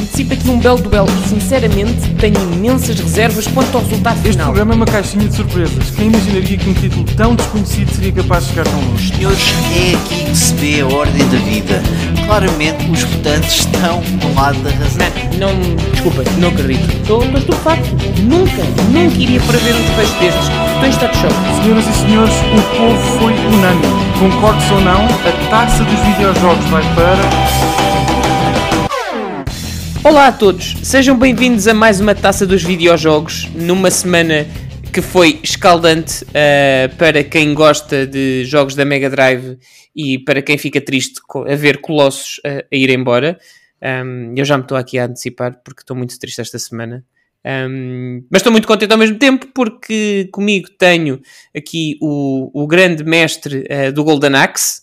Antecipa aqui um belo duelo. Sinceramente, tenho imensas reservas quanto ao resultado Este final. programa é uma caixinha de surpresas. Quem imaginaria que um título tão desconhecido seria capaz de chegar tão longe? Senhores, é aqui que se vê a ordem da vida. Claramente os votantes estão do lado da razão. Não, não, desculpa, não acredito. Estou estou estupefacto. Nunca, nunca iria prever um desfecho destes. Estou em estado de choque. Senhoras e senhores, o povo foi unânime. Concordes ou não, a taça dos videojogos vai para. Olá a todos, sejam bem-vindos a mais uma taça dos videojogos numa semana que foi escaldante eh, para quem gosta de jogos da Mega Drive e para quem fica triste a ver Colossos eh, a ir embora. Um, eu já me estou aqui a antecipar porque estou muito triste esta semana. Um, mas estou muito contente ao mesmo tempo porque comigo tenho aqui o, o grande mestre eh, do Golden Axe,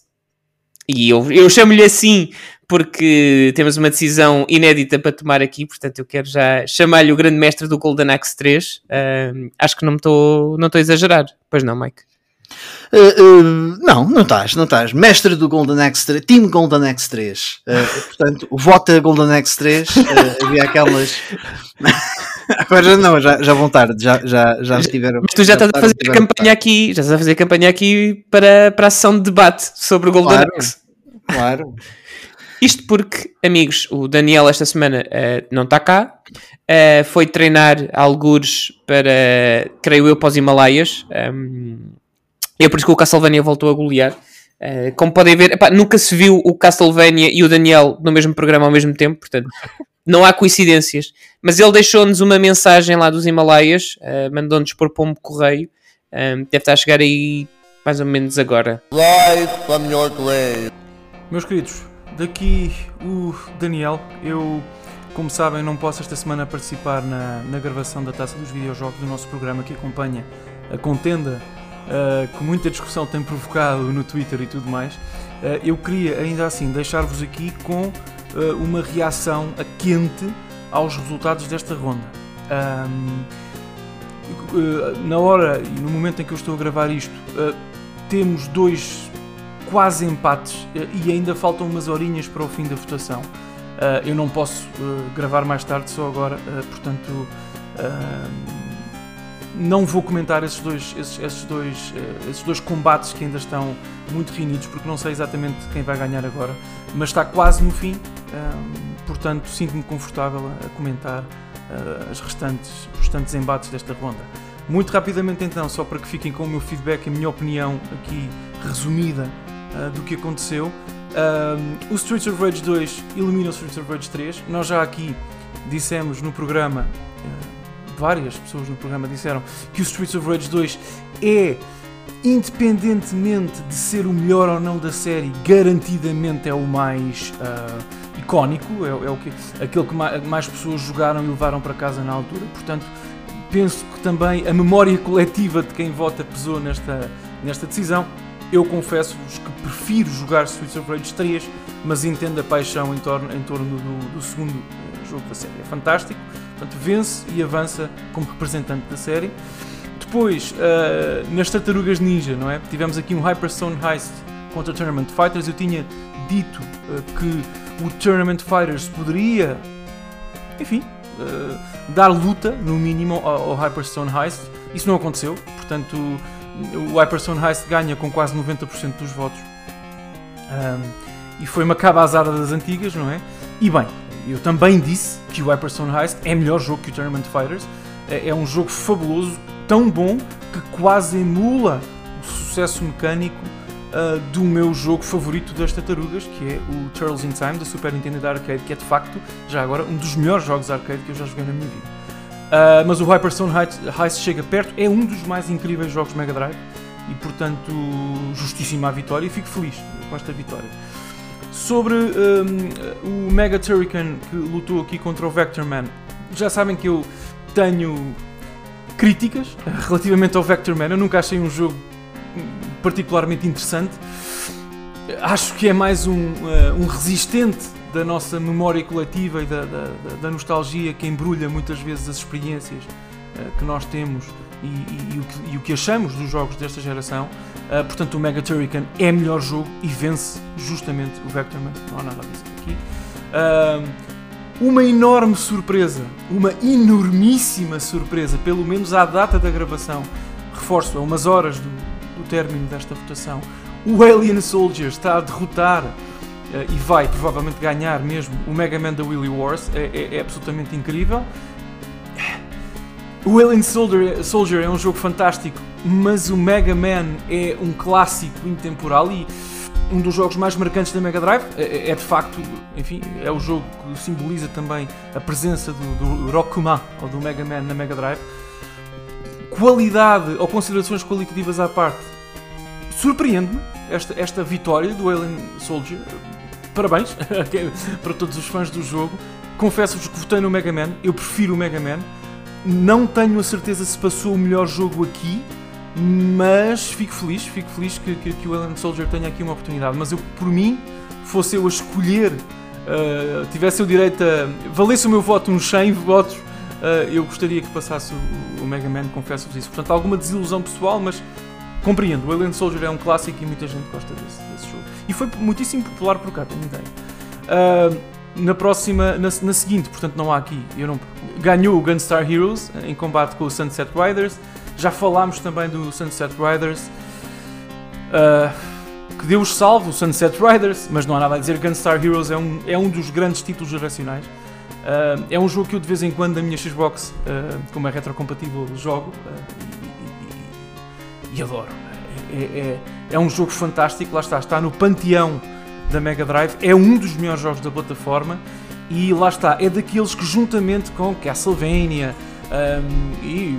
e eu, eu chamo-lhe assim porque temos uma decisão inédita para tomar aqui, portanto eu quero já chamar-lhe o grande mestre do Golden Axe 3. Ahm, acho que não estou não a exagerar. Pois não, Mike? Uh, uh, não, não estás, não estás. Mestre do Golden Axe 3, Team Golden Axe 3. Uh, portanto, vota Golden Axe 3. Uh, havia aquelas. Agora já não, já, já vão tarde, já, já, já estiveram. Mas tu já estás a fazer campanha aqui, já estás a fazer campanha aqui para, para a sessão de debate sobre o Golden Claro. Axe. Claro. Isto porque, amigos, o Daniel esta semana eh, não está cá, eh, foi treinar algures para, creio eu, para os Himalaias. Um, é por isso que o Castlevania voltou a golear. Eh, como podem ver, epá, nunca se viu o Castlevania e o Daniel no mesmo programa ao mesmo tempo, portanto, não há coincidências. Mas ele deixou-nos uma mensagem lá dos Himalaias, mandou-nos por pombo correio. Um, deve estar a chegar aí mais ou menos agora. Rise from your grave. Meus queridos, daqui o Daniel. Eu, como sabem, não posso esta semana participar na, na gravação da taça dos videojogos do nosso programa que acompanha a contenda uh, que muita discussão tem provocado no Twitter e tudo mais. Uh, eu queria ainda assim deixar-vos aqui com uh, uma reação a quente aos resultados desta ronda. Um, na hora e no momento em que eu estou a gravar isto, temos dois quase empates uh, e ainda faltam umas horinhas para o fim da votação. Uh, eu não posso uh, gravar mais tarde, só agora, portanto não vou comentar esses dois, esses, esses dois, esses dois combates que ainda estão muito reunidos, porque não sei exatamente quem vai ganhar agora, mas está quase no fim, portanto sinto-me confortável a, comentar as restantes, os restantes embates desta ronda. Muito rapidamente então, só para que fiquem com o meu feedback, a minha opinião aqui resumida uh, do que aconteceu. Um, o Streets of Rage 2 elimina o Streets of Rage 3. Nós já aqui dissemos no programa, uh, várias pessoas no programa disseram que o Streets of Rage 2 é, independentemente de ser o melhor ou não da série, garantidamente é o mais uh, icónico, é, é, o que, aquele que mais, mais pessoas jogaram e levaram para casa na altura. Portanto, penso que também a memória coletiva de quem vota pesou nesta, nesta decisão. Eu confesso-vos que prefiro jogar Streets of Rage 3, mas entendo a paixão em torno, em torno do, do segundo uh, jogo da série. É fantástico, portanto, vence e avança como representante da série. Depois, uh, nas Tartarugas Ninja, não é? Tivemos aqui um Hyperstone Heist contra Tournament Fighters. Eu tinha dito uh, que o Tournament Fighters poderia, enfim, uh, dar luta, no mínimo, ao, ao Hyperstone Heist. Isso não aconteceu, portanto, o Hyperstone Heist ganha com quase 90% dos votos. Um, e foi uma caba azada das antigas, não é? E bem, eu também disse que o Hyperstone Heist é melhor jogo que o Tournament Fighters. É, é um jogo fabuloso, tão bom que quase emula o sucesso mecânico uh, do meu jogo favorito das tartarugas, que é o Turtles in Time da Super Nintendo da Arcade, que é de facto, já agora, um dos melhores jogos arcade que eu já joguei na minha vida. Uh, mas o Hyperstone Heist, chega perto, é um dos mais incríveis jogos Mega Drive e, portanto, justíssima a vitória e fico feliz com esta vitória. Sobre um, o Mega Turrican que lutou aqui contra o Vector Man, já sabem que eu tenho críticas relativamente ao Vector Man. Eu nunca achei um jogo particularmente interessante. Acho que é mais um, uh, um resistente da nossa memória coletiva e da, da, da, nostalgia que embrulha muitas vezes as experiências uh, que nós temos e, e, e, o que, e, o que, achamos dos jogos desta geração. Uh, portanto, o Mega Turrican é melhor jogo e vence justamente o Vectorman. Não há nada a dizer aqui. Uh, uma enorme surpresa, uma enormíssima surpresa, pelo menos à data da gravação, reforço, a umas horas do, do término desta votação, o Alien Soldier está a derrotar e vai provavelmente ganhar mesmo o Mega Man da Willy Wars, é, é, é absolutamente incrível. O Alien Soldier, Soldier é um jogo fantástico, mas o Mega Man é um clássico intemporal e um dos jogos mais marcantes da Mega Drive. É, é, de facto, enfim, é o jogo que simboliza também a presença do, do ou do Mega Man na Mega Drive. Qualidade ou considerações qualitativas à parte, surpreende-me esta, esta vitória do Alien Soldier. Parabéns para todos os fãs do jogo. Confesso-vos que votei no Mega Man, eu prefiro o Mega Man. Não tenho a certeza se passou o melhor jogo aqui, mas fico feliz, fico feliz que, que, que o Alien Soldier tenha aqui uma oportunidade. Mas eu, por mim, fosse eu a escolher, uh, tivesse o direito a. valesse o meu voto uns 100 votos, uh, eu gostaria que passasse o, o Mega Man, confesso-vos isso. Portanto, alguma desilusão pessoal, mas compreendo. O Alien Soldier é um clássico e muita gente gosta desse, desse jogo. E foi muitíssimo popular por cá, tenho ideia. Uh, na próxima, na, na, seguinte, portanto, não há aqui. Eu não, ganhou o Gunstar Heroes em combate com o Sunset Riders. Já falámos também do Sunset Riders. Uh, que Deus salve o Sunset Riders, mas não há nada a dizer. Gunstar Heroes é um, é um dos grandes títulos geracionais. Uh, é um jogo que eu de vez em quando na minha Xbox, uh, como é retrocompatível, jogo e, e, e, adoro. É, é, é, um jogo fantástico, lá está, está no panteão da Mega Drive, é um dos melhores jogos da plataforma e lá está, é daqueles que juntamente com Castlevania um, e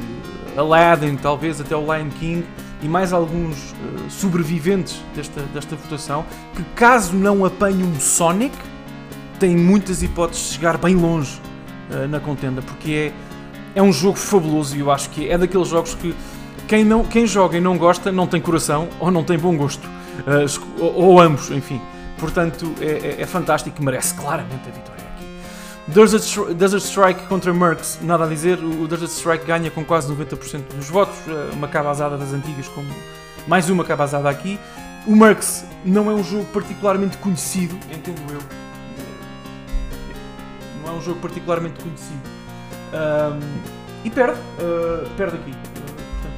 Aladdin, talvez até o Lion King e mais alguns uh, sobreviventes desta, desta votação, que caso não apanhe um Sonic, tem muitas hipóteses de chegar bem longe uh, na contenda, porque é, é um jogo fabuloso e eu acho que é daqueles jogos que quem, não, quem joga e não gosta não tem coração ou não tem bom gosto, uh, ou, ou, ambos, enfim. Portanto, é, é, é fantástico e merece claramente a vitória. Desert, Desert Strike contra Mercs, nada a dizer. O Desert Strike ganha com quase 90% dos votos. Eh, uma cabazada das antigas, como mais uma cabazada aqui. O Mercs não é um jogo particularmente conhecido, entendo eu. Não é um jogo particularmente conhecido. Um, e perde, uh, perde aqui.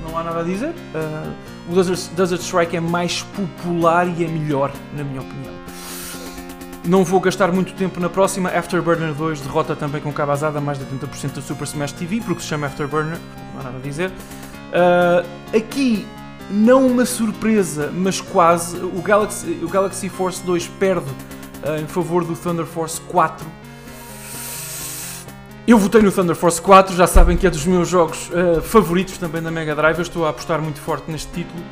Não há nada a dizer. Uh, o Desert, Desert Strike é mais popular e é melhor, na minha opinião. Não vou gastar muito tempo na próxima. Afterburner 2 derrota também com cabazada mais de 80% da Super Smash TV, porque se chama Afterburner, não há nada a dizer. Uh, aqui, não uma surpresa, mas quase. O Galaxy, o Galaxy Force 2 perde uh, em favor do Thunder Force 4. Eu votei no Thunder Force 4, já sabem que é dos meus jogos uh, favoritos também da Mega Drive. Eu estou a apostar muito forte neste título.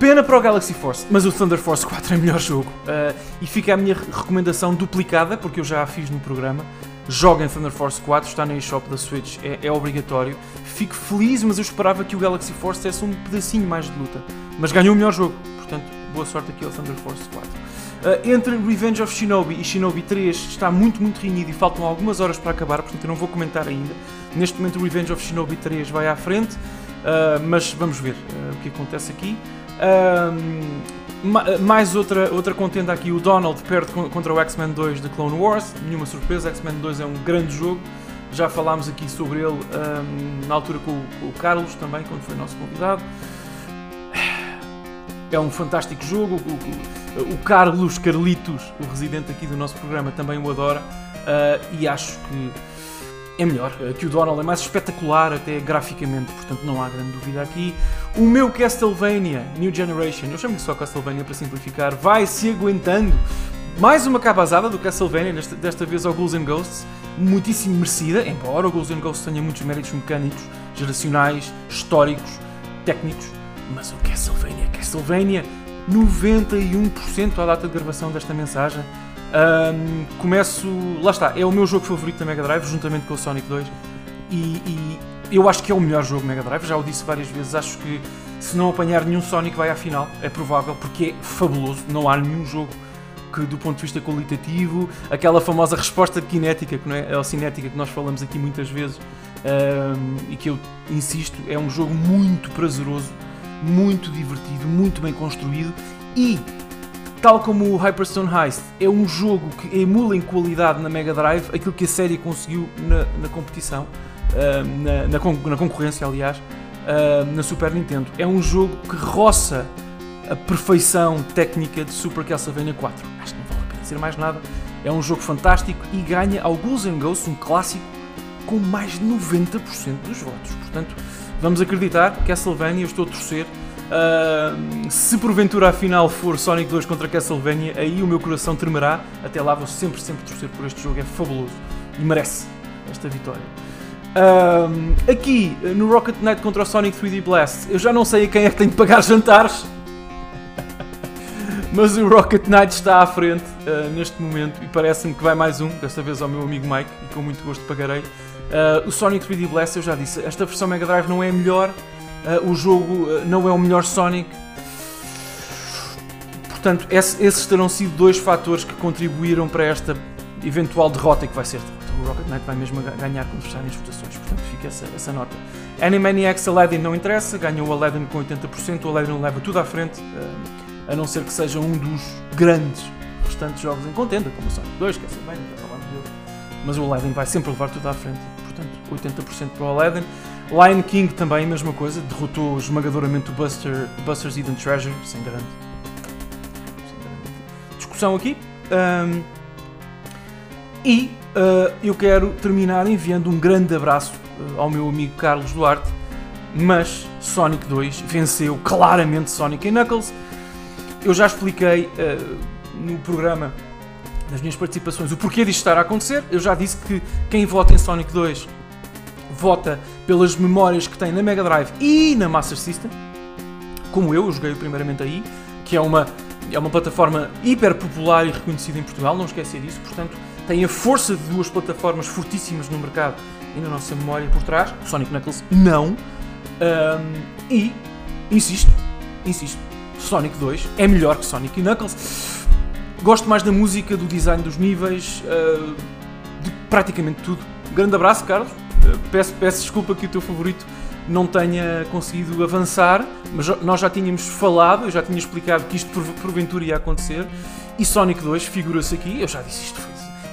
Pena para o Galaxy Force, mas o Thunder Force 4 é o melhor jogo. Uh, e fica a minha recomendação duplicada, porque eu já a fiz no programa. Joguem Thunder Force 4, está na eShop da Switch, é, é, obrigatório. Fico feliz, mas eu esperava que o Galaxy Force tivesse um pedacinho mais de luta. Mas ganhou o melhor jogo, portanto, boa sorte aqui ao Thunder Force 4. Uh, entre Revenge of Shinobi e Shinobi 3 está muito, muito reunido e faltam algumas horas para acabar, portanto eu não vou comentar ainda. Neste momento, Revenge of Shinobi 3 vai à frente, uh, mas vamos ver uh, o que acontece aqui. Um, mais outra, outra contenda aqui, o Donald perde contra o X-Men 2 de Clone Wars, nenhuma surpresa, X-Men 2 é um grande jogo, já falámos aqui sobre ele um, na altura com o, com o, Carlos também, quando foi nosso convidado. É um fantástico jogo, o, o, o Carlos Carlitos, o residente aqui do nosso programa, também o adora uh, e acho que é melhor, eh, que o Donald é mais espetacular até graficamente, portanto não há grande dúvida aqui. O meu Castlevania New Generation, eu chamo-lhe só Castlevania para simplificar, vai se aguentando. Mais uma cabazada do Castlevania, desta, desta vez ao Ghouls and Ghosts, muitíssimo merecida, embora o Ghouls and Ghosts tenha muitos méritos mecânicos, geracionais, históricos, técnicos, mas o Castlevania, Castlevania, 91% à data de gravação desta mensagem, um, começo. Lá está, é o meu jogo favorito da Mega Drive, juntamente com o Sonic 2. E, e, eu acho que é o melhor jogo Mega Drive, já o disse várias vezes. Acho que se não apanhar nenhum Sonic vai à final, é provável, porque é fabuloso. Não há nenhum jogo que, do ponto de vista qualitativo, aquela famosa resposta cinética, que não é, ou cinética que nós falamos aqui muitas vezes um, e que eu insisto, é um jogo muito prazeroso, muito divertido, muito bem construído e tal como o Hyperstone Heist, é um jogo que emula em qualidade na Mega Drive aquilo que a série conseguiu na, na competição, uh, na, na, na, concorrência, aliás, uh, na Super Nintendo. É um jogo que roça a perfeição técnica de Super Castlevania 4. Acho que não vale a pena dizer mais nada. É um jogo fantástico e ganha ao Ghouls Ghosts, um clássico, com mais de 90% dos votos. Portanto, vamos acreditar, Castlevania, eu estou a torcer Uh, se porventura a final for Sonic 2 contra Castlevania, aí o meu coração tremerá. Até lá vou sempre, sempre torcer por este jogo, é fabuloso e merece esta vitória. Uh, aqui no Rocket Knight contra o Sonic 3D Blast, eu já não sei a quem é que tem de pagar jantares, mas o Rocket Knight está à frente uh, neste momento e parece-me que vai mais um, desta vez ao meu amigo Mike, e com muito gosto pagarei. Ah, o Sonic 3D Blast, eu já disse, esta versão Mega Drive não é a melhor uh, o jogo uh, não é o melhor Sonic. Portanto, esse, esses terão sido dois fatores que contribuíram para esta eventual derrota que vai ser. O Rocket Knight vai mesmo ganhar quando fecharem as votações, portanto fica essa, essa nota. Animaniacs Aladdin não interessa, ganhou o Aladdin com 80%, o Aladdin leva tudo à frente, uh, a não ser que seja um dos grandes restantes jogos em contenda, como o Sonic 2, que é bem, já falamos dele. Mas o Aladdin vai sempre levar tudo à frente, 80% para o Aladdin. Lion King também, a mesma coisa, derrotou esmagadoramente o Buster, Buster's Eden Treasure, sem grande discussão aqui. Um, e uh, eu quero terminar enviando um grande abraço uh, ao meu amigo Carlos Duarte, mas Sonic 2 venceu claramente Sonic e Knuckles. Eu já expliquei uh, no programa, nas minhas participações, o porquê disto estar a acontecer. Eu já disse que quem vota em Sonic 2 vota pelas memórias que tem na Mega Drive e na Master System, como eu, eu joguei primeiramente aí, que é uma, é uma plataforma hiper popular e reconhecida em Portugal, não esquecer disso, portanto tem a força de duas plataformas fortíssimas no mercado e na nossa memória por trás, Sonic Knuckles não, um, e insisto, insisto, Sonic 2 é melhor que Sonic Knuckles. Gosto mais da música, do design dos níveis, uh, de praticamente tudo. Grande abraço, Carlos. Peço, peço desculpa que o teu favorito não tenha conseguido avançar, mas nós já tínhamos falado, eu já tinha explicado que isto porventura ia acontecer, e Sonic 2 figura-se aqui, eu já disse isto,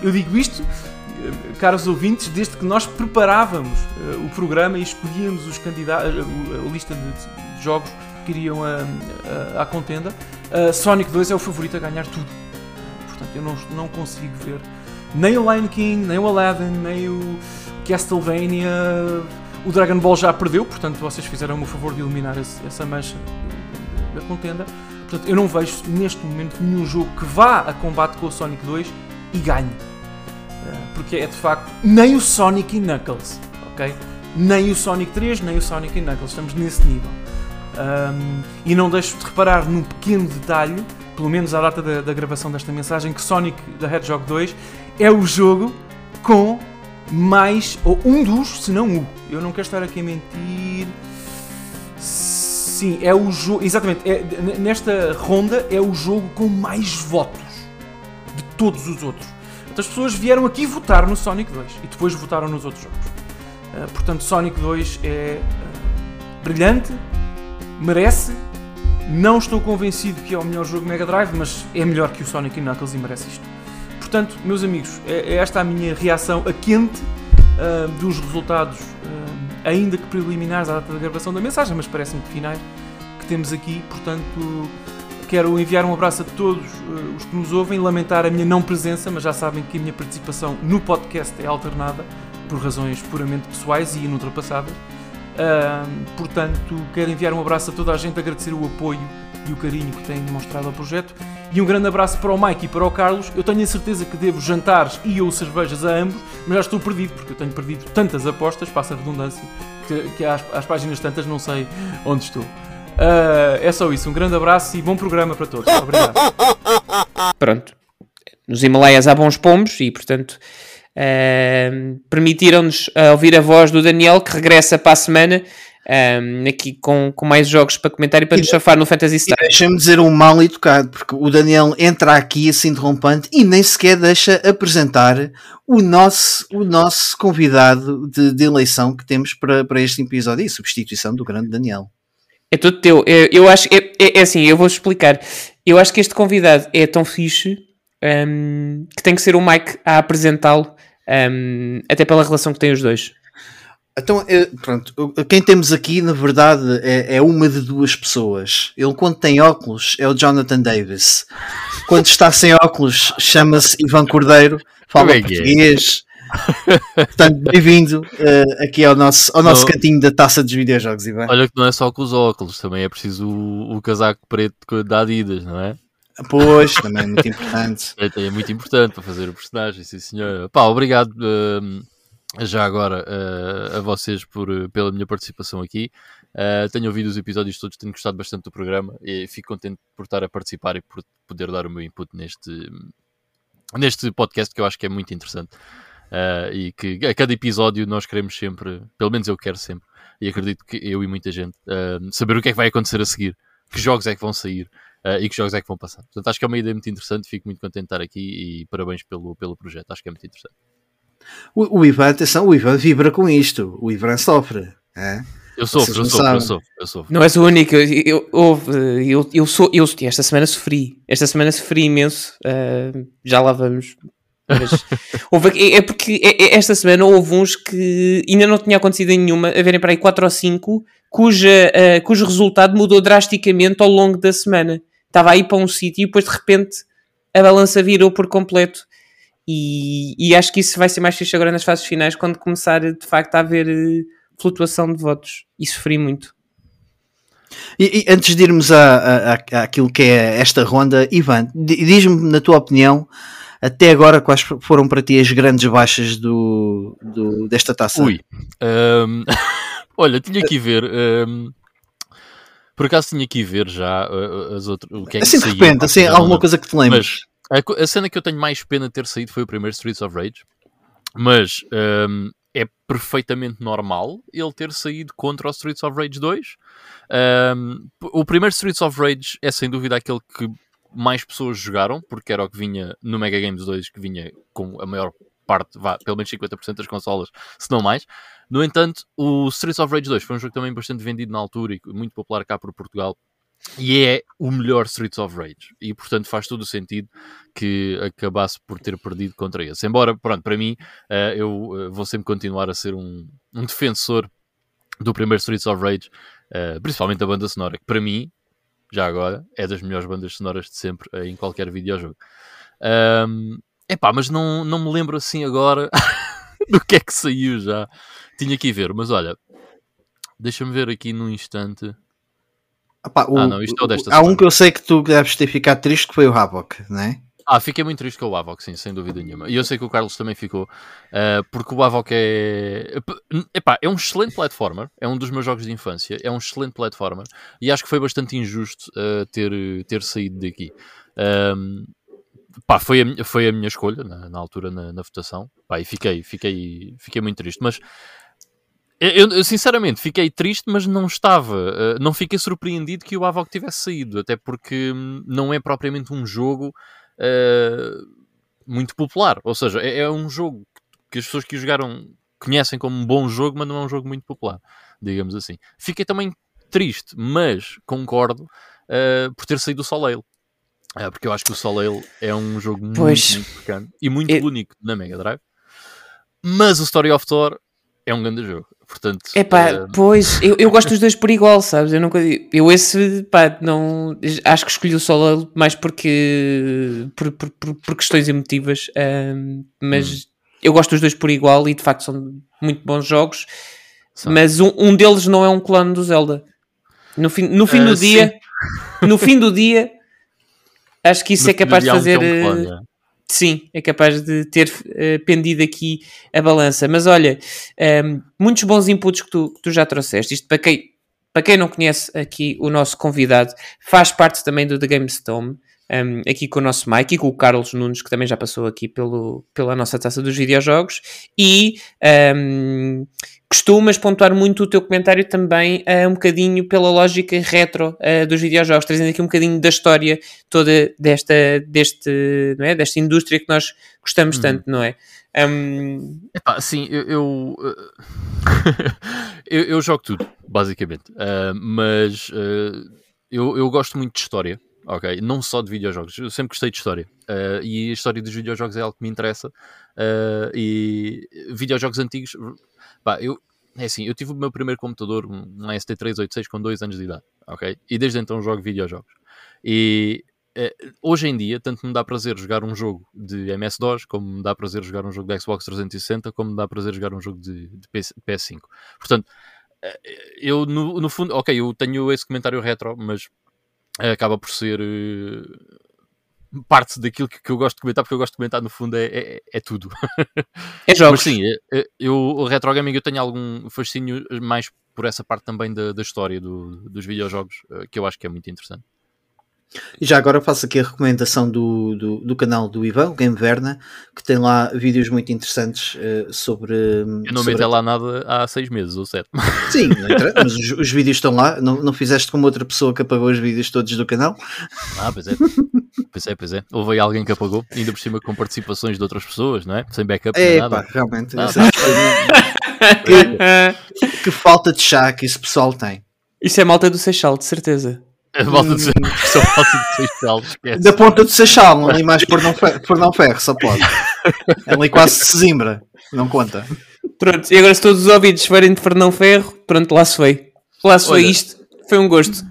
eu digo isto, eh, caros ouvintes, desde que nós preparávamos uh, o programa e escolhíamos os candidatos, a, lista de, jogos que iriam à contenda, Sonic 2 é o favorito a ganhar tudo. Portanto, eu não, não consigo ver nem o Lion King, nem o Aladdin, nem o Castlevania, o Dragon Ball já perdeu, portanto vocês fizeram o favor de eliminar esse, essa mancha da contenda. Portanto, eu não vejo neste momento nenhum jogo que vá a combate com o Sonic 2 e ganhe. Eh, porque é de facto nem o Sonic e Knuckles, ok? Nem o Sonic 3, nem o Sonic e Knuckles, estamos nesse nível. Um, e não deixo de reparar num pequeno detalhe, pelo menos à data da, da gravação desta mensagem, que Sonic the Hedgehog 2 é o jogo com mais, ou um dos, se não o. Eu não quero estar aqui a mentir. Sim, é o jogo. Exatamente, é, nesta ronda é o jogo com mais votos de todos os outros. As pessoas vieram aqui votar no Sonic 2 e depois votaram nos outros jogos. Uh, portanto, Sonic 2 é uh, brilhante, merece. Não estou convencido que é o melhor jogo Mega Drive, mas é melhor que o Sonic Knuckles e merece isto. Portanto, meus amigos, é, é esta a minha reação a quente uh, dos resultados, uh, ainda que preliminares à data da gravação da mensagem, mas parece-me que finais que temos aqui. Portanto, quero enviar um abraço a todos uh, os que nos ouvem, lamentar a minha não presença, mas já sabem que a minha participação no podcast é alternada por razões puramente pessoais e inultrapassáveis. portanto, quero enviar um abraço a toda a gente, agradecer o apoio e o carinho que têm demonstrado ao projeto e um grande abraço para o Mike e para o Carlos. Eu tenho a certeza que devo jantares e ou cervejas a ambos, mas já estou perdido, porque eu tenho perdido tantas apostas, passa a redundância, que, que às, às, páginas tantas não sei onde estou. Uh, é só isso. Um grande abraço e bom programa para todos. Obrigado. Pronto. Nos Himalaias há bons pombos e, portanto, uh, permitiram-nos ouvir a voz do Daniel, que regressa para a semana um, aqui com, com mais jogos para comentar e para nos chafar no Fantasy Star. Deixa-me dizer um mal educado, porque o Daniel entra aqui assim interrompente e nem sequer deixa apresentar o nosso, o nosso convidado de, de eleição que temos para, para este episódio e substituição do grande Daniel. É tudo teu. Eu, eu acho. É, é, é assim, eu vou explicar. eu acho que este convidado é tão fixe um, que tem que ser o Mike a apresentá-lo, um, até pela relação que têm os dois. Então, eh, pronto, quem temos aqui, na verdade, é, é, uma de duas pessoas. Ele, quando tem óculos, é o Jonathan Davis. Quando está sem óculos, chama-se Ivan Cordeiro, fala é, é português. Portanto, bem-vindo uh, aqui ao nosso, ao nosso cantinho da taça dos videojogos, Ivan. Olha que não é só com os óculos, também é preciso o, o casaco preto da Adidas, não é? Pois, também é muito importante. É, é, muito importante para fazer o personagem, sim senhor. Pá, obrigado uh, já agora uh, a vocês por, pela minha participação aqui. Uh, tenho ouvido os episódios todos, tenho gostado bastante do programa e fico contente por estar a participar e por poder dar o meu input neste, neste podcast que eu acho que é muito interessante. Uh, e que a cada episódio nós queremos sempre, pelo menos eu quero sempre, e acredito que eu e muita gente, saber o que é que vai acontecer a seguir, que jogos é que vão sair e que jogos é que vão passar. Portanto, acho que é uma ideia muito interessante, fico muito contente de estar aqui e parabéns pelo, pelo projeto, acho que é muito interessante. O, o Ivan, atenção, o Ivan vibra com isto, o Ivan sofre. É? Eu sofro, eu sofro, eu sofro, eu sofro. Não és o único, eu, eu, eu, eu, sou, eu esta semana sofri, esta semana sofri imenso, uh, já lá vamos mas, houve, é, porque é, é, esta semana houve uns que ainda não tinha acontecido em nenhuma, a verem para aí 4 ou 5, cuja, uh, cujo resultado mudou drasticamente ao longo da semana. Estava aí para um sítio e depois de repente a balança virou por completo. E, e, acho que isso vai ser mais fixe agora nas fases finais, quando começar de facto a haver uh, flutuação de votos. E sofri muito. E, e antes de irmos a, a, a, àquilo que é esta ronda, Ivan, diz-me, na tua opinião, até agora, quais foram para ti as grandes baixas do, do desta taça? Ui. Um, olha, tinha que ver. Um, por acaso tinha que ver já uh, as outras. O que é que assim de repente, assim, alguma coisa que te lembres. Mas a, a, cena que eu tenho mais pena de ter saído foi o primeiro Streets of Rage. Mas um, é perfeitamente normal ele ter saído contra o Streets of Rage 2. Um, o primeiro Streets of Rage é sem dúvida aquele que mais pessoas jogaram, porque era o que vinha no Mega Games 2, que vinha com a maior parte, vá, pelo menos 50% das consolas, se não mais. No entanto, o Streets of Rage 2 foi um jogo também bastante vendido na altura e muito popular cá por Portugal. E é o melhor Streets of Rage. E portanto faz todo o sentido que acabasse por ter perdido contra esse. Embora, pronto, para mim, uh, eu uh, vou sempre continuar a ser um, um defensor do primeiro Streets of Rage, uh, principalmente a banda sonora, que para mim já agora, é das melhores bandas sonoras de sempre eh, em qualquer videojogo. Um, epá, mas não, não me lembro assim agora do que é que saiu já. Tinha que ir ver, mas olha, deixa-me ver aqui num instante. O, ah, não, isto é desta Há semana. um que eu sei que tu deves ter ficado triste, que foi o Havoc, não é? Ah, fiquei muito triste com o Avoc, sim, sem dúvida nenhuma. E eu sei que o Carlos também ficou, uh, porque o Avoc é. Epá, é um excelente platformer, é um dos meus jogos de infância, é um excelente platformer, e acho que foi bastante injusto uh, ter, ter saído daqui. Um, pá, foi a, foi a minha escolha na, na altura na, na, votação, pá, e fiquei, fiquei, fiquei muito triste, mas. Eu, eu, sinceramente fiquei triste, mas não estava, uh, não fiquei surpreendido que o Avoc tivesse saído, até porque hum, não é propriamente um jogo uh, muito popular. Ou seja, é, é, um jogo que as pessoas que o jogaram conhecem como um bom jogo, mas não é um jogo muito popular, digamos assim. Fiquei também triste, mas concordo uh, por ter saído o Soleil. Uh, porque eu acho que o Soleil é um jogo muito, muito bacana e muito eu... único na Mega Drive. Mas o Story of Thor é um grande jogo. Portanto, é pá, uh... pois, eu, eu gosto dos dois por igual, sabes? Eu nunca eu esse, pá, não acho que escolhi o solo mais porque por, por, por, questões emotivas, mas hum. eu gosto dos dois por igual e de facto são muito bons jogos. Mas um, um deles não é um clone do Zelda. No fim, no fim uh, do sim. dia, no fim do dia, acho que isso no é capaz de fazer. Um clone, é sim, é capaz de ter uh, pendido aqui a balança. Mas olha, um, ehm, muitos bons inputs que tu, que tu, já trouxeste. Isto para quem, para quem não conhece aqui o nosso convidado, faz parte também do The GameStone. Um, ehm, aqui com o nosso Mike e com o Carlos Nunes, que também já passou aqui pelo, pela nossa taça dos videojogos, e um, ehm, costumas pontuar muito o teu comentário também uh, um bocadinho pela lógica retro uh, dos videojogos, trazendo aqui um bocadinho da história toda desta, deste, não é? desta indústria que nós gostamos uhum. tanto, não é? Um... Epá, sim, eu, eu, eu, eu, jogo tudo, basicamente, uh, mas eu, eu gosto muito de história ok? Não só de videojogos. Eu sempre gostei de história. E a história dos videojogos é algo que me interessa. E videojogos antigos, pá, eu, é assim, eu tive o meu primeiro computador, um ST386 com 2 anos de idade, ok? E desde então jogo videojogos. E uh, hoje em dia, tanto me dá prazer jogar um jogo de MS-DOS, como me dá prazer jogar um jogo de Xbox 360, como me dá prazer jogar um jogo de, de PS5. Portanto, eu no, no fundo, ok, eu tenho esse comentário retro, mas acaba por ser uh, parte daquilo que, que, eu gosto de comentar, porque eu gosto de comentar no fundo é, é, é tudo. É jogos. Mas sim, é, é, eu, o retro gaming eu tenho algum fascínio mais por essa parte também da, da história do, dos videojogos, uh, que eu acho que é muito interessante. E já agora faço aqui a recomendação do, do, do canal do Ivan, o Game Verna, que tem lá vídeos muito interessantes uh, sobre. Eu não sobre... meto lá nada há seis meses ou sete. Sim, mas os, os, vídeos estão lá. Não, não fizeste como outra pessoa que apagou os vídeos todos do canal? Ah, pois é. Pois é, pois é. Houve aí alguém que apagou, ainda por cima com participações de outras pessoas, não é? Sem backup, é, nada. Pá, realmente. Ah, que, que falta de chá que esse pessoal tem. Isso é malta do Seixal, de certeza. A volta de só volta de Seixal, esquece. Da ponta do Seixal, ali mais por não, ferro, por não ferro, só pode. Ali quase Sesimbra, não conta. Pronto, e agora se todos os ouvidos forem de Fernão Ferro, pronto, lá se foi. Lá se foi Olha, isto, foi um gosto.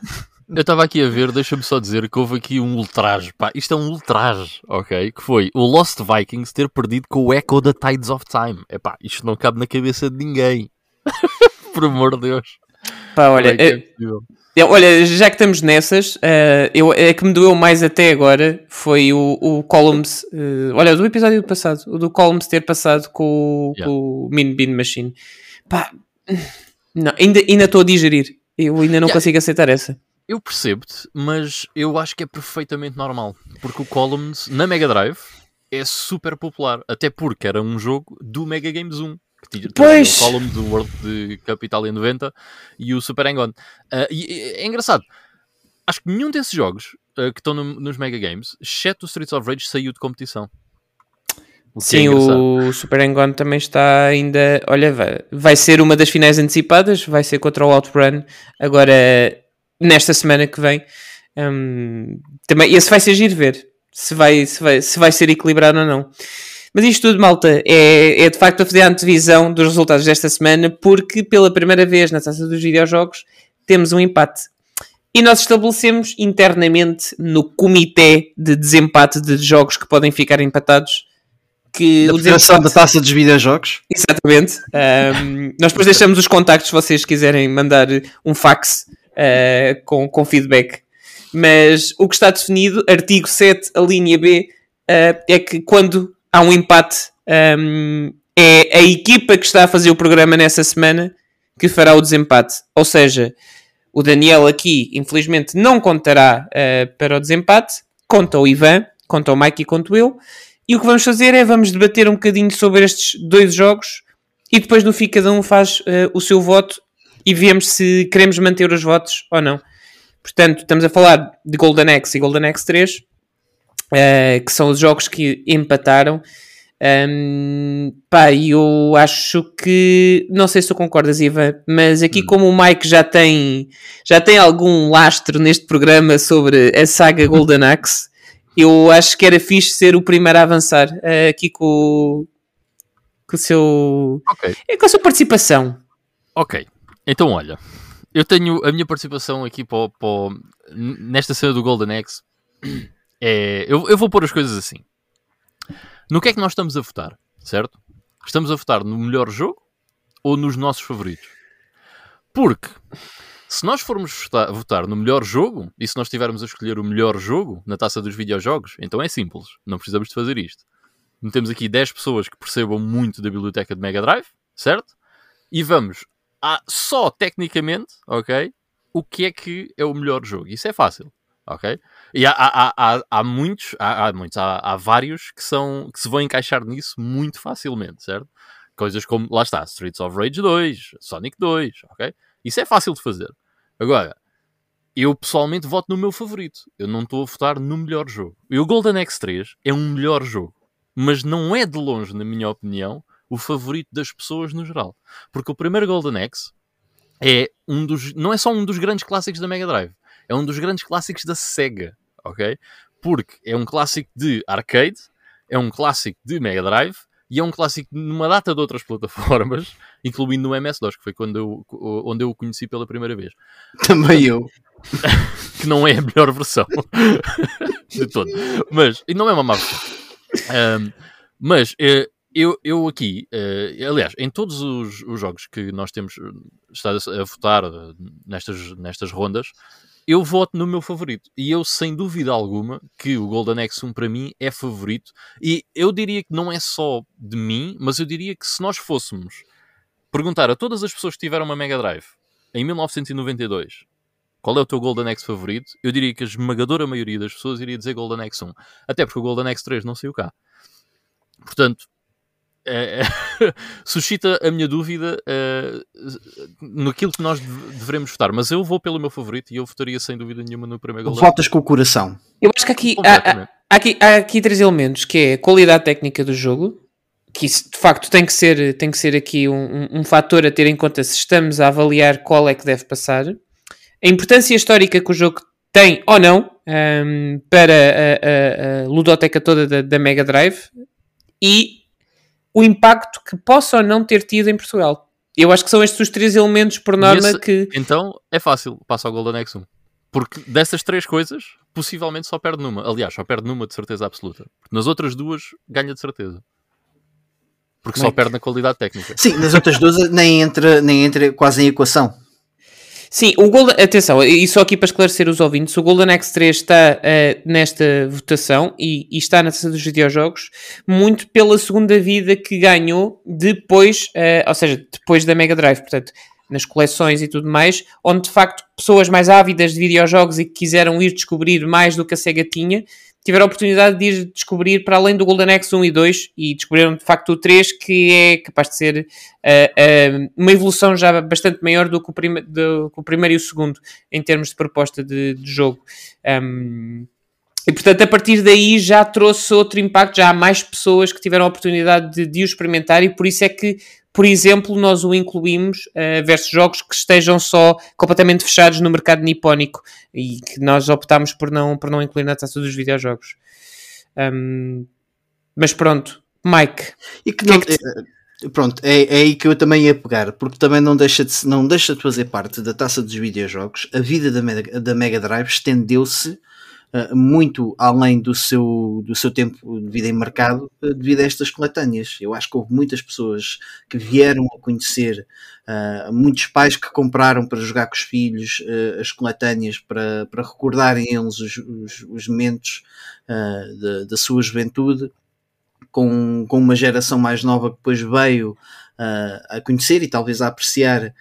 Eu estava aqui a ver, deixa-me só dizer que houve aqui um ultraje, pá, isto é um ultraje, ok? Que foi o Lost Vikings ter perdido com o Echo da Tides of Time. É pá, isto não cabe na cabeça de ninguém. por amor de Deus. Pá, olha, é, é Olha, já que estamos nessas, uh, eu, a que me doeu mais até agora foi o, o Columns. Uh, olha, do episódio passado, o do Columns ter passado com, yeah. com o Min Bean Machine. Pá, não, ainda estou a digerir. Eu ainda não yeah. consigo aceitar essa. Eu percebo-te, mas eu acho que é perfeitamente normal. Porque o Columns na Mega Drive é super popular. Até porque era um jogo do Mega Games 1 que pois. o column do World de Capital em 90 e o Super Hang-On. Uh, e é engraçado, acho que nenhum desses jogos uh, que estão no, nos Mega Games, exceto o Streets of Rage, saiu de competição. O é Sim, é o Super Hang-On também está ainda. Olha, vai, vai ser uma das finais antecipadas, vai ser contra o Outrun agora nesta semana que vem. Um, também, esse vai ser giro ver se vai, se, vai, se vai ser equilibrado ou não. Mas isto tudo, malta, é, é de facto a fazer a antevisão dos resultados desta semana, porque pela primeira vez na taça dos videojogos temos um empate. E nós estabelecemos internamente no comitê de desempate de jogos que podem ficar empatados que da o desempate... da taça dos videojogos. Exatamente. Um, nós depois deixamos os contactos se vocês quiserem mandar um fax uh, com, com feedback. Mas o que está definido, artigo 7, a linha B, uh, é que quando há um empate. Um, é a equipa que está a fazer o programa nessa semana que fará o desempate. Ou seja, o Daniel aqui, infelizmente, não contará uh, para o desempate. Conta o Ivan, conta o Mike e conto eu. E o que vamos fazer é vamos debater um bocadinho sobre estes dois jogos e depois no fim cada um faz uh, o seu voto e vemos se queremos manter os votos ou não. Portanto, estamos a falar de Golden Axe e Golden Axe 3 uh, que são os jogos que empataram. Um, pá, eu acho que não sei se tu concordas, Ivan, mas aqui hum. como o Mike já tem já tem algum lastro neste programa sobre a saga Golden Axe, eu acho que era fixe ser o primeiro a avançar uh, aqui com, com o seu okay. com a sua participação. Ok, então olha, eu tenho a minha participação aqui para, para nesta cena do Golden Axe é, eu, eu vou pôr as coisas assim. No que é que nós estamos a votar, certo? Estamos a votar no melhor jogo ou nos nossos favoritos? Porque se nós formos votar, no melhor jogo e se nós estivermos a escolher o melhor jogo na taça dos videojogos, então é simples, não precisamos de fazer isto. Temos aqui 10 pessoas que percebam muito da biblioteca de Mega Drive, certo? E vamos a, só tecnicamente, ok? O que é que é o melhor jogo? Isso é fácil, ok? E há, há, há, há muitos, há, há muitos, há, vários que, são, que se vão encaixar nisso muito facilmente, certo? Coisas como, lá está, Streets of Rage 2, Sonic 2, ok? Isso é fácil de fazer. Agora, eu pessoalmente voto no meu favorito. Eu não estou a votar no melhor jogo. E o Golden X3 é um melhor jogo. Mas não é de longe, na minha opinião, o favorito das pessoas no geral. Porque o primeiro Golden X é um dos. não é só um dos grandes clássicos da Mega Drive, é um dos grandes clássicos da Sega ok? Porque é um clássico de arcade, é um clássico de Mega Drive e é um clássico numa data de outras plataformas, incluindo no MS-DOS, que foi quando eu, onde eu o conheci pela primeira vez. Também eu. que não é a melhor versão de todo. Mas, e não é uma má versão. Um, mas eh, eu, eu aqui, uh, aliás, em todos os, os, jogos que nós temos estado a, votar nestas, nestas rondas, eu voto no meu favorito. E eu, sem dúvida alguma, que o Golden Axe 1 para mim é favorito. E eu diria que não é só de mim, mas eu diria que se nós fôssemos perguntar a todas as pessoas que tiveram uma Mega Drive em 1992 qual é o teu Golden Axe favorito, eu diria que a esmagadora maioria das pessoas iria dizer Golden Axe 1. Até porque o Golden Axe 3 não saiu cá. Portanto, é, é suscita a minha dúvida uh, naquilo que nós devemos votar. Mas eu vou pelo meu favorito e eu votaria sem dúvida nenhuma no primeiro Golden Votas com o coração. Eu acho que aqui há, há, aqui há aqui três elementos, que é a qualidade técnica do jogo, que isso de facto tem que ser, tem que ser aqui um, um, um fator a ter em conta se estamos a avaliar qual é que deve passar. A importância histórica que o jogo tem ou não um, ehm, para a, a, a ludoteca toda da, da Mega Drive e o impacto que possa ou não ter tido em Portugal. Eu acho que são estes os três elementos por norma esse, que. Então é fácil, passa ao Golden Axe 1. Porque dessas três coisas, possivelmente só perde numa. Aliás, só perde numa de certeza absoluta. Porque nas outras duas, ganha de certeza. Porque só perde na qualidade técnica. Sim, nas outras duas nem entra, nem entra quase em equação. Sim, o Golden, atenção, e só aqui para esclarecer os ouvintes, o Golden X3 está uh, nesta votação e, e, está na taça dos videojogos muito pela segunda vida que ganhou depois, uh, ou seja, depois da Mega Drive, portanto, nas coleções e tudo mais, onde de facto pessoas mais ávidas de videojogos e que quiseram ir descobrir mais do que a Sega tinha, tiveram a oportunidade de ir descobrir para além do Golden Axe 1 e 2 e descobriram de facto o 3 que é capaz de ser uh, uh, uma evolução já bastante maior do que, o prime do que o primeiro e o segundo em termos de proposta de, de jogo. Um, e portanto, a partir daí já trouxe outro impacto, já há mais pessoas que tiveram a oportunidade de, de o experimentar, e por isso é que por exemplo, nós o incluímos uh, versus jogos que estejam só completamente fechados no mercado nipónico e que nós optámos por não, por não incluir na taça dos videojogos. Um, mas pronto, Mike. E que não, que é que te... Pronto, é, é aí que eu também ia pegar, porque também não deixa, de, não deixa de fazer parte da taça dos videojogos. A vida da Mega, da Mega Drive estendeu-se eh, muito além do seu, do seu tempo de vida em mercado uh, devido a estas coletâneas. Eu acho que houve muitas pessoas que vieram a conhecer, uh, muitos pais que compraram para jogar com os filhos as coletâneas para, para recordarem eles os, os, os momentos da, da sua juventude. Com, com uma geração mais nova que depois veio a conhecer e talvez a apreciar eh,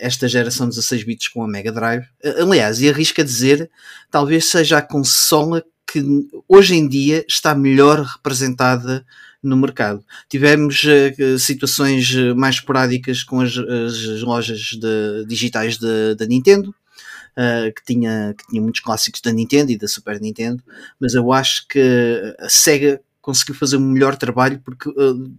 esta geração 16 bits com a Mega Drive. Eh, aliás, e arrisco a dizer, talvez seja a consola que hoje em dia está melhor representada no mercado. Tivemos uh, situações mais esporádicas com as, as lojas de, digitais da Nintendo, uh, que, tinha, que tinha muitos clássicos da Nintendo e da Super Nintendo, mas eu acho que a SEGA conseguiu fazer um melhor trabalho porque uh,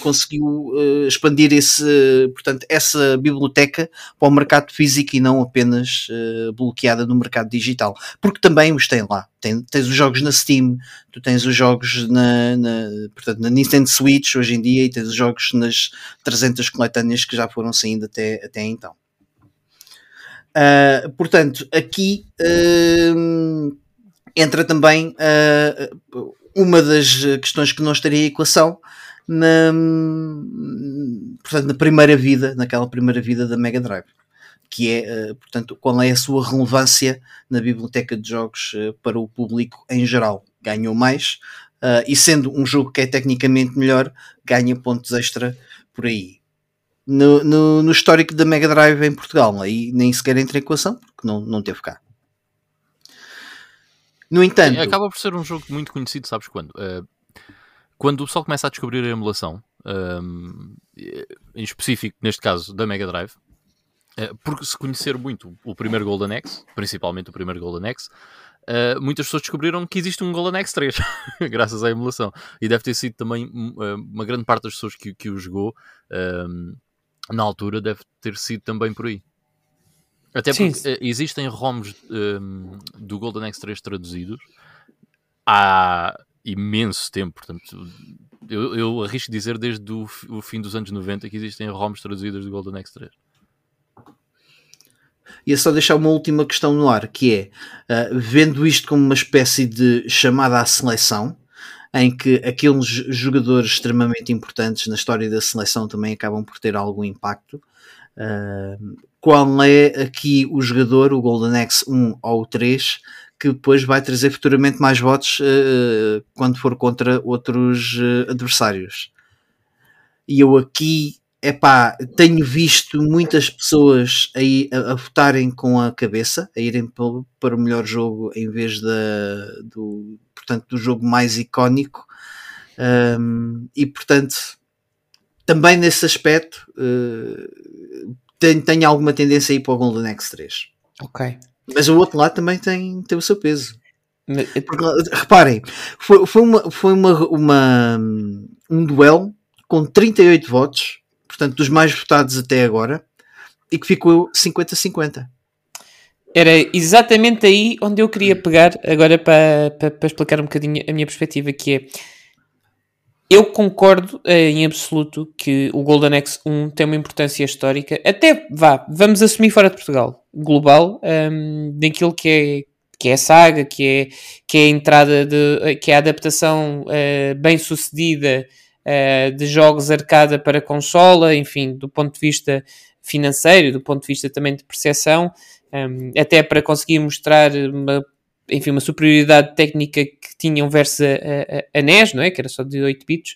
conseguiu uh, expandir esse, uh, portanto, essa biblioteca para o mercado físico e não apenas bloqueada no mercado digital. Porque também os tem lá. Tem, tens os jogos na Steam, tu tens os jogos na, na, portanto, na Nintendo Switch hoje em dia e tens os jogos nas 300 coletâneas que já foram saindo até, até então. portanto, aqui entra também uh, uma das eh, questões que não estaria em equação na, portanto, na primeira vida, naquela primeira vida da Mega Drive, que é, eh, portanto, qual é a sua relevância na biblioteca de jogos eh, para o público em geral. Ganhou mais e sendo um jogo que é tecnicamente melhor, ganha pontos extra por aí. No, no, no histórico da Mega Drive em Portugal, aí nem sequer entra em equação, porque não, não teve cá. No entanto. Sim, acaba por ser um jogo muito conhecido, sabes quando? Uh, quando o pessoal começa a descobrir a emulação, ehm, em específico, neste caso, da Mega Drive, uh, porque se conhecer muito o primeiro Golden Axe, principalmente o primeiro Golden Axe, uh, muitas pessoas descobriram que existe um Golden Axe 3, graças à emulação. E deve ter sido também uma grande parte das pessoas que, que o jogou ehm, na altura, deve ter sido também por aí. Até Sim. porque eh, existem ROMs ehm, do Golden X3 traduzidos há imenso tempo. Portanto, eu, eu arrisco dizer desde o, o fim dos anos 90 que existem ROMs traduzidas do Golden X3. Ia só deixar uma última questão no ar, que é, ah, vendo isto como uma espécie de chamada à seleção, em que aqueles jogadores extremamente importantes na história da seleção também acabam por ter algum impacto, ah, qual é aqui o jogador, o Golden X 1 ou o 3, que depois vai trazer futuramente mais votos ah, quando for contra outros ah, adversários? E eu aqui epá, tenho visto muitas pessoas aí a, a votarem com a cabeça, a irem pelo- para o melhor jogo em vez da, do, portanto, do jogo mais icónico. Um, e portanto, também nesse aspecto, uh, tenho, tenho alguma tendência a ir para o Golden X3. Ok. Mas o outro lado também tem, tem o seu peso. Mas, Porque, reparem, foi, foi, uma, foi uma, uma- um duelo com 38 votos, portanto, dos mais votados até agora, e que ficou 50-50. Era exatamente aí onde eu queria pegar agora para, para, para explicar um bocadinho a minha perspectiva, que é eu concordo eh, em absoluto que o Golden X1 tem uma importância histórica, até vá, vamos assumir fora de Portugal, global, um, daquilo que é, que é a saga, que é, que é a entrada de, que é a adaptação eh, bem sucedida eh, de jogos arcada para consola, enfim, do ponto de vista financeiro, do ponto de vista também de percepção, um, até para conseguir mostrar uma, enfim, uma superioridade técnica que tinham versus a, a, a NES, não é? Que era só de 8 bits.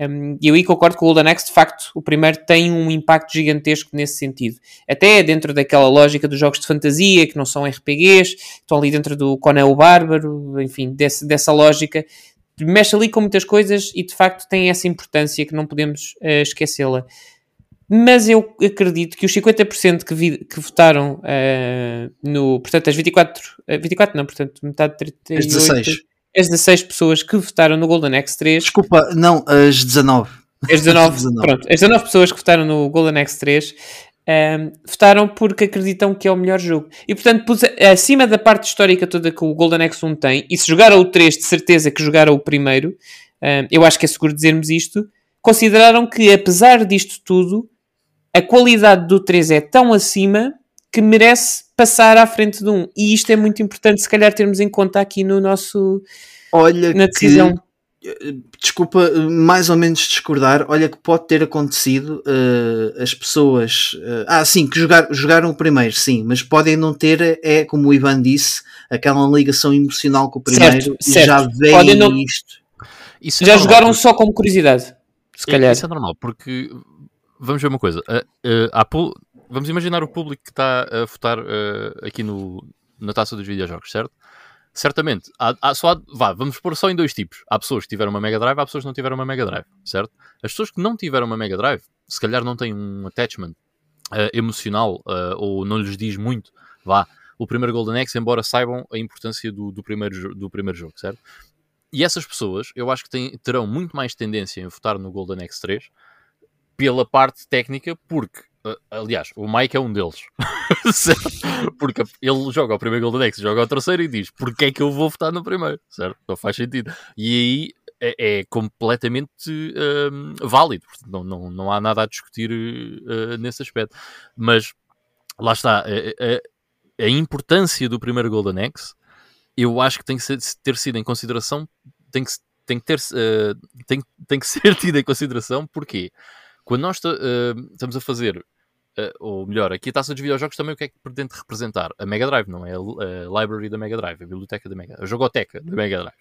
Um, e eu aí concordo com o Golden Axe, de facto, o primeiro tem um impacto gigantesco nesse sentido. Até dentro daquela lógica dos jogos de fantasia, que não são RPGs, estão ali dentro do Conan o Bárbaro, enfim, desse, dessa lógica. Mexe ali com muitas coisas e de facto tem essa importância que não podemos uh, esquecê-la mas eu acredito que os 50% que, vi, que votaram uh, no. Portanto, as 24. Uh, 24 não, portanto, metade de 38. As 16. As 16 pessoas que votaram no Golden X3. Desculpa, não, as 19. As 19, 19. Pronto, as 19 pessoas que votaram no Golden X3 um, votaram porque acreditam que é o melhor jogo. E portanto, pus acima da parte histórica toda que o Golden X1 tem, e se jogaram o 3, de certeza que jogaram o primeiro, um, eu acho que é seguro dizermos isto, consideraram que apesar disto tudo a qualidade do 3 é tão acima que merece passar à frente de um. E isto é muito importante, se calhar, termos em conta aqui no nosso. Olha na decisão. Que, desculpa, mais ou menos discordar. Olha que pode ter acontecido uh, as pessoas. Uh, ah, sim, que jogar, jogaram o primeiro, sim, mas podem não ter, é como o Ivan disse, aquela ligação emocional com o primeiro certo, e certo. já veem não... isto. Isso já é jogaram só como curiosidade. Se calhar. Isso é normal, porque vamos ver uma coisa. Uh, uh, vamos imaginar o público que está a votar uh, aqui no, na taça dos videojogos, certo? Certamente, há, há, só há, vá, vamos pôr só em dois tipos. Há pessoas que tiveram uma Mega Drive, há pessoas que não tiveram uma Mega Drive, certo? As pessoas que não tiveram uma Mega Drive, se calhar não têm um attachment emocional ou não lhes diz muito, vá, o primeiro Golden Axe, embora saibam a importância do, do, primeiro, do primeiro jogo, certo? E essas pessoas, eu acho que têm, terão muito mais tendência em votar no Golden X3 pela parte técnica, porque, aliás, o Mike é um deles. Porque ele joga o primeiro Golden X, joga o terceiro e diz porque é que eu vou votar no primeiro, certo? Não faz sentido. E aí é, é completamente um, válido, não, não, não há nada a discutir uh, nesse aspecto. Mas lá está, a, a, importância do primeiro Golden X, eu acho que tem que ser, ter sido em consideração, tem que, tem que ter, uh, tem, tem que ser tido em consideração, porquê? Quando nós uh, estamos a fazer, uh, ou melhor, aqui a taça dos videojogos também o que é que pretende representar? A Mega Drive, não é a, a library da Mega Drive, a biblioteca da Mega a jogoteca da Mega Drive.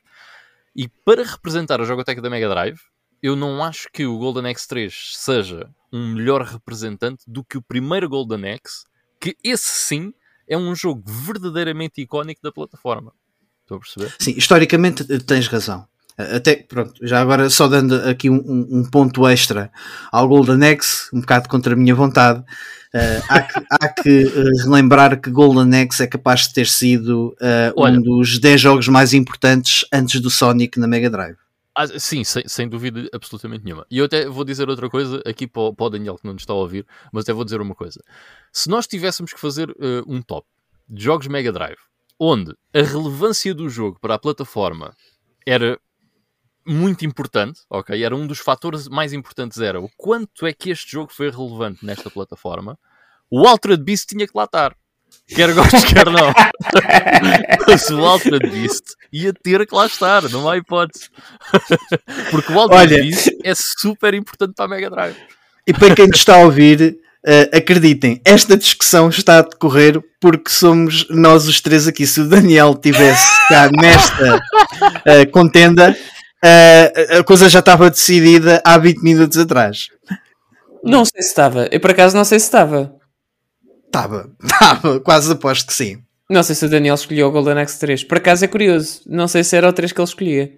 E para representar a jogoteca da Mega Drive, eu não acho que o Golden X3 seja um melhor representante do que o primeiro Golden X, que esse sim é um jogo verdadeiramente icónico da plataforma. Estou a perceber? Sim, historicamente tens razão. Até, pronto, já agora só dando aqui um, um, ponto extra ao Golden Axe, um bocado contra a minha vontade, uh, há que, há que uh, relembrar que Golden Axe é capaz de ter sido uh, um dos 10 jogos mais importantes antes do Sonic na Mega Drive. Ah, sim, sem, sem dúvida absolutamente nenhuma. E eu até vou dizer outra coisa aqui para o, para o Daniel que não nos está a ouvir, mas até vou dizer uma coisa. Se nós tivéssemos que fazer um top de jogos Mega Drive, onde a relevância do jogo para a plataforma era muito importante, ok? Era um dos fatores mais importantes, era o quanto é que este jogo foi relevante nesta plataforma. O Altered Beast tinha que lá estar. Quer gostes, quer não. Mas o Altered Beast ia ter que lá estar, não há hipótese. Porque o Altered Olha. Beast é super importante para a Mega Drive. E para quem nos está a ouvir, eh, acreditem, esta discussão está a decorrer porque somos nós os três aqui. Se o Daniel estivesse cá nesta eh, contenda, eh, a coisa já estava decidida há 20 minutos atrás. Não sei se estava. Eu por acaso não sei se estava. Estava, estava, quase aposto que sim. Não sei se o Daniel escolheu o Golden Axe 3. Por acaso é curioso. Não sei se era o 3 que ele escolhia.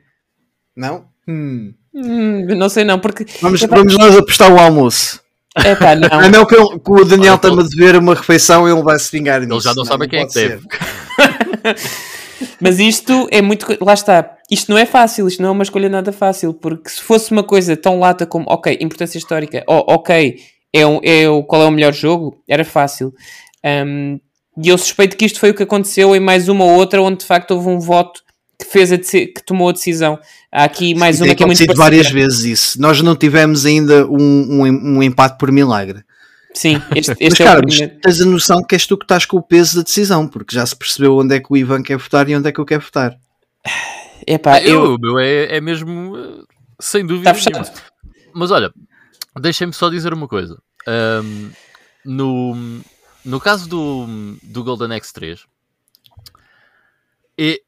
Não? Hum. Hum, não sei não, porque... Vamos, Epá, vamos nós apostar o almoço. epá, não. A não que, ele- que o Daniel está-me a dever uma refeição ele vai se vingar nisso. já não sabe quem é pode que deve. Mas isto é muito. Lá está. Isto não é fácil, isto não é uma escolha nada fácil, porque se fosse uma coisa tão lata como, ok, importância histórica, ou ok, é, um, é o, qual é o melhor jogo, era fácil. Um, e eu suspeito que isto foi o que aconteceu em mais uma ou outra, onde de facto houve um voto que, fez a que tomou a decisão. Há aqui mais Tem uma que é muito várias vezes isso. Nós não tivemos ainda um, um, um empate por milagre. Sim, este, Mas, este é cara, o mas primeiro. tens a noção que és tu que estás com o peso da decisão, porque já se percebeu onde é que o Ivan quer votar e onde é que eu quero votar. Epá, eu, eu, meu é, é mesmo eh, sem dúvida. Está fechado. nenhuma. Mas olha, deixem-me só dizer uma coisa. Ahm, no, no caso do, do Golden X3, é,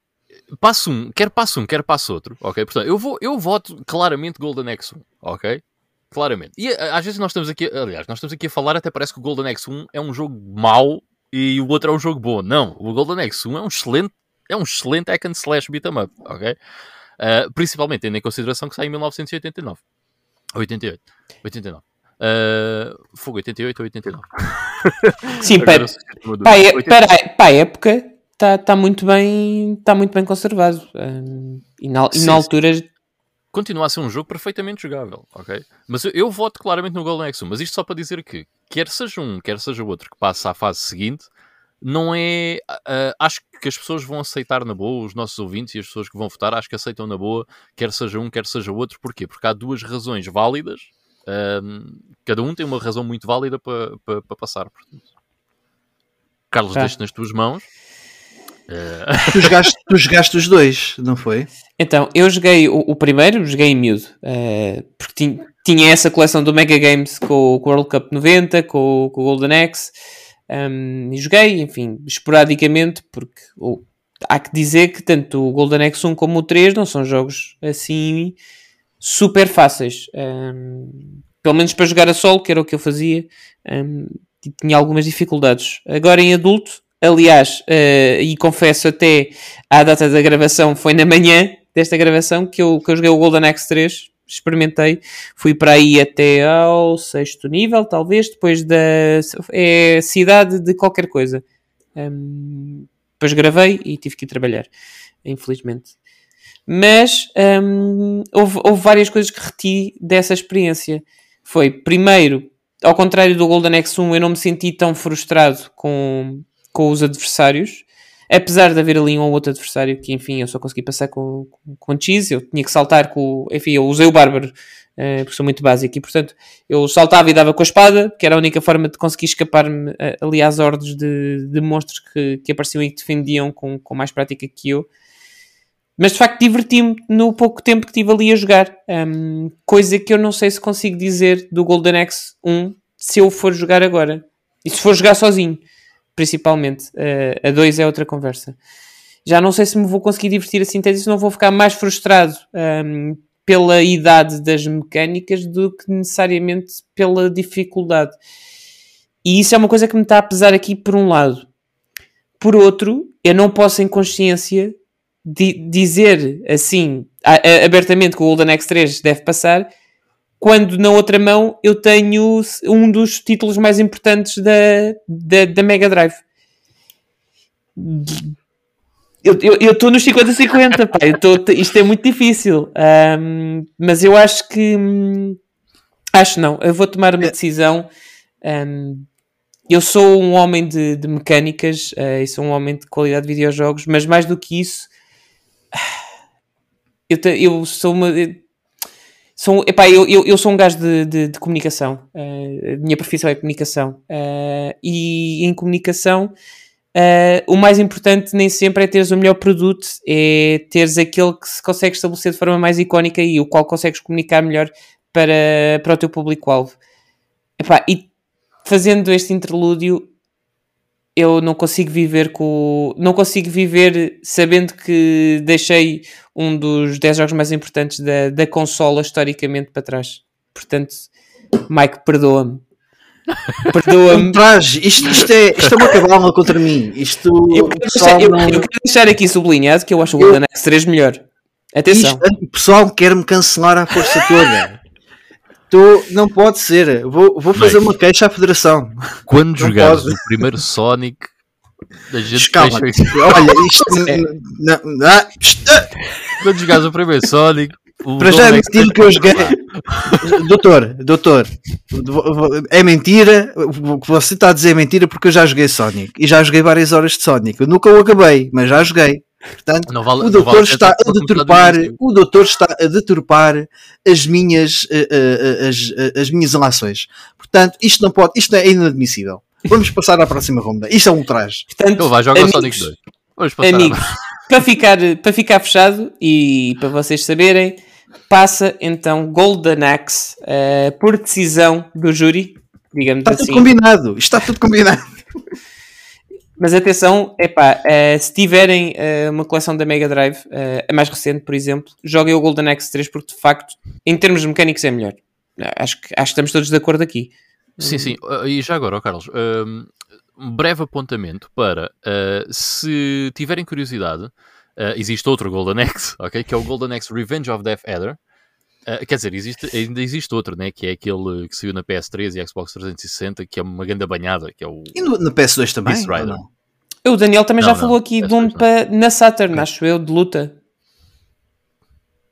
passo um, quer passo um, quer passo outro, ok? Portanto, eu, vou, eu voto claramente Golden X1, ok? Claramente. E eh, às vezes nós estamos aqui, aliás, nós estamos aqui a falar, até parece que o Golden X1 é um jogo mau e o outro é um jogo bom. Não, o Golden X1 é um excelente, é um excelente hack and slash beat 'em up, ok? Uh, principalmente tendo em consideração que sai em 1989. 88. 89. Uh, fogo, 88 ou 89? sim, para, para, 88. para, para a época está tá muito bem está muito bem conservado. Um, e na, e Sim, na sim. Continua a ser um jogo perfeitamente jogável, ok? Mas eu, eu voto claramente no Golden X1, mas isto só para dizer que, quer seja um, quer seja o outro que passa à fase seguinte, não é. ah, acho que as pessoas vão aceitar na boa, os nossos ouvintes e as pessoas que vão votar, acho que aceitam na boa, quer seja um, quer seja o outro. Porquê? Porque há duas razões válidas, ahm, cada um tem uma razão muito válida para, para, para passar. portanto. Carlos, Tá. deixo nas tuas mãos. Ah, Tu jogaste, tu jogaste os dois, não foi? Então, eu joguei o, o primeiro, joguei em miúdo, eh, porque tin- tinha essa coleção do Mega Games com, com o World Cup 90, com, com o Golden Axe, um, e joguei, enfim, esporadicamente, porque o- há que dizer que tanto o Golden Axe 1 como o 3 não são jogos assim super fáceis. Um, pelo menos para jogar a solo, que era o que eu fazia, um, e tinha algumas dificuldades. Agora em adulto, aliás, eh, e confesso até à data da gravação, foi na manhã desta gravação que eu, que eu joguei o Golden Axe 3, experimentei, fui para aí até ao sexto nível, talvez, depois da é cidade de qualquer coisa. Um, depois gravei e tive que ir trabalhar, infelizmente. Mas um, houve, houve várias coisas que reti dessa experiência. Foi, primeiro, ao contrário do Golden X1, eu não me senti tão frustrado com, com os adversários. Apesar de haver ali um ou outro adversário que, enfim, eu só consegui passar com, com, com cheese, eu tinha que saltar com. Enfim, eu usei o Bárbaro, eh, porque sou muito básico, e portanto eu saltava e dava com a espada, que era a única forma de conseguir escapar-me eh, ali às ordens de, de monstros que, que apareciam e que defendiam com, com mais prática que eu. Mas de facto diverti-me no pouco tempo que tive ali a jogar. Hum, coisa que eu não sei se consigo dizer do Golden Axe 1 se eu for jogar agora. E se for jogar sozinho, principalmente. Uh, a 2 é outra conversa. Já não sei se me vou conseguir divertir assim, até se não vou ficar mais frustrado hum, pela idade das mecânicas do que necessariamente pela dificuldade. E isso é uma coisa que me está a pesar aqui por um lado. Por outro, eu não posso em consciência di- dizer assim abertamente que o Golden X3 deve passar, quando na outra mão eu tenho um dos títulos mais importantes da, da, da Mega Drive. Eu estou nos 50-50, pá. Eu tô, isto é muito difícil. Um, mas eu acho que. hum, Acho não. Eu vou tomar uma É. decisão. um, eu sou um homem de, de mecânicas eh, e sou um homem de qualidade de videojogos, mas mais do que isso, eu, te- eu sou uma. eu- Sou, epá, eu, eu, eu sou um gajo de, de, de comunicação. eh, a minha profissão é comunicação. eh, e em comunicação, eh, o mais importante nem sempre é teres o melhor produto, é teres aquele que se consegue estabelecer de forma mais icónica e o qual consegues comunicar melhor para, para o teu público-alvo. E fazendo este interlúdio, eu não consigo viver com. Não consigo viver sabendo que deixei um dos 10 jogos mais importantes da, da consola historicamente para trás. Portanto, Mike, perdoa-me. Perdoa-me. Isto, isto, é, isto é uma cabala contra mim. Isto Eu quero, deixar, eu- não- eu quero deixar aqui sublinhado que eu acho o Golden Axe 3 melhor. Atenção. isto- o pessoal quer-me cancelar à força toda. Tô, não pode ser. Vou, vou fazer Bem. uma queixa à Federação. Quando Não jogares o primeiro Sonic, gente Calma. Olha, isto. É. não- não- ah, ah, Quando jogares o primeiro Sonic, o Para já é mentira que eu joguei. Doutor, doutor, é mentira. O que você está a dizer é mentira porque eu já joguei Sonic e já joguei várias horas de Sonic. Eu nunca o acabei, mas já joguei. Portanto, vale- o doutor vale está a deturpar, o doutor está a deturpar as minhas, eh, eh, as, eh, as minhas relações. Portanto, isto não pode, isto é inadmissível. Vamos passar à próxima ronda. Isto é um ultraje. Portanto, Ele vai jogar o amigos, Sonic 2. Vamos passar amigos, para ficar, para ficar fechado e para vocês saberem, passa então Golden Axe eh, por decisão do júri, digamos Está assim. tudo combinado. Isto está tudo combinado. Mas atenção, epá, eh, se tiverem eh, uma coleção da Mega Drive, eh, a mais recente, por exemplo, joguem o Golden Axe 3 porque de facto, em termos mecânicos, é melhor. Acho que, acho que estamos todos de acordo aqui. Sim, sim. Uh, E já agora, ó Carlos, um, um breve apontamento para uh, se tiverem curiosidade, uh, existe outro Golden Axe, ok? Que é o Golden Axe Revenge of Death Adder. Uh, quer dizer, existe, ainda existe outro, né? Que é aquele que saiu na PS3 e Xbox 360, que é uma ganda banhada, que é o. E no, no PS2 também? Não? O Daniel também Não, já não, falou aqui de um vez não. pa- na Saturn, acho eu, de luta.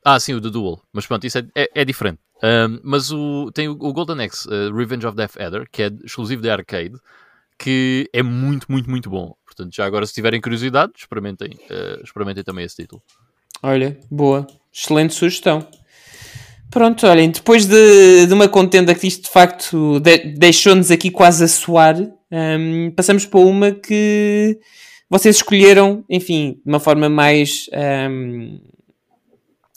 Ah, sim, o The Duel. Mas pronto, isso é, é, é diferente. Um, mas o, tem o, Golden Axe uh, Revenge of Death Adder, que é exclusivo da arcade, que é muito, muito, muito bom. Portanto, já agora, se tiverem curiosidade, experimentem, uh, experimentem também esse título. Olha, boa. Excelente sugestão. Pronto, olhem, depois de, de uma contenda que isto de facto de- deixou-nos aqui quase a suar, hum, passamos para uma que vocês escolheram, enfim, de uma forma mais hum,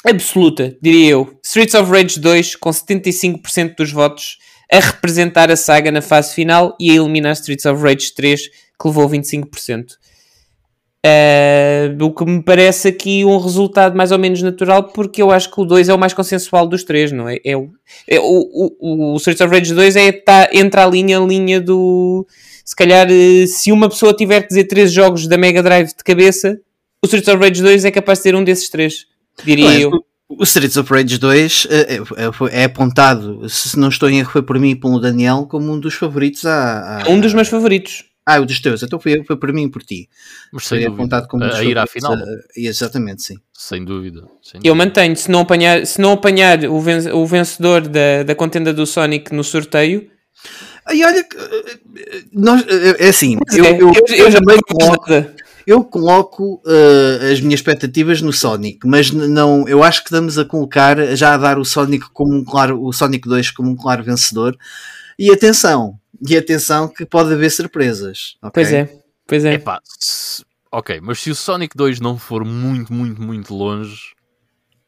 absoluta, diria eu. Streets of Rage 2 com 75% dos votos a representar a saga na fase final e a eliminar Streets of Rage 3 que levou 25%. Uh, o que me parece aqui um resultado mais ou menos natural, porque eu acho que o 2 é o mais consensual dos três, não é? é, o, é o, o, o Streets of Rage 2 é, tá, entra a linha, a linha do. Se calhar, eh, se uma pessoa tiver que dizer três jogos da Mega Drive de cabeça, o Streets of Rage 2 é capaz de ser um desses três, diria é, eu. o- Streets of Rage 2 eh, é, é- é apontado, se não estou em erro, foi por mim e pelo Daniel, como um dos favoritos a. a- Um dos meus favoritos. Ah, o dos teus, então foi, foi por mim e por ti. Mas sem Foi dúvida. apontado como um a, dos a ir à favoritos, final. eh, exatamente, sim. Sem dúvida. sem Eu dúvida. mantenho, se não apanhar, se não apanhar o, ven- o vencedor da, da contenda do Sonic no sorteio, E olha, que, eh, eh, nós, é assim, eu, é, eu, eu- eu já também não coloco. Eu coloco eh, as minhas expectativas no Sonic, mas não, eu acho que estamos a colocar, já a dar o Sonic como um claro, o Sonic 2 como um claro vencedor. E atenção, e atenção que pode haver surpresas. ok? Pois é, pois é. Epá, se- ok, mas se o Sonic 2 não for muito, muito, muito longe,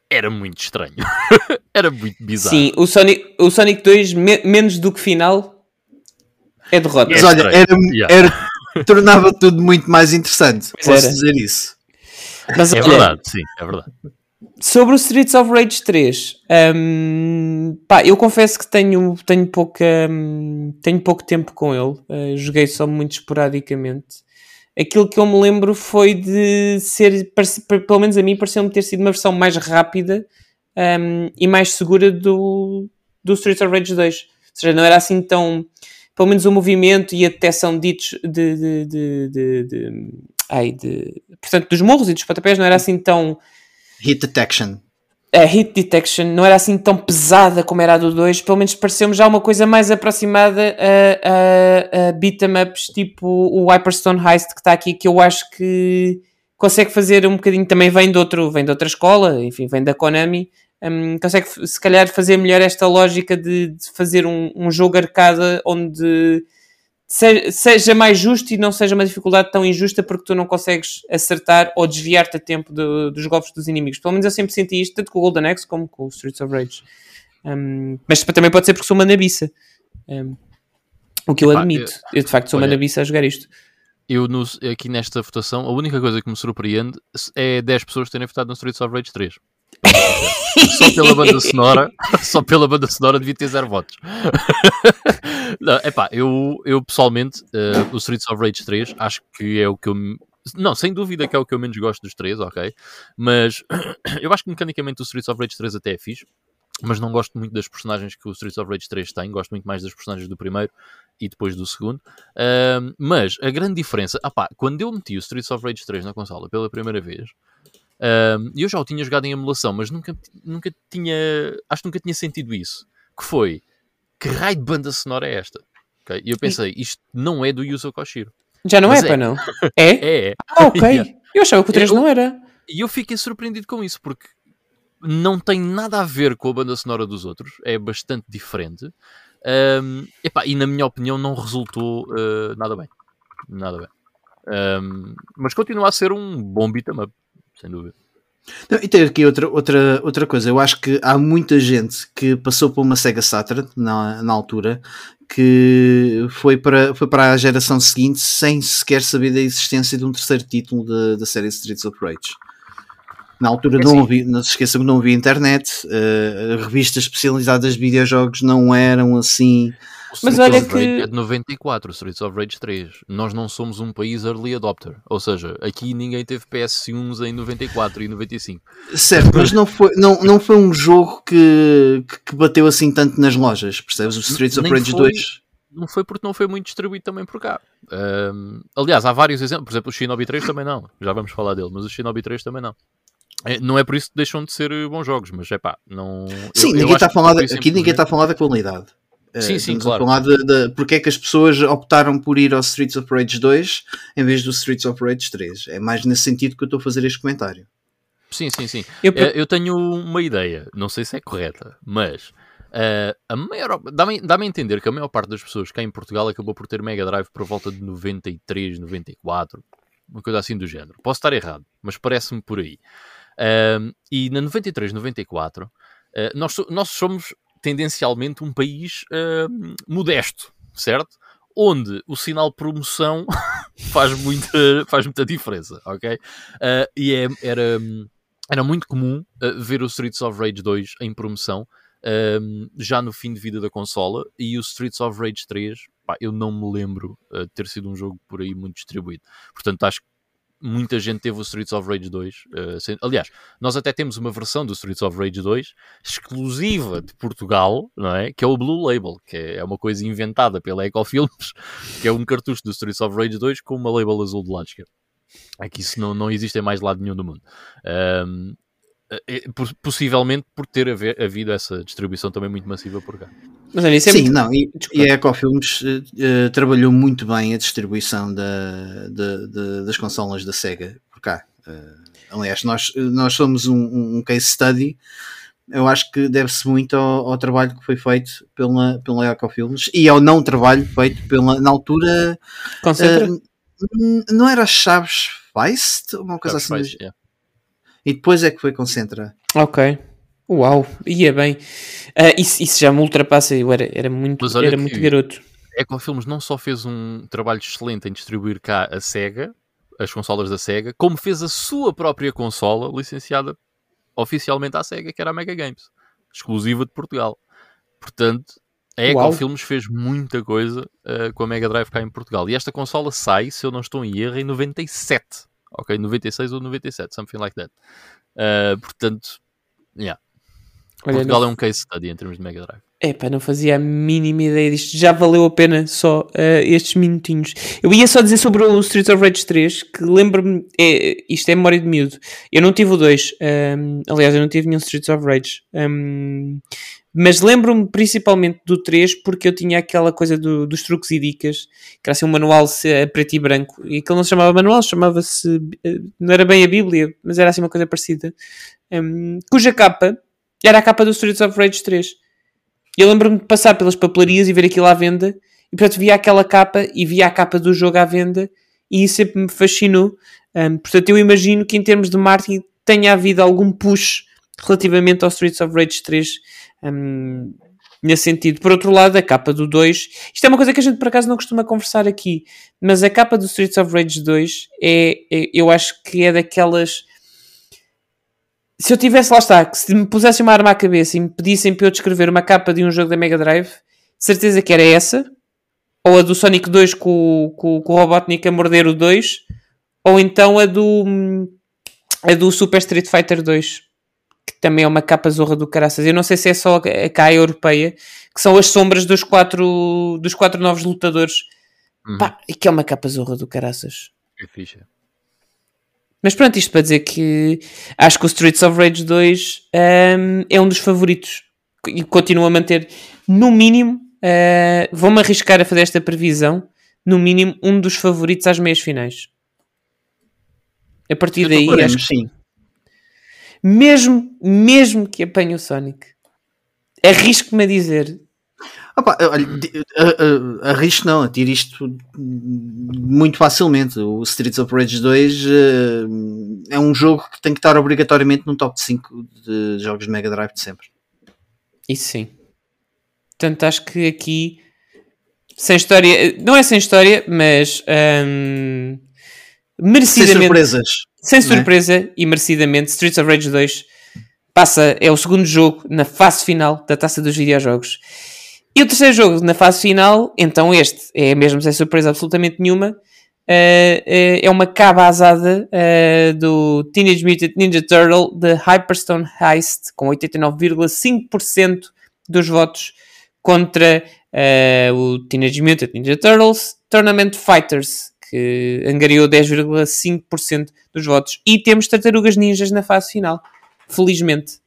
era muito estranho. era muito bizarro. Sim, o Sonic, o Sonic 2, me- menos do que final, é derrota. Mas É olha, era, yeah. era- tornava tudo muito mais interessante. Pois Posso era. dizer isso. Mas É olha, verdade, sim, é verdade. sobre o Streets of Rage 3, hum, pá, eu confesso que tenho, tenho, pouca, hum, tenho pouco tempo com ele. Uh, joguei só muito esporadicamente. Aquilo que eu me lembro foi de ser, pelo menos a mim, pareceu-me ter sido uma versão mais rápida hum, e mais segura do, do Streets of Rage 2. Ou seja, não era assim tão. Pelo menos o movimento e a detecção de, de, de, de, de- de- ai, de, portanto, dos morros e dos pontapés não era assim tão Hit detection. a hit detection não era assim tão pesada como era a do 2, pelo menos pareceu-me já uma coisa mais aproximada a, a, a beat 'em ups, tipo o Hyperstone Heist que está aqui, que eu acho que consegue fazer um bocadinho, também vem de, outro, vem de outra escola, enfim, vem da Konami, hum, consegue se calhar fazer melhor esta lógica de, de fazer um, um jogo arcada onde se- seja mais justo e não seja uma dificuldade tão injusta porque tu não consegues acertar ou desviar-te a tempo do- dos golpes dos inimigos. Pelo menos eu sempre senti isto, tanto com o Golden Axe como com o Streets of Rage. Um, mas também pode ser porque sou uma nabiça. Um, o que eu Epá, admito. Eu, de facto sou uma nabiça a jogar isto. Eu, no- aqui nesta votação, a única coisa que me surpreende é 10 pessoas terem votado no Streets of Rage 3. Só pela banda sonora, só pela banda sonora devia ter zero votos. Não, epá, eu, eu pessoalmente, eh, o Streets of Rage 3, acho que é o que eu. Não, sem dúvida que é o que eu menos gosto dos três, ok? Mas eu acho que mecanicamente o Streets of Rage 3 até é fixe, mas não gosto muito das personagens que o Streets of Rage 3 tem, gosto muito mais das personagens do primeiro e depois do segundo. Ahm, mas a grande diferença, ah pá, quando eu meti o Streets of Rage 3 na consola pela primeira vez, ahm, eu já o tinha jogado em emulação, mas nunca, nunca tinha, acho que nunca tinha sentido isso. Que foi, que raio de banda sonora é esta? Ok, E eu pensei, isto não é do Yuzo Koshiro. Já não Mas é, é. para não? É? É. Ah, ok. Yeah. Eu achava que o 3 Eu- não era. E eu fiquei surpreendido com isso, porque não tem nada a ver com a banda sonora dos outros, é bastante diferente. Ahm, epá, e na minha opinião não resultou ah, nada bem. Nada bem. Ahm, mas continua a ser um bom beat 'em up, sem dúvida. Não, e tem aqui outra, outra, outra coisa. Eu acho que há muita gente que passou por uma Sega Saturn na, na altura que foi para, foi para a geração seguinte sem sequer saber da existência de um terceiro título da, da série Streets of Rage. Na altura É não assim. havia, não se esqueçam que não havia internet, eh, revistas especializadas de videojogos não eram assim. O Mas Streets olha Rage que- é de 94, o Streets of Rage 3. Nós não somos um país early adopter. Ou seja, aqui ninguém teve PS1 em 94 e 95. Certo, mas não foi, não, não foi um jogo que, que- bateu assim tanto nas lojas, percebes? O Streets of Rage foi. 2. não foi porque não foi muito distribuído também por cá. Ahm, aliás, há vários exemplos. Por exemplo, o Shinobi 3 também não. Já vamos falar dele, mas o Shinobi 3 também não. É, não é por isso que deixam de ser bons jogos, mas é pá, não. Sim, eu- ninguém está a falar, de- aqui ninguém está a falar da qualidade. Eh, Sim, sim, claro. a falar de, de porque é que as pessoas optaram por ir ao Streets of Rage 2 em vez do Streets of Rage 3. É mais nesse sentido que eu estou a fazer este comentário. Sim, sim, sim. Eu, Eh, Eu tenho uma ideia, não sei se é correta, mas eh, a maior dá-me dá a entender que a maior parte das pessoas cá em Portugal acabou por ter Mega Drive por volta de 93, 94, uma coisa assim do género. Posso estar errado, mas parece-me por aí. Ahm, e na 93, 94, eh, nós, nós somos tendencialmente um país ahm, modesto, certo? Onde o sinal promoção faz muita, faz muita diferença, ok? Ah, e é- era, era muito comum ah, ver o Streets of Rage 2 em promoção ahm, já no fim de vida da consola e o Streets of Rage 3, pá, eu não me lembro ah, de ter sido um jogo por aí muito distribuído. Portanto, acho que muita gente teve o Streets of Rage 2. ah, sem- aliás, nós até temos uma versão do Streets of Rage 2 exclusiva de Portugal, não é? Que é o Blue Label, que é é uma coisa inventada pela Ecofilms, que é um cartucho do Streets of Rage 2 com uma label azul de lado esquerdo. Aqui isso não, não existe em mais lado nenhum do mundo. É- por- possivelmente por ter haver- havido essa distribuição também muito massiva por cá. mas olha, isso é Sim, muito- não, e, e a Ecofilms eh, eh, trabalhou muito bem a distribuição da, da- da- das consolas da Sega por cá. Eh, aliás, nós, nós somos um, um case study. Eu acho que deve-se muito ao, ao trabalho que foi feito pela, pela Ecofilms e ao não trabalho feito pela, na altura. Concentra. eh, n- não era Chaves Feist? Uma coisa Sabes, assim. do- yeah. E depois é que foi Concentra. Ok. Uau, ia bem. Ah, isso, isso já me ultrapassa. Eu era, era, muito, Mas olha era que- muito garoto. Ecofilms não só fez um trabalho excelente em distribuir cá a Sega, as consolas da Sega, como fez a sua própria consola licenciada oficialmente à Sega, que era a Mega Games, exclusiva de Portugal. Portanto, a Uau. Ecofilms fez muita coisa eh, com a Mega Drive cá em Portugal. E esta consola sai, se eu não estou em erro, em 97. Ok, 96 ou 97, something like that. Eh, portanto, yeah. Olha, Portugal não- é um case study em termos de Mega Drive. Epá, não fazia a mínima ideia disto. Já valeu a pena só uh, estes minutinhos. Eu ia só dizer sobre o Streets of Rage 3, que lembro-me, é, isto é memória de miúdo. Eu não tive o 2, um, aliás, eu não tive nenhum Streets of Rage. Um, mas lembro-me principalmente do 3 porque eu tinha aquela coisa do, dos truques e dicas, que era assim um manual a preto e branco. E aquilo não se chamava manual, chamava-se. Eh, não era bem a Bíblia, mas era assim uma coisa parecida. Um, cuja capa era a capa do Streets of Rage 3 eu lembro-me de passar pelas papelarias e ver aquilo à venda, e portanto via aquela capa e via a capa do jogo à venda, e isso sempre me fascinou. Um, portanto, eu imagino que em termos de marketing tenha havido algum push relativamente ao Streets of Rage 3 um, nesse sentido. Por outro lado, a capa do 2, isto é uma coisa que a gente por acaso não costuma conversar aqui, mas a capa do Streets of Rage 2 é, é eu acho que é daquelas se eu tivesse lá está, se me pusessem uma arma à cabeça e me pedissem para eu descrever uma capa de um jogo da Mega Drive, certeza que era essa, ou a do Sonic 2 com, com, com o Robotnik a morder o 2, ou então a do a do Super Street Fighter 2, que também é uma capa zorra do caraças. Eu não sei se é só a cá europeia, que são as sombras dos quatro, dos quatro novos lutadores. Uhum. Pá, e que é uma capa zorra do caraças. É ficha. Mas pronto, isto para dizer que acho que o Streets of Rage 2 um, é um dos favoritos e continuo a manter, no mínimo, uh, vou-me arriscar a fazer esta previsão, no mínimo, um dos favoritos às meias finais. A partir daí, acho que sim. Mesmo, mesmo que apanhe o Sonic, arrisco-me a dizer, Opa, olha, arrisco não, atiro isto muito facilmente. O Streets of Rage 2 uh, eh, é um jogo que tem que estar obrigatoriamente no top 5 de jogos de Mega Drive de sempre. Isso sim. Portanto, acho que aqui, sem história, não é sem história, mas um, merecidamente. Sem surpresas. Sem é? surpresa é? e merecidamente, Streets of Rage 2 passa, é o segundo jogo na fase final da taça dos videojogos. E o terceiro jogo na fase final, então este, é mesmo sem surpresa absolutamente nenhuma, Uh, uh, é uma caba asada uh, do Teenage Mutant Ninja Turtle de Hyperstone Heist, com 89,5% dos votos contra o Teenage Mutant Ninja Turtles Tournament Fighters, que angariou 10,5% dos votos. E temos tartarugas ninjas na fase final, felizmente.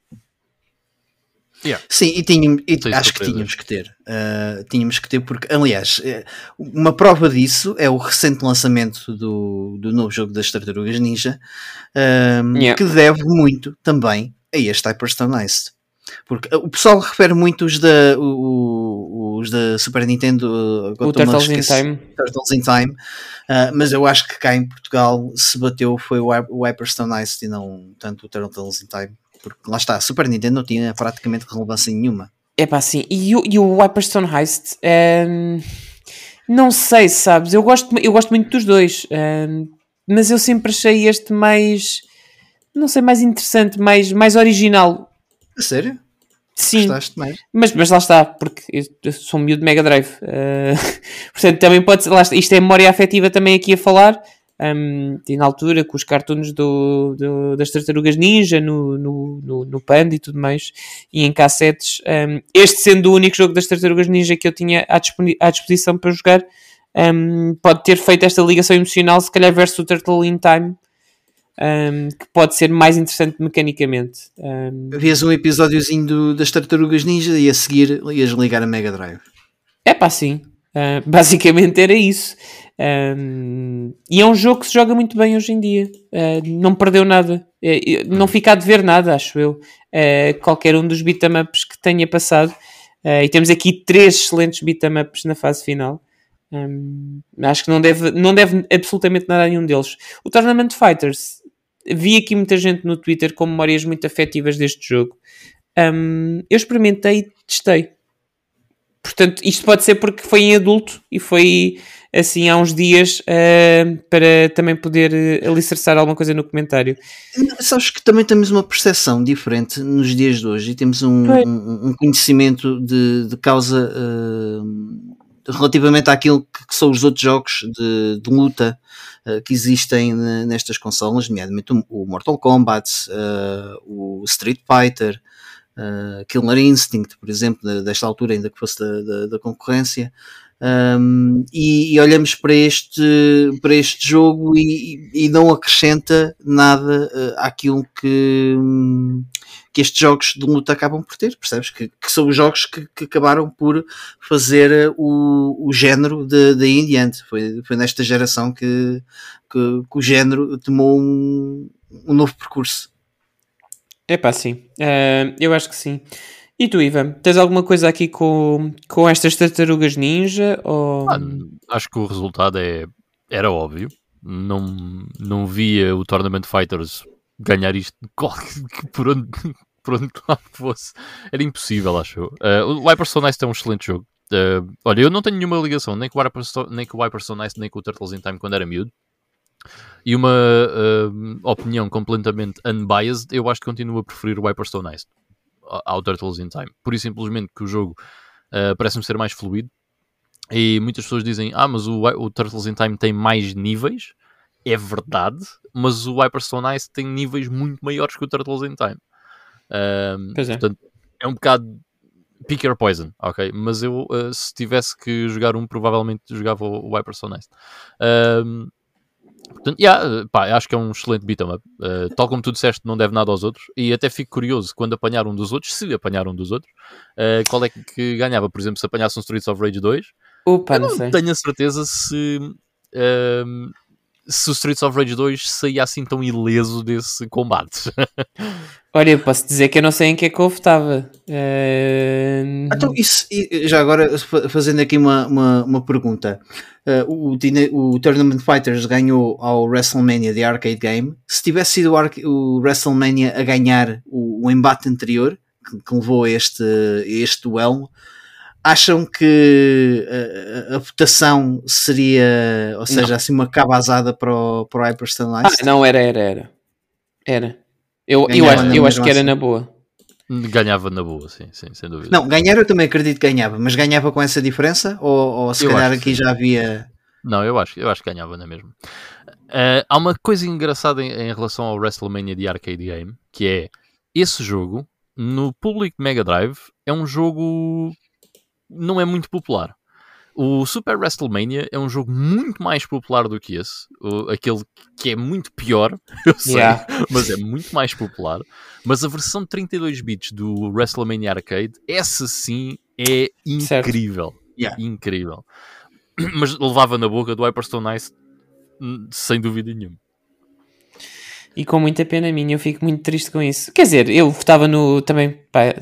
Yeah. Sim, e, tínhamos, e acho que tínhamos que ter. Uh, tínhamos que ter, porque, aliás, eh, uma prova disso é o recente lançamento do, do novo jogo das Tartarugas Ninja, um, yeah. que deve muito também a este Hyperstone Ice. Porque o pessoal refere muito os da, o, os da Super Nintendo, o Turtles in Time, Turtles in Time uh, mas eu acho que cá em Portugal se bateu foi o, o Hyperstone Ice e não tanto o Turtles in Time porque lá está, a Super Nintendo não tinha praticamente relevância nenhuma. É pá, sim. E, e o Hyperstone Heist, um, não sei, sabes? Eu gosto, eu gosto muito dos dois, um, mas eu sempre achei este mais, não sei, mais interessante, mais, mais original. A sério? Sim, mas, mas lá está, porque eu sou um miúdo de Mega Drive. Uh, portanto, também pode ser, lá está, isto é memória afetiva também aqui a falar. Um, e na altura com os cartoons do, do, das tartarugas ninja no, no, no, no, Panda e tudo mais, e em cassetes. Um, este sendo o único jogo das tartarugas ninja que eu tinha à, à disposição para jogar, um, pode ter feito esta ligação emocional, se calhar versus o Turtle in Time. Que pode ser mais interessante mecanicamente. Um, Havias um episódiozinho do, das tartarugas ninja e a seguir ias ligar a Mega Drive. É pá, sim. Uh, basicamente era isso. Um, e é um jogo que se joga muito bem hoje em dia. Uh, não perdeu nada. Uh, não fica a dever nada, acho eu. Qualquer um dos beat'em ups que tenha passado. e temos aqui três excelentes beat'em ups na fase final. Um, acho que não deve, não deve absolutamente nada a nenhum deles. O Tournament Fighters, vi aqui muita gente no Twitter com memórias muito afetivas deste jogo. Um, eu experimentei e testei. Portanto, isto pode ser porque foi em adulto e foi assim há uns dias uh, para também poder uh, alicerçar alguma coisa no comentário. Sabes que também temos uma percepção diferente nos dias de hoje e temos um, um, um conhecimento de, de causa uh, relativamente àquilo que, que, são os outros jogos de, de luta uh, que existem nestas consolas, nomeadamente o, o Mortal Kombat, o Street Fighter. uh, Killer Instinct, por exemplo, de- desta altura, ainda que fosse da, da- da concorrência. Um, e, e olhamos para este, para este jogo e, e não acrescenta nada uh, àquilo que, hum, que estes jogos de luta acabam por ter, percebes? Que, que são os jogos que, que acabaram por fazer uh, o, o género daí em diante. Foi, foi nesta geração que, que, que o género tomou um, um novo percurso. É pá, sim. Ah, eu acho que sim. E tu, Ivan, tens alguma coisa aqui com, com estas tartarugas ninja? Ou... Ah, acho que o resultado é, era óbvio. Não, não via o Tournament Fighters ganhar isto por onde, por onde lá fosse. Era impossível, acho eu. Uh, o Hyperstone Ice é um excelente jogo. Uh, olha, eu não tenho nenhuma ligação nem com o Hyperstone, nem com o Hyperstone Ice, nem com o Turtles in Time quando era miúdo. E uma uh, opinião completamente unbiased, eu acho que continuo a preferir o Hyperstone Ice ao Turtles in Time. Por isso, simplesmente que o jogo parece-me ser mais fluido. E muitas pessoas dizem: Ah, mas o, o Turtles in Time tem mais níveis. É verdade, mas o Hyperstone Ice tem níveis muito maiores que o Turtles in Time. Um, Pois é. Portanto, é um bocado pick your poison, ok? Mas eu, uh, se tivesse que jogar um, provavelmente jogava o, o Hyperstone Ice. Um, Portanto, yeah, pá, acho que é um excelente beat'em up. Uh, tal como tu disseste, não deve nada aos outros. E até fico curioso quando apanhar um dos outros, se apanhar um dos outros, uh, qual é que ganhava. Por exemplo, se apanhasse um Streets of Rage 2, Opa, eu não não sei. tenho a certeza se, um, se o Streets of Rage 2 saía assim tão ileso desse combate. Olha, eu posso dizer que eu não sei em que é que eu votava. Ah, Então, isso, já agora, fa- fazendo aqui uma, uma, uma pergunta. Uh, o, o Tournament Fighters ganhou ao WrestleMania de arcade game. Se tivesse sido o, WrestleMania a ganhar o, o embate anterior, que, que levou a este, a este duelo, acham que uh, a, a votação seria, ou seja, assim uma cabazada para o, para o Hyperstone Ah, não, era, era, era. Era. Eu, eu, acho, eu acho que era assim. na boa. Ganhava na boa, sim, sim, sem dúvida. Não, ganhar eu também acredito que ganhava, mas ganhava com essa diferença? Ou, ou se Eu calhar aqui sim. já havia. Não, eu acho, eu acho que ganhava na mesma. Eh, há uma coisa engraçada em, em relação ao WrestleMania de arcade game, que é esse jogo no público Mega Drive é um jogo não é muito popular. O Super WrestleMania é um jogo muito mais popular do que esse, o- aquele que é muito pior, eu sei, Yeah. mas é muito mais popular. Mas a versão de 32 bits do WrestleMania Arcade, essa sim é Certo. incrível. Yeah. Incrível. Mas levava na boca do Hyperstone Ice hum, sem dúvida nenhuma. E com muita pena minha, eu fico muito triste com isso. Quer dizer, eu votava no. Também, pá,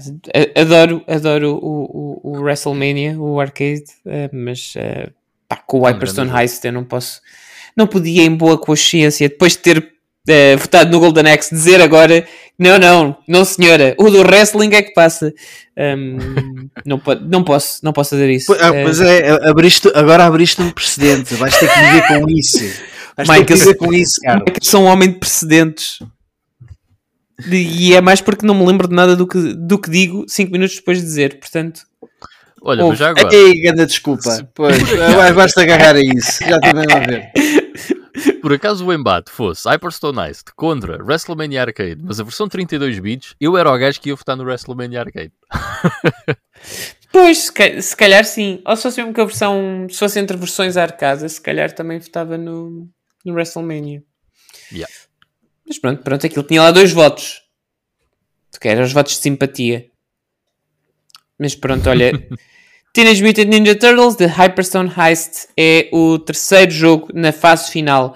adoro, adoro o, o, o WrestleMania, o arcade, eh, mas eh, pá, com o um Hyperstone Heist eu não posso. Não podia, em boa consciência, depois de ter eh, votado no Golden Axe, dizer agora: não, não, não senhora, o do wrestling é que passa. Ahm, não, po- não posso, não posso fazer isso. Pois, ah, pois é, abriste, agora abriste um precedente, vais ter que viver com isso. Michael- com isso, cara. É que sou um homem de precedentes. De- E é mais porque não me lembro de nada do que, do que digo 5 minutos depois de dizer. Portanto, Olha, mas já agora, Ei, grande desculpa. Pois, basta agarrar a isso. Já mesmo a ver. por acaso o embate fosse Hyperstone Ice contra WrestleMania Arcade, mas a versão 32 bits, eu era o gajo que ia votar no WrestleMania Arcade. pois, se ca- se calhar sim. Ou se fosse mesmo que a versão. Se fosse entre versões arcada, se calhar também votava no, no WrestleMania. Yeah. Mas pronto, pronto, aquilo tinha lá dois votos. Que eram os votos de simpatia. Mas pronto, olha. Teenage Mutant Ninja Turtles The Hyperstone Heist é o terceiro jogo na fase final.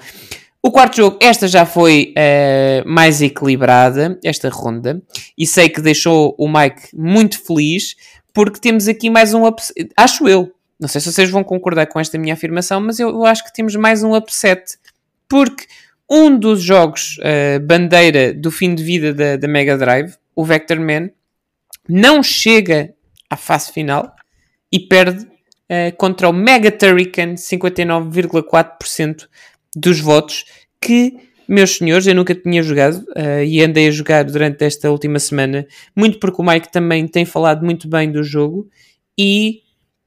O quarto jogo, esta já foi eh, mais equilibrada, esta ronda, e sei que deixou o Mike muito feliz, porque temos aqui mais um upset. Acho eu, não sei se vocês vão concordar com esta minha afirmação, mas eu, eu acho que temos mais um upset, porque um dos jogos eh, bandeira do fim de vida da, da Mega Drive, o Vector Man, não chega à fase final e perde eh, contra o Mega Turrican 59,4% dos votos que, meus senhores, eu nunca tinha jogado eh, e andei a jogar durante esta última semana, muito porque o Mike também tem falado muito bem do jogo e,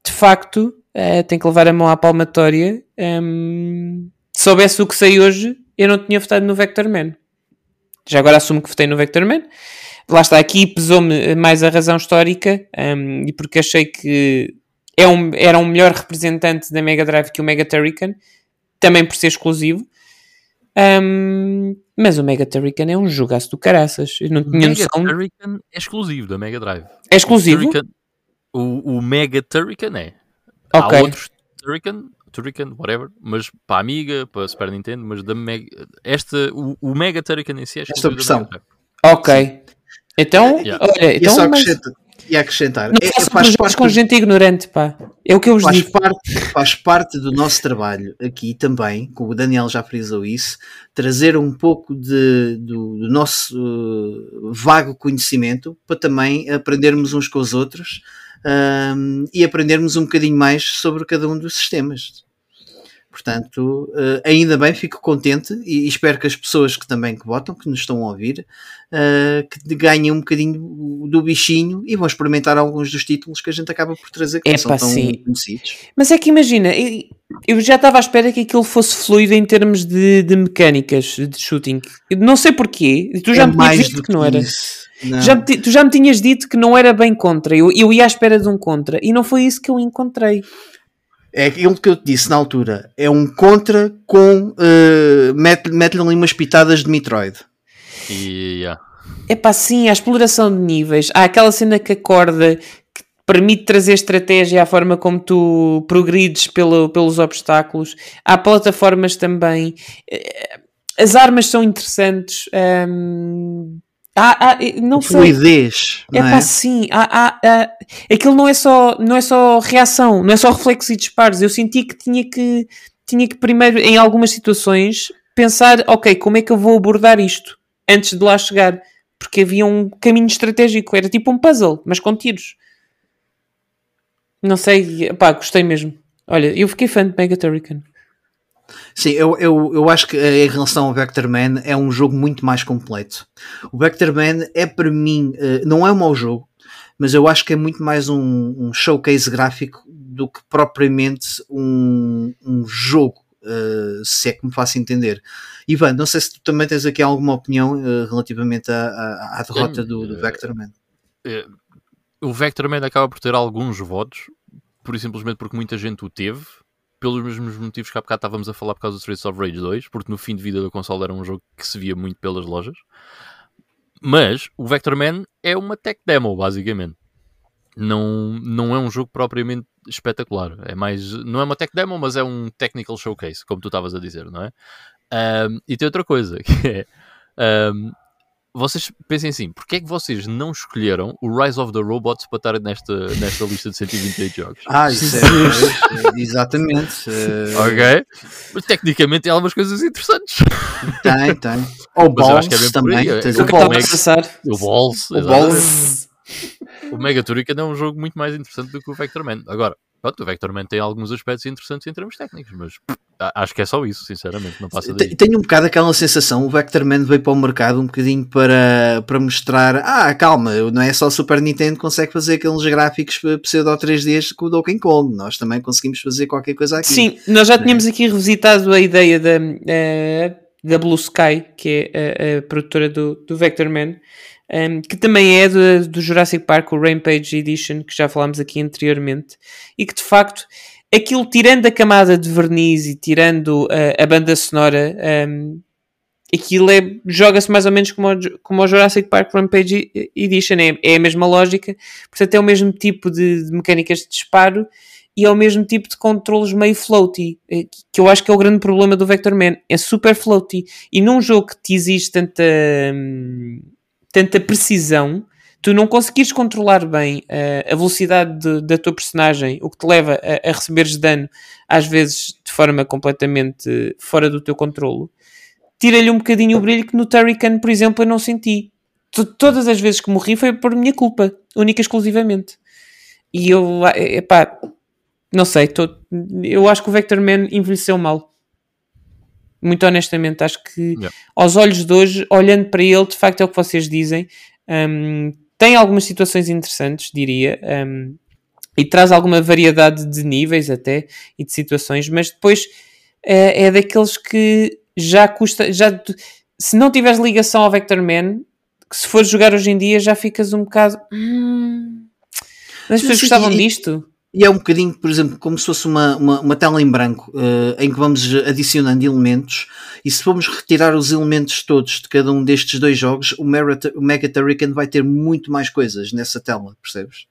de facto, eh, tem que levar a mão à palmatória. Ehm, se soubesse o que sei hoje, eu não tinha votado no Vector Man. Já agora assumo que votei no Vector Man. lá está, aqui pesou-me mais a razão histórica um, e porque achei que é um, era um melhor representante da Mega Drive que o Mega Turrican, também por ser exclusivo. Um, mas o Mega Turrican é um jogaço do caraças. Eu não tinha Mega noção. Turrican é exclusivo da Mega Drive. É exclusivo? O, Turrican- o, o Mega Turrican é. Ok. Há outros Turrican, Turrican, whatever, mas para a Amiga, para a Super Nintendo, mas da Mega. Esta, o, o Mega Turrican em si é da versão. Ok. Então, Yeah. olha, E então, só mas e acrescentar não é- é- faz, parte, com gente ignorante, pá. É o que eu vos faz, digo. parte, faz parte do nosso trabalho aqui também, como o Daniel já frisou isso, trazer um pouco de, do, do nosso uh, vago conhecimento para também aprendermos uns com os outros um, e aprendermos um bocadinho mais sobre cada um dos sistemas. Portanto, uh, ainda bem, fico contente e, e espero que as pessoas que também que votam, que nos estão a ouvir, uh, que ganhem um bocadinho do bichinho e vão experimentar alguns dos títulos que a gente acaba por trazer, que não Epá, são tão sim. conhecidos. Mas é que imagina, eu- já estava à espera que aquilo fosse fluido em termos de, de mecânicas de shooting. Não sei porquê. Tu já É me tinhas dito do que não era. isso. Já me tu já me tinhas dito que não era bem contra. Eu, eu ia à espera de um contra. E não foi isso que eu encontrei. É aquilo que eu te disse na altura. É um contra com. Uh, mete- Mete-lhe ali umas pitadas de Metroid. E yeah. É pá, sim, a exploração de níveis. Há aquela cena que acorda que permite trazer estratégia à forma como tu progrides pelo, pelos obstáculos. Há plataformas também. Eh, As armas são interessantes. hum, há- há- não. Fluidez. É não é? pá, sim. Há, há, há- Aquilo não é, só, não é só reação, não é só reflexo e disparos. Eu senti que tinha que, tinha que primeiro, em algumas situações, pensar, ok, como é que eu vou abordar isto antes de lá chegar? Porque havia um caminho estratégico, era tipo um puzzle, mas com tiros. Não sei, pá, gostei mesmo. Olha, eu fiquei fã de Mega Turrican. Sim, eu, eu, eu acho que em relação ao Vector Man é um jogo muito mais completo. O Vector Man é para mim, eh, não é um mau jogo, mas eu acho que é muito mais um, um showcase gráfico do que propriamente um, um jogo, eh, se é que me faço entender. Ivan, não sei se tu também tens aqui alguma opinião eh, relativamente à, à, à derrota do, do eh, Vector Man. o Vector Man acaba por ter alguns votos, por e simplesmente porque muita gente o teve, pelos mesmos motivos que há bocado estávamos a falar por causa do Streets of Rage 2, porque no fim de vida da console era um jogo que se via muito pelas lojas. Mas o Vector Man é uma tech demo, basicamente. Não, não é um jogo propriamente espetacular. É mais, não é uma tech demo, mas é um technical showcase, como tu estavas a dizer, não é? Ahm, e tem outra coisa, que é... ahm, vocês pensem assim, porque é que vocês não escolheram o Rise of the Robots para estar nesta, nesta lista de 128 jogos? Ah, isso é, é, exatamente. eh, Ok? Mas tecnicamente tem algumas coisas interessantes. Tem, tem. Ou é Balls por também. é O o que passar? O Balls, O. Balls. O Mega Turrican é um jogo muito mais interessante do que o Vector Man. Agora, pronto, o Vector Man tem alguns aspectos interessantes em termos técnicos, mas acho que é só isso, sinceramente, não passa daí. Te- Tenho um bocado aquela sensação, o Vector Man veio para o mercado um bocadinho para, para mostrar, ah, calma, não é só o Super Nintendo que consegue fazer aqueles gráficos pseudo 3Ds com o Donkey Kong, nós também conseguimos fazer qualquer coisa aqui. Sim, nós já tínhamos aqui revisitado a ideia da, eh, da Blue Sky, que é a, a produtora do, do Vector Man, ehm, que também é do, do Jurassic Park, o Rampage Edition, que já falámos aqui anteriormente, e que de facto, aquilo tirando a camada de verniz e tirando eh, a banda sonora, ehm, aquilo é, joga-se mais ou menos como o, como o Jurassic Park Rampage Edition, é, é a mesma lógica, portanto é o mesmo tipo de, de mecânicas de disparo, e é o mesmo tipo de controles meio floaty, eh, que- que eu acho que é o grande problema do Vector Man, é super floaty, e num jogo que te exige tanta, hum, tanta precisão, tu não conseguires controlar bem eh, a velocidade de- da tua personagem, o que te leva a, a receberes dano, às vezes de forma completamente fora do teu controlo, tira-lhe um bocadinho o brilho que no Turrican, por exemplo, eu não senti. To- Todas as vezes que morri foi por minha culpa, única e exclusivamente. E eu, ah, epá, não sei, tô- eu acho que o Vector Man envelheceu mal. Muito honestamente, acho que Yeah. aos olhos de hoje, olhando para ele, de facto é o que vocês dizem. hum, tem algumas situações interessantes, diria, hum, e traz alguma variedade de níveis até e de situações, mas depois é, é daqueles que já custa. Já, se não tiveres ligação ao Vector Man, que se for jogar hoje em dia já ficas um bocado. Hum, mas as pessoas gostavam disto. E é um bocadinho, por exemplo, como se fosse uma, uma, uma tela em branco, eh, em que vamos adicionando elementos, e se formos retirar os elementos todos de cada um destes dois jogos, o o Mega Turrican vai ter muito mais coisas nessa tela, percebes?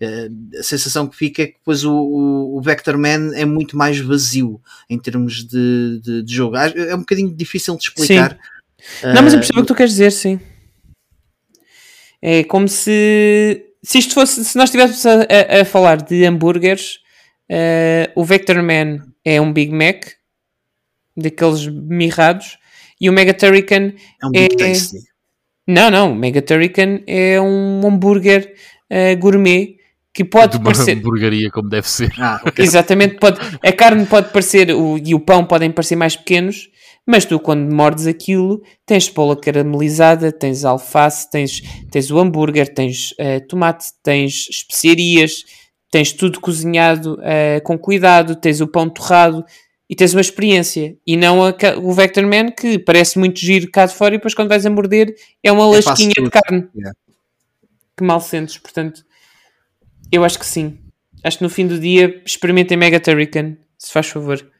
Eh, a sensação que fica é que depois o, o, o Vector Man é muito mais vazio em termos de, de, de jogo. É um bocadinho difícil de explicar. Não, mas eu percebo o que tu queres dizer, sim. É como se. Se isto fosse. Se nós estivéssemos a, a- falar de hambúrgueres, eh, o Vector Man é um Big Mac, daqueles mirrados, e o Mega Turrican. é um Big é- Tasty. Não, não, o Mega Turrican é um hambúrguer eh, gourmet que pode de uma parecer. hamburgueria como deve ser. Ah, ok. Exatamente, pode, a carne pode parecer o, e o pão podem parecer mais pequenos, mas tu quando mordes aquilo tens cebola caramelizada, tens alface, tens, tens o hambúrguer, tens eh, tomate, tens especiarias, tens tudo cozinhado eh, com cuidado, tens o pão torrado e tens uma experiência. E não a o Vector Man que parece muito giro cá de fora e depois quando vais a morder é uma É lasquinha de carne Yeah. que mal sentes. Portanto, eu acho que sim. Acho que no fim do dia experimentem Mega Turrican, se faz favor.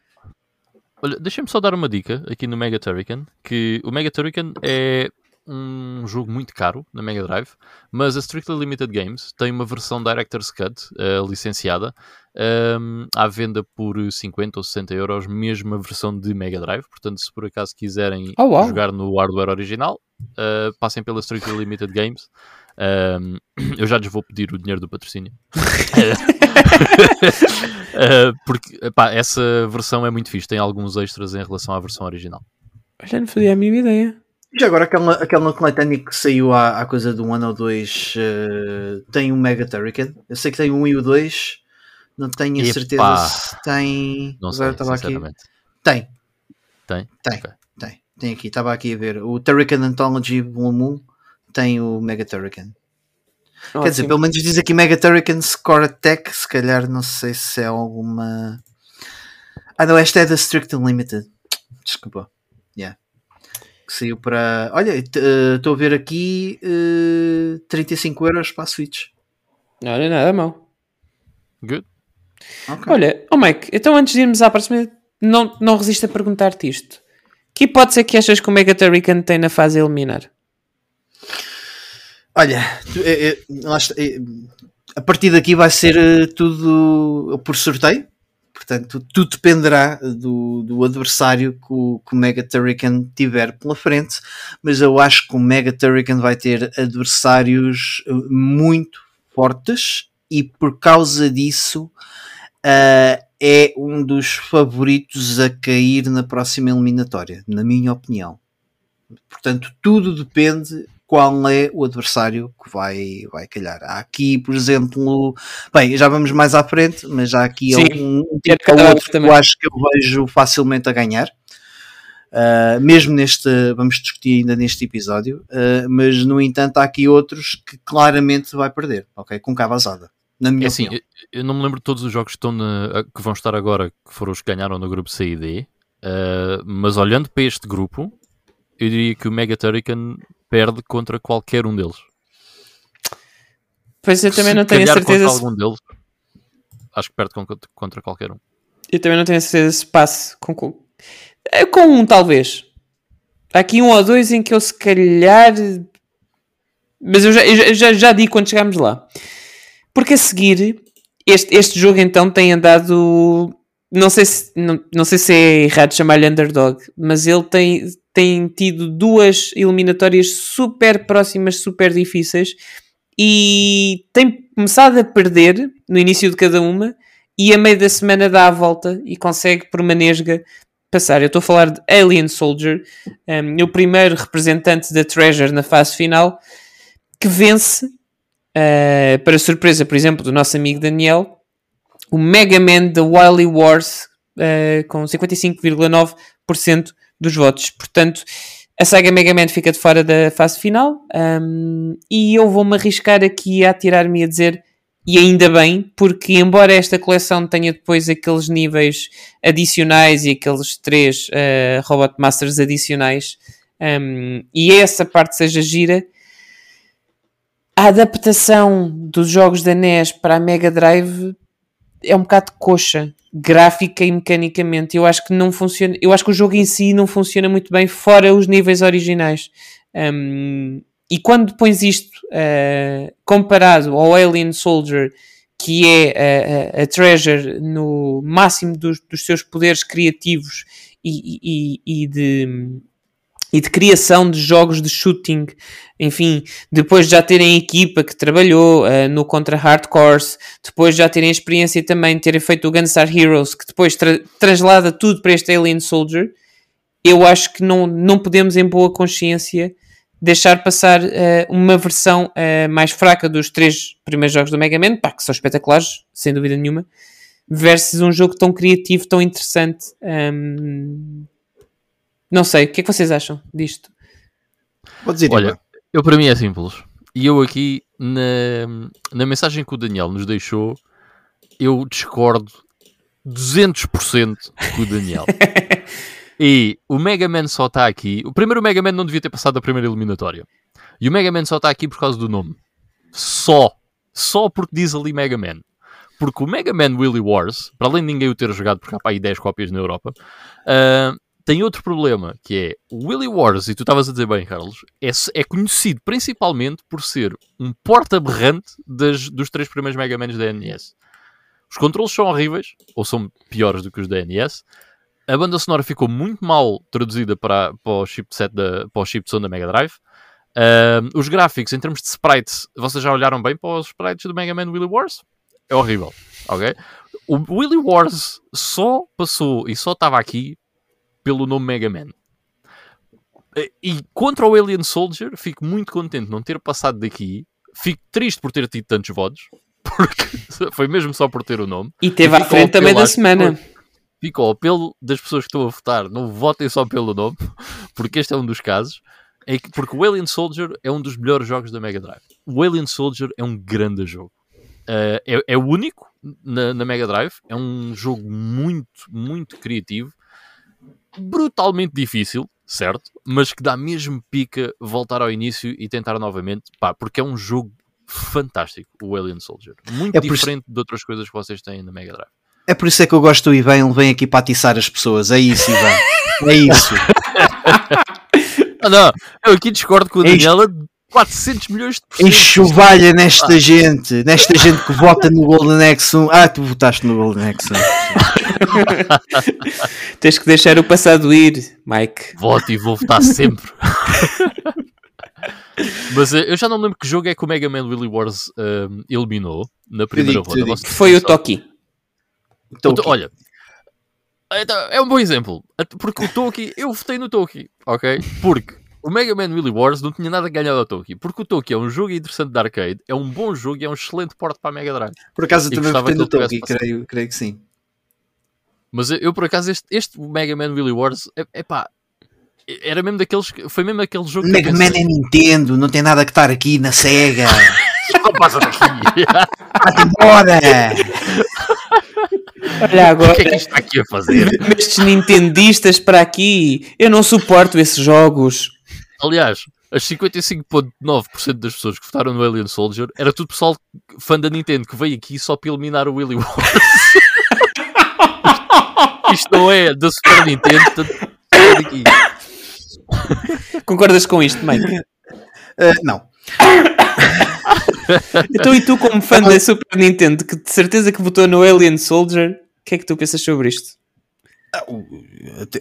Olha, deixa-me só dar uma dica aqui no Mega Turrican, que o Mega Turrican é um jogo muito caro na Mega Drive, mas a Strictly Limited Games tem uma versão Director's Cut eh, licenciada ehm, à venda por 50 ou 60 euros, mesmo a versão de Mega Drive. Portanto, se por acaso quiserem Oh, uau. jogar no hardware original, eh, passem pela Strictly Limited Games. Ehm, eu já lhes vou pedir o dinheiro do patrocínio. Eh, porque epá, essa versão é muito fixe, tem alguns extras em relação à versão original. Olha, não fazia a mínima ideia. Já agora, aquela, aquela coletânea que saiu há, há coisa de um ano ou dois eh, tem um Mega Turrican. Eu sei que tem um e o dois, não tenho a Epá. certeza se tem. Não Agora sei, estava aqui. Tem, Tem? tem, Ok. tem. Tem aqui, estava aqui a ver. O Turrican Anthology Volume 1 tem o Mega Turrican. Quer dizer, pelo menos diz aqui Mega Turrican Score Attack, se calhar não sei se é alguma. Ah não, esta é da Strict Unlimited. Desculpa. Yeah. Que saiu para. Olha, eh, estou a ver aqui eh, 35 euros para a Switch. Olha, nada mal. Good. Ok. Olha, oh Mike, então antes de irmos à próxima, não, não resisto a perguntar-te isto. Que hipótese é que achas que o Mega Turrican tem na fase a eliminar? Olha, é- é- está, é, a partir daqui vai ser tudo por sorteio. Portanto, tudo dependerá do, do adversário que o, que o Mega Turrican tiver pela frente. Mas eu acho que o Mega Turrican vai ter adversários muito fortes e por causa disso eh, é um dos favoritos a cair na próxima eliminatória, na minha opinião. Portanto, tudo depende qual é o adversário que vai, vai calhar. Há aqui, por exemplo, bem, já vamos mais à frente, mas há aqui Sim, um, um quero tipo ou outro que também. eu acho que eu vejo facilmente a ganhar. Uh, mesmo neste, vamos discutir ainda neste episódio, uh, mas no entanto há aqui outros que claramente vai perder, ok? Com cavazada, na minha É assim, eu, eu não me lembro de todos os jogos que, estão na- que vão estar agora, que foram os que ganharam no grupo C e D, uh, mas olhando para este grupo, eu diria que o Mega Turrican perde contra qualquer um deles. Pois eu também Se não tenho a certeza. contra Se, algum deles, acho que perde con- contra qualquer um. eu também não tenho a certeza se passe com, com, é com um, talvez. Há aqui um ou dois em que eu se calhar. Mas eu já, eu já- eu já, já digo quando chegarmos lá. Porque a seguir, este, este jogo então tem andado. Não sei se, não, não sei se é errado chamar-lhe underdog, mas ele tem, tem tido duas eliminatórias super próximas, super difíceis e tem começado a perder no início de cada uma e a meio da semana dá a volta e consegue por uma nesga passar. Eu estou a falar de Alien Soldier, um, o primeiro representante da Treasure na fase final, que vence, uh, para surpresa, por exemplo, do nosso amigo Daniel, o Mega Man da Wily Wars uh, com 55,9% dos votos. Portanto, a saga Mega Man fica de fora da fase final um, e eu vou-me arriscar aqui a tirar-me a dizer e ainda bem, porque embora esta coleção tenha depois aqueles níveis adicionais e aqueles três uh, Robot Masters adicionais um, e essa parte seja gira, a adaptação dos jogos da NES para a Mega Drive é um bocado coxa, gráfica e mecanicamente. Eu acho que não funciona. Eu acho que o jogo em si não funciona muito bem, fora os níveis originais. Um, e quando pões isto uh, comparado ao Alien Soldier, que é a, a, a Treasure no máximo dos, dos seus poderes criativos e, e, e de e de criação de jogos de shooting, enfim, depois de já terem equipa que trabalhou uh, no Contra Hardcore, depois de já terem experiência também de terem feito o Gunstar Heroes, que depois tra translada tudo para este Alien Soldier, eu acho que não, não podemos em boa consciência deixar passar uh, uma versão uh, mais fraca dos três primeiros jogos do Mega Man, pá, que são espetaculares, sem dúvida nenhuma, versus um jogo tão criativo, tão interessante. Um, não sei, o que é que vocês acham disto? Pode dizer, Olha, eu para mim é simples. E eu aqui, na, na mensagem que o Daniel nos deixou, eu discordo 200% com o Daniel. e o Mega Man só está aqui. O primeiro Mega Man não devia ter passado a primeira eliminatória. E o Mega Man só está aqui por causa do nome. Só. Só porque diz ali Mega Man. Porque o Mega Man Willy Wars, para além de ninguém o ter jogado, porque há para aí 10 cópias na Europa, uh, tem outro problema, que é o Willy Wars, e tu estavas a dizer bem, Carlos, é, é, conhecido principalmente por ser um porta aberrante das, dos três primeiros Mega Mans da NES. Os controles são horríveis, ou são piores do que os da NES. A banda sonora ficou muito mal traduzida para, para o chipset da, para o chip da Mega Drive. Uh, os gráficos, em termos de sprites, vocês já olharam bem para os sprites do Mega Man Willy Wars? É horrível, ok? O Willy Wars só passou e só estava aqui pelo nome Mega Man. E contra o Alien Soldier, fico muito contente de não ter passado daqui. Fico triste por ter tido tantos votos, porque foi mesmo só por ter o nome. E teve à frente também da semana. Fico ao apelo das pessoas que estão a votar, não votem só pelo nome, porque este é um dos casos. É que, porque o Alien Soldier é um dos melhores jogos da Mega Drive. O Alien Soldier é um grande jogo. Uh, é, é, o único na, na Mega Drive. É um jogo muito, muito criativo brutalmente difícil, certo? Mas que dá mesmo pica voltar ao início e tentar novamente, pá, porque é um jogo fantástico, o Alien Soldier. Muito É diferente isso- de outras coisas que vocês têm na Mega Drive. É por isso é que eu gosto do Ivan, ele vem aqui para atiçar as pessoas. É isso, Ivan. É isso. Ah, não, eu aqui discordo com a Enche- Daniela de 400 milhões de porcento. Enxovalha nesta gente, nesta gente que vota no Golden X1. Ah, tu votaste no Golden X1. Tens que deixar o passado ir, Mike. Voto e vou votar sempre. Mas eh, eu já não lembro que jogo é que o Mega Man Willy Wars ehm, eliminou na primeira digo-te, ronda. Foi o. Toki. Então, Olha, é um bom exemplo. Porque o Toki, eu votei no Toki, ok? Porque o Mega Man Willy Wars não tinha nada a ganhar ao Toki. Porque o Toki é um jogo interessante de arcade, é um bom jogo e é um excelente porte para a Mega Drive. por acaso eu também votei no Toki, creio, creio que sim. Mas eu, eu, por acaso, este, este Mega Man Willy Wars, é, epá, era mesmo daqueles. que- Foi mesmo aquele jogo que Mega Man pensei, é Nintendo, não tem nada que estar aqui na SEGA. "Não passa daqui. Vai-te embora! Olha agora, O que é que isto está aqui a fazer? estes nintendistas para aqui, eu não suporto esses jogos. Aliás, as 55,9% das pessoas que votaram no Alien Soldier era tudo pessoal fã da Nintendo que veio aqui só para eliminar o Willy Wars. Isto não é da Super Nintendo, daqui. Concordas com isto, Mike? Ah, não. Então, e tu, como fã da Super Nintendo, que de certeza que votou no Alien Soldier, o que é que tu pensas sobre isto? Ah, o-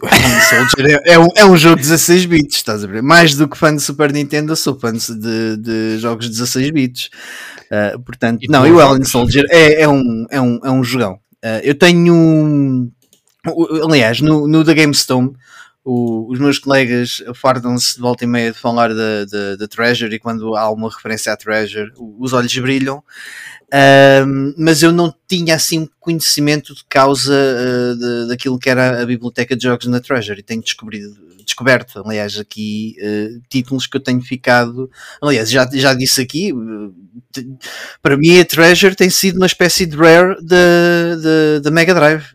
Alien Soldier é, é um, é um jogo de 16 bits, estás a ver? Mais do que fã de Super Nintendo, eu sou fã de, de jogos de 16 bits. Ah, portanto, E não, e o? Alien Soldier é, é, um, é, um, é um jogão. Ah, eu tenho um. Aliás, no, no The GameStone, o- os meus colegas fardam-se de volta e meia de falar da, da, Treasure e quando há uma referência à Treasure, os olhos brilham. Ahm, mas eu não tinha assim um conhecimento de causa ah, de- daquilo que era a biblioteca de jogos na Treasure e tenho descobrido, descoberto, aliás, aqui ah, títulos que eu tenho ficado. Aliás, já, já disse aqui, te- para mim a Treasure tem sido uma espécie de rare da Mega Drive.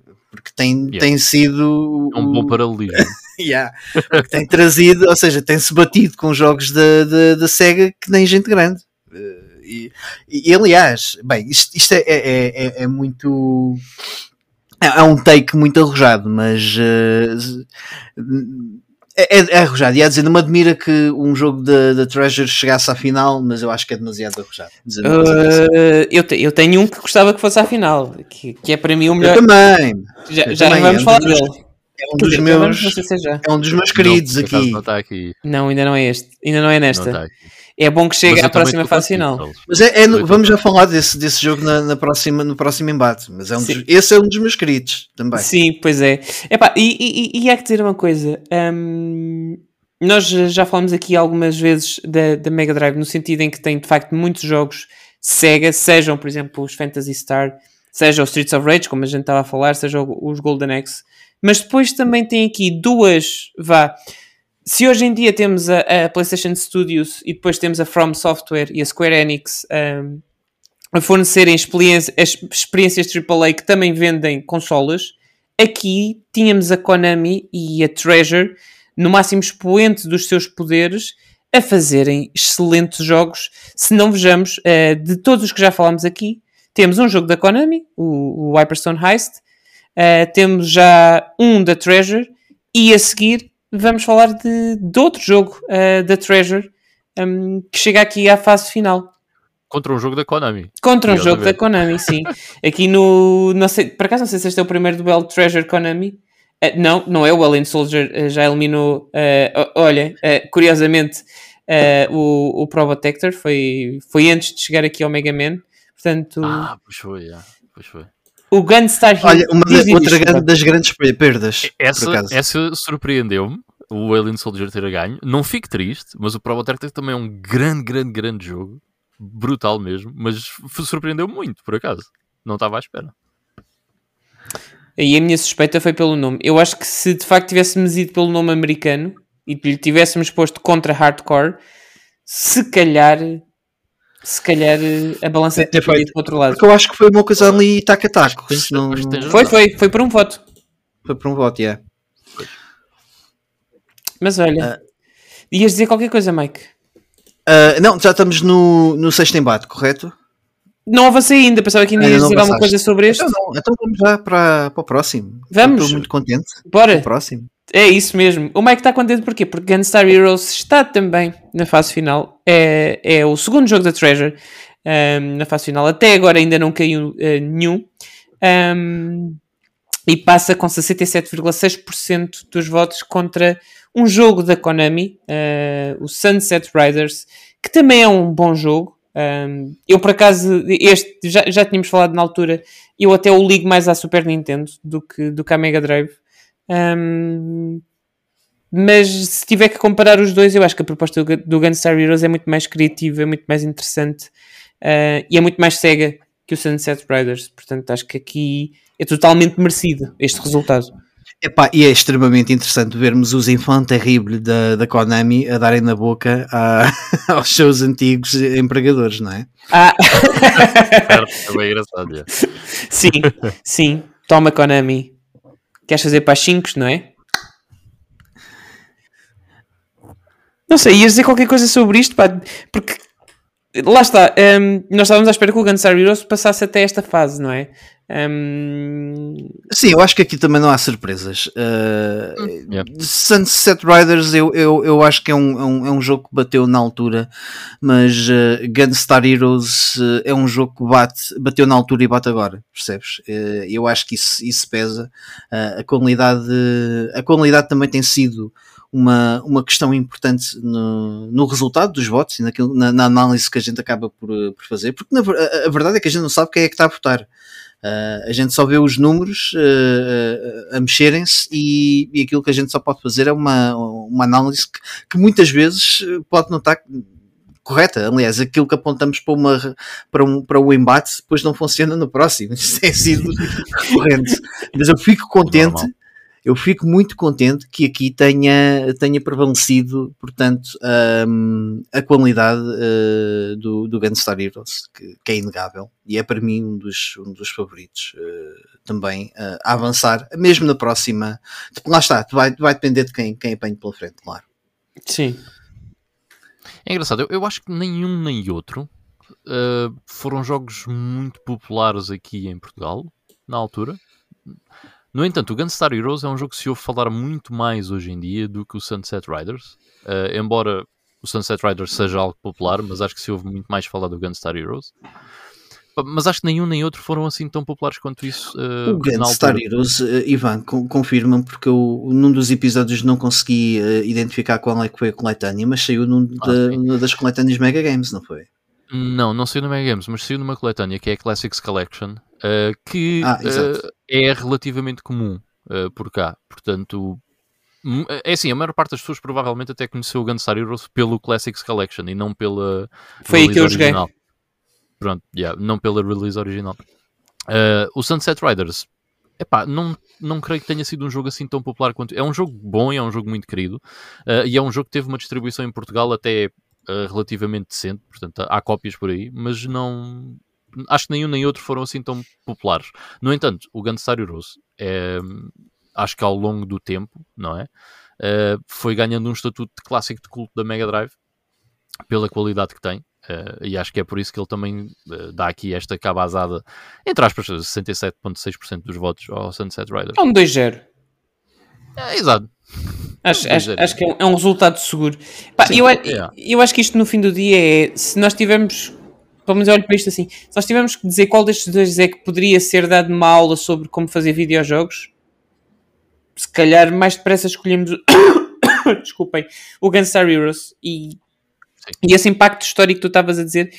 Tem, Yeah. tem sido É um bom paralelismo. Yeah. Porque tem trazido, ou seja, tem-se batido com jogos da, da, da SEGA que nem gente grande. Eh, e, e, aliás, bem, isto, isto é, é, é, é muito. É, é um take muito arrojado, mas. Uh, é, é, arrojado. E a dizer, não me admira que um jogo da Treasure chegasse à final, mas eu acho que é demasiado arrojado. Uh, eu, te, eu tenho um que gostava que fosse à final, que, que é para mim o melhor. Eu também. Já, eu já também. vamos é falar um dos, dele. É um dos Dizer, meus. vamos, não sei se já. É um dos meus queridos não, aqui. Não, aqui. Não, ainda não é este. Ainda não é Não nesta. aqui. É bom que chegue à próxima fase final. Mas é, é no- vamos já falar desse, desse jogo na, na próxima, no próximo embate. Mas é um dos- esse é um dos meus queridos também. Sim, pois é. Epá, e, e, e- há que dizer uma coisa. hum, nós já falamos aqui algumas vezes da, da Mega Drive, no sentido em que tem de facto muitos jogos Sega, sejam, por exemplo, os Phantasy Star, seja os Streets of Rage, como a gente estava a falar, seja o- os Golden Axe. Mas depois também tem aqui duas, vá. Se hoje em dia temos a, a PlayStation Studios e depois temos a From Software e a Square Enix hum, a fornecerem experiência- as experiências AAA que também vendem consolas, aqui tínhamos a Konami e a Treasure no máximo expoente dos seus poderes a fazerem excelentes jogos. Se não vejamos, eh, de todos os que já falámos aqui, temos um jogo da Konami, o, o Hyperstone Heist, eh, temos já um da Treasure e a seguir vamos falar de, de outro jogo eh, da Treasure hum, que chega aqui à fase final. Contra um jogo da Konami. Contra um jogo da Konami, sim. Aqui no. Não sei, por acaso não sei se este é o primeiro duelo Treasure Konami. Eh, não, não é. O Alien Soldier eh, já eliminou. olha, curiosamente, o, o Probotector foi, foi antes de chegar aqui ao Mega Man. Portanto, Ah, pois foi, já. Pois foi. O Gunstar Heroes. Olha, uma Diz, da- diz, outra das grandes per- perdas, Essa, essa surpreendeu-me, o Alien Soldier ter ganho. Não fico triste, mas o Probotector também é um grande, grande, grande jogo. Brutal mesmo, mas surpreendeu-me muito, por acaso. Não estava à espera. E a minha suspeita foi pelo nome. Eu acho que se de facto tivéssemos ido pelo nome americano e lhe tivéssemos posto contra hardcore, se calhar. Se calhar eh, a balança Ter feito. ido para o outro lado. Porque eu acho que foi uma coisa ali taco a taco. Não- Foi, foi, foi por um voto. Foi por um voto, yeah. Mas olha, ias dizer qualquer coisa, Mike. Ah, não, já estamos no, no sexto embate, correto? Não avancei ainda, pensava que ainda ias dizer alguma coisa sobre este. Então, não, então vamos já para, para o próximo. Vamos. Estou muito contente. Bora, O próximo. É isso mesmo. O Mike está contente porquê? Porque Gunstar Heroes está também na fase final. É, é o segundo jogo da Treasure ahm, na fase final. Até agora ainda não caiu eh, nenhum. Ahm, e passa com 67,6% dos votos contra um jogo da Konami, eh, o Sunset Riders, que também é um bom jogo. Um, eu, por acaso, este já, já tínhamos falado na altura, eu até o ligo mais à Super Nintendo do que, do que à Mega Drive. Um, mas se tiver que comparar os dois, eu acho que a proposta do, do Gunstar Heroes é muito mais criativa, é muito mais interessante uh, e é muito mais cega que o Sunset Riders. Portanto, acho que aqui é totalmente merecido este resultado. Epá, e é extremamente interessante vermos os enfants terribles da, da Konami a darem na boca a- aos seus antigos empregadores, não é? Ah, É bem engraçado, já. sim, sim. Toma Konami. Queres fazer para as 5, não é? Não sei, ias dizer qualquer coisa sobre isto, pá, porque lá está, hum, nós estávamos à espera que o Gunstar Heroes passasse até esta fase, não é? Hum, Sim, eu acho que aqui também não há surpresas. Uh, Yeah. Sunset Riders eu, eu, eu acho que é um, é, um, é um jogo que bateu na altura, mas uh, Gunstar Heroes uh, é um jogo que bate, bateu na altura e bate agora, percebes? Uh, eu acho que isso, isso pesa. Uh, a, qualidade, a qualidade também tem sido uma, uma questão importante no, no resultado dos votos e naquilo, na, na análise que a gente acaba por, por fazer, porque na a, a verdade é que a gente não sabe quem é que está a votar. Uh, a gente só vê os números uh, a mexerem-se e, e aquilo que a gente só pode fazer é uma, uma análise que, que muitas vezes pode não estar correta. Aliás, aquilo que apontamos para, uma, para, um, para o embate depois não funciona no próximo. Isso tem sido recorrente. Mas eu fico contente. Eu fico muito contente que aqui tenha, tenha prevalecido, portanto, um, a qualidade uh, do, do Gunstar Heroes, que, que, é inegável e é para mim um dos, um dos favoritos uh, também uh, a avançar, mesmo na próxima. Lá está, vai, vai depender de quem, quem apanhe pela frente, claro. sim. É engraçado, eu, eu acho que nenhum nem outro foram jogos muito populares aqui em Portugal, na altura. No entanto, o Gunstar Heroes é um jogo que se ouve falar muito mais hoje em dia do que o Sunset Riders. Uh, embora o Sunset Riders seja algo popular, mas acho que se ouve muito mais falar do Gunstar Heroes. Mas acho que nenhum nem outro foram assim tão populares quanto isso. Uh, o Gunstar Heroes, uh, Ivan, confirma-me, porque eu num dos episódios não consegui uh, identificar qual é que foi a coletânea, mas saiu num ah, de, das coletâneas Mega Games, não foi? Não, não saiu no Mega Games, mas saiu numa coletânea que é a Classics Collection, que ah, uh, é relativamente comum uh, por cá. Portanto, é assim, a maior parte das pessoas provavelmente até conheceu o Gunstar Heroes pelo Classics Collection e não pela. Foi aí que eu joguei. Pronto, yeah, não pela release original. o Sunset Riders, epá, não, não creio que tenha sido um jogo assim tão popular quanto. É um jogo bom e é um jogo muito querido. e é um jogo que teve uma distribuição em Portugal até uh, relativamente decente, portanto há cópias por aí, mas não. Acho que nenhum nem outro foram assim tão populares. No entanto, o Gunstar Heroes é, acho que ao longo do tempo, não é? Uh, foi ganhando um estatuto de clássico de culto da Mega Drive pela qualidade que tem. Uh, e acho que é por isso que ele também uh, dá aqui esta cabazada, entre aspas, 67,6% dos votos ao Sunset Riders. É um 2-0. É, exato. Acho, acho, acho, que é um, é um resultado seguro. Pá, Sim, eu, é. eu acho que isto no fim do dia é se nós tivermos, pelo menos olho para isto assim, se nós tivermos que dizer qual destes dois é que poderia ser dado uma aula sobre como fazer videojogos, se calhar mais depressa escolhemos desculpem, o Gunstar Heroes e, e esse impacto histórico que tu estavas a dizer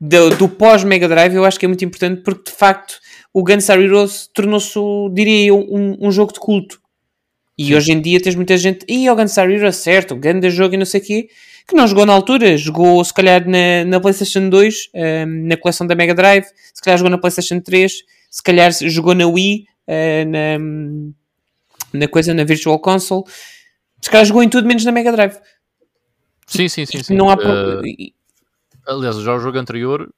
do, do pós-Mega Drive eu acho que é muito importante porque de facto o Gunstar Heroes tornou-se, diria eu, um, um jogo de culto. E hoje em dia tens muita gente, e o Gunstar Heroes, certo, grande jogo e não sei o quê, que não jogou na altura, jogou se calhar na, na PlayStation 2, um, ehm, na coleção da Mega Drive, se calhar jogou na PlayStation 3, se calhar jogou na Wii, uh, na, na coisa, na Virtual Console, se calhar jogou em tudo menos na Mega Drive. Sim, sim, sim. sim. Não há uh, aliás, já o jogo anterior.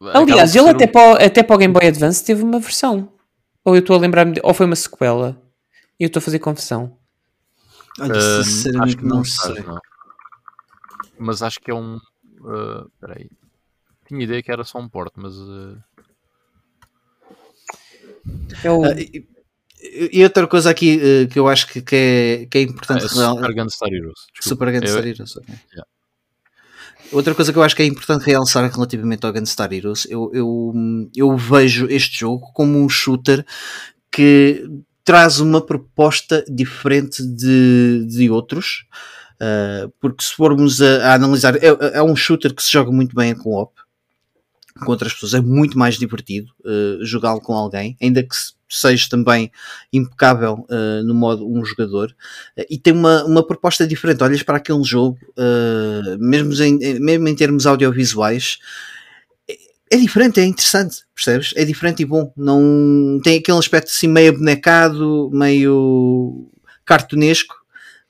Aliás, ele até, um... para, até para o Game Boy Advance teve uma versão. Ou eu estou a lembrar-me, ou foi uma sequela. E eu estou a fazer confissão. Olha, uh, sinceramente acho que não, não sei. Não. Mas acho que é um. Uh, peraí. Tinha ideia que era só um porte, mas. Uh... É o... Uh, e, e, outra coisa aqui uh, que eu acho que, que, é, que é importante. Ah, é Super Gunstar Heroes. Super Gunstar Heroes, ok. Yeah. Outra coisa que eu acho que é importante realçar relativamente ao Gunstar Heroes, eu, eu, eu vejo este jogo como um shooter que traz uma proposta diferente de, de outros. Uh, porque se formos a, a analisar, é, é, um shooter que se joga muito bem em co-op com outras pessoas, é muito mais divertido uh, jogá-lo com alguém, ainda que seja também impecável uh, no modo um jogador, e tem uma, uma proposta diferente. Olhas para aquele jogo, mesmo, em, mesmo em termos audiovisuais, é diferente, é interessante, percebes? É diferente e bom. Não tem aquele aspecto assim meio bonecado, meio cartunesco,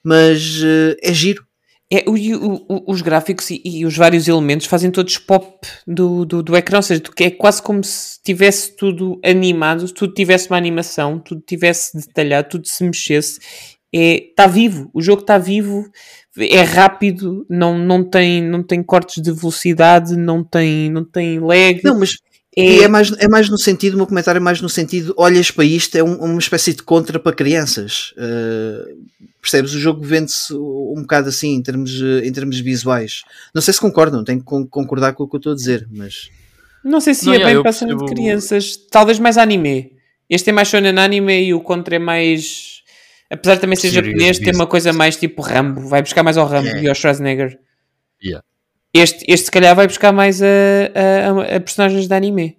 mas uh, é giro. É, o, o, os gráficos e, e, os vários elementos fazem todos pop do, do, do ecrã, ou seja, é quase como se tivesse tudo animado, tudo tivesse uma animação, tudo tivesse detalhado, tudo se mexesse. Está é, vivo, o jogo está vivo, é rápido, não, não, tem, não tem cortes de velocidade, não tem, não tem lag. Não, mas é... é, mais, é mais no sentido, o meu comentário é mais no sentido, olhas para isto, é um, uma espécie de contra para crianças. Uh, percebes? O jogo vende-se um bocado assim em termos, em termos visuais. Não sei se concordam, tenho que concordar com o que eu estou a dizer, mas. Não sei se não, é, bem para percebo... de crianças, talvez mais anime. Este é mais shonen anime e o contra é mais Apesar de também ser japonês, tem uma coisa mais tipo Rambo. Vai buscar mais ao Rambo yeah. e ao Schwarzenegger. Yeah. Este, este, se calhar, vai buscar mais a, a, a personagens de anime.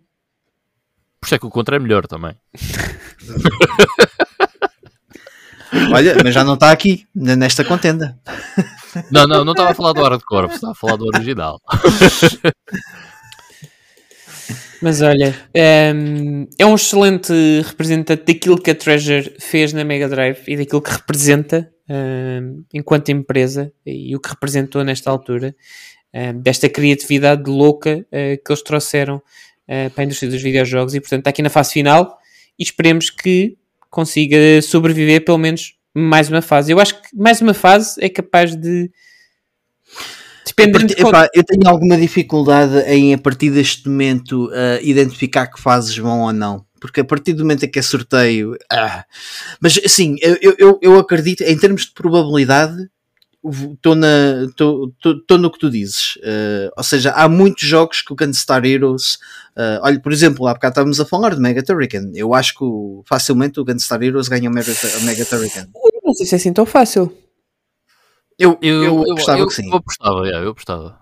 Por isso é que o contra é melhor também. Olha, mas já não está aqui, nesta contenda. Não, não, não estava a falar do hardcore, estava a falar do original. Mas olha, um, é um excelente representante daquilo que a Treasure fez na Mega Drive e daquilo que representa um, enquanto empresa e o que representou nesta altura, um, desta criatividade louca uh, que eles trouxeram uh, para a indústria dos videojogos. E portanto, está aqui na fase final e esperemos que consiga sobreviver pelo menos mais uma fase. Eu acho que mais uma fase é capaz de Dependendo de epá, eu tenho alguma dificuldade em, a partir deste momento, ah, identificar que fases vão ou não. Porque a partir do momento em que é sorteio. ah. Mas assim, eu- eu, eu acredito, em termos de probabilidade, estou na tô- tô- tô no que tu dizes. Ah, ou seja, há muitos jogos que o Gunstar Heroes. ah, olha, por exemplo, há bocado estávamos a falar de Mega Turrican. Eu acho que facilmente o Gunstar Heroes ganha o Mega, o Mega Turrican. Não sei se é assim tão fácil. Eu, eu, apostava eu, que sim. Eu apostava, yeah, eu apostava.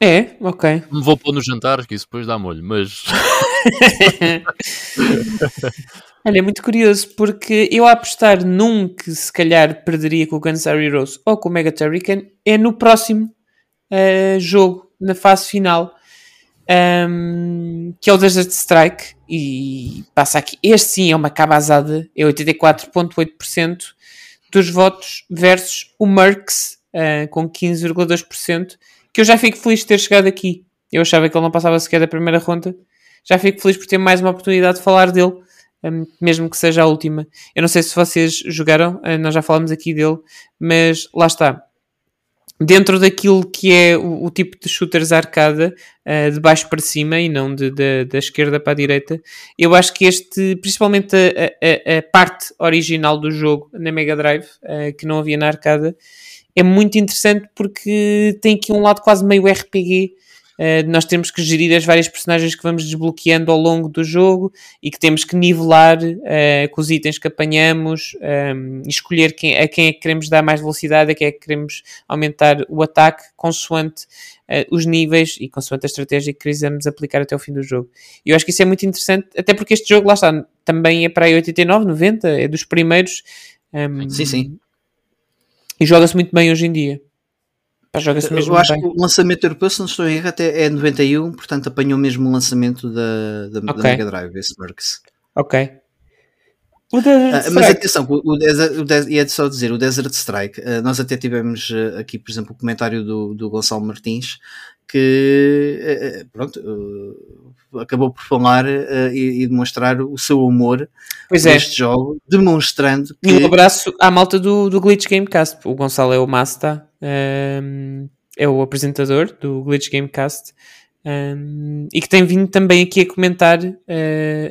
É? Ok. Não me vou pôr no jantar, que isso depois dá molho, mas Olha, é muito curioso porque eu a apostar num que se calhar perderia com o Guns N' Roses ou com o Mega Turrican é no próximo eh, jogo, na fase final, ahm, que é o Desert Strike. E passa aqui. Este sim é uma cabazada, é 84,8% dos votos versus o Merckx eh, com 15,2%. Que eu já fico feliz de ter chegado aqui. Eu achava que ele não passava sequer da primeira ronda. Já fico feliz por ter mais uma oportunidade de falar dele mesmo que seja a última. Eu não sei se vocês jogaram, uh, nós já falamos aqui dele, mas lá está. Dentro daquilo que é o, o tipo de shooters arcada, uh, de baixo para cima e não de, de- da esquerda para a direita, eu acho que este, principalmente a, a- a parte original do jogo na Mega Drive, uh, que não havia na arcada, é muito interessante porque tem aqui um lado quase meio RPG. Uh, nós temos que gerir as várias personagens que vamos desbloqueando ao longo do jogo e que temos que nivelar uh, com os itens que apanhamos, um, e escolher quem, a quem é que queremos dar mais velocidade, a quem é que queremos aumentar o ataque, consoante uh, os níveis e consoante a estratégia que queremos aplicar até o fim do jogo. E eu acho que isso é muito interessante, até porque este jogo, lá está, também é para aí 89, 90, é dos primeiros. um, Sim, sim. E joga-se muito bem hoje em dia. Joga-se mesmo Eu acho bem. que o lançamento europeu, se não estou em erro, até é 91, portanto apanhou mesmo o lançamento da, da, da Ok. Mega Drive, esse Mercs. Ok. O Desert Ah, mas atenção, o, o Desert, o Des- e é de só dizer, o Desert Strike, ah, nós até tivemos ah, aqui, por exemplo, o comentário do, do Gonçalo Martins, que pronto, acabou por falar ah, e, e demonstrar o seu amor Pois é. neste jogo, demonstrando que E um abraço à malta do, do Glitch Gamecast. O Gonçalo é o Masta, um, é o apresentador do Glitch Gamecast um, e que tem vindo também aqui a comentar uh,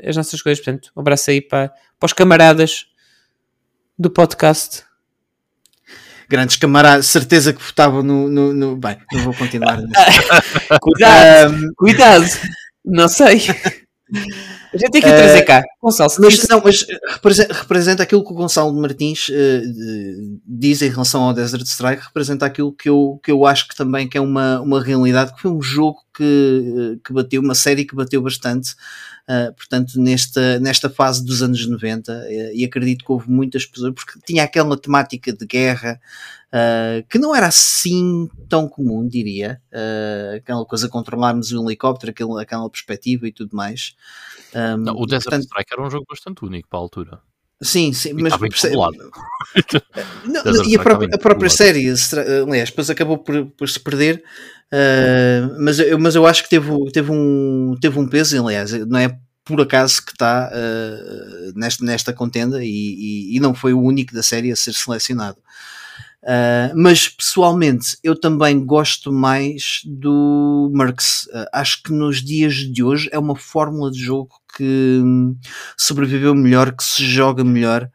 as nossas coisas. Portanto, um abraço aí para, para os camaradas do podcast. grandes camaradas, certeza que votavam no, no, no- Bem, não vou continuar. Cuidado, Ah, cuidado, não sei. A gente tem que trazer cá. Gonçalo, Mas disse- não, mas representa, aquilo que o Gonçalo Martins de- diz em relação ao Desert Strike, representa aquilo que eu, que eu acho que também que é uma, uma realidade, que foi um jogo que, eh, que bateu, uma série que bateu bastante, eh, portanto, nesta, nesta fase dos anos 90, eh, e acredito que houve muitas pessoas, porque tinha aquela temática de guerra, eh, que não era assim tão comum, diria, eh, aquela coisa controlarmos o helicóptero, aquela, aquela perspectiva e tudo mais. Um, não, o Desert portanto, Strike era um jogo bastante único para a altura. Sim, sim, mas percebe-. Não, e a própria, a própria série, aliás, depois acabou por, por se perder, ah, mas, eu, mas eu acho que teve, teve, um, teve um peso, aliás, não é por acaso que está ah, nesta, nesta contenda e, e- e não foi o único da série a ser selecionado. Ah, mas pessoalmente eu também gosto mais do Mercs. Ah, acho que nos dias de hoje é uma fórmula de jogo que hum, sobreviveu melhor, que se joga melhor.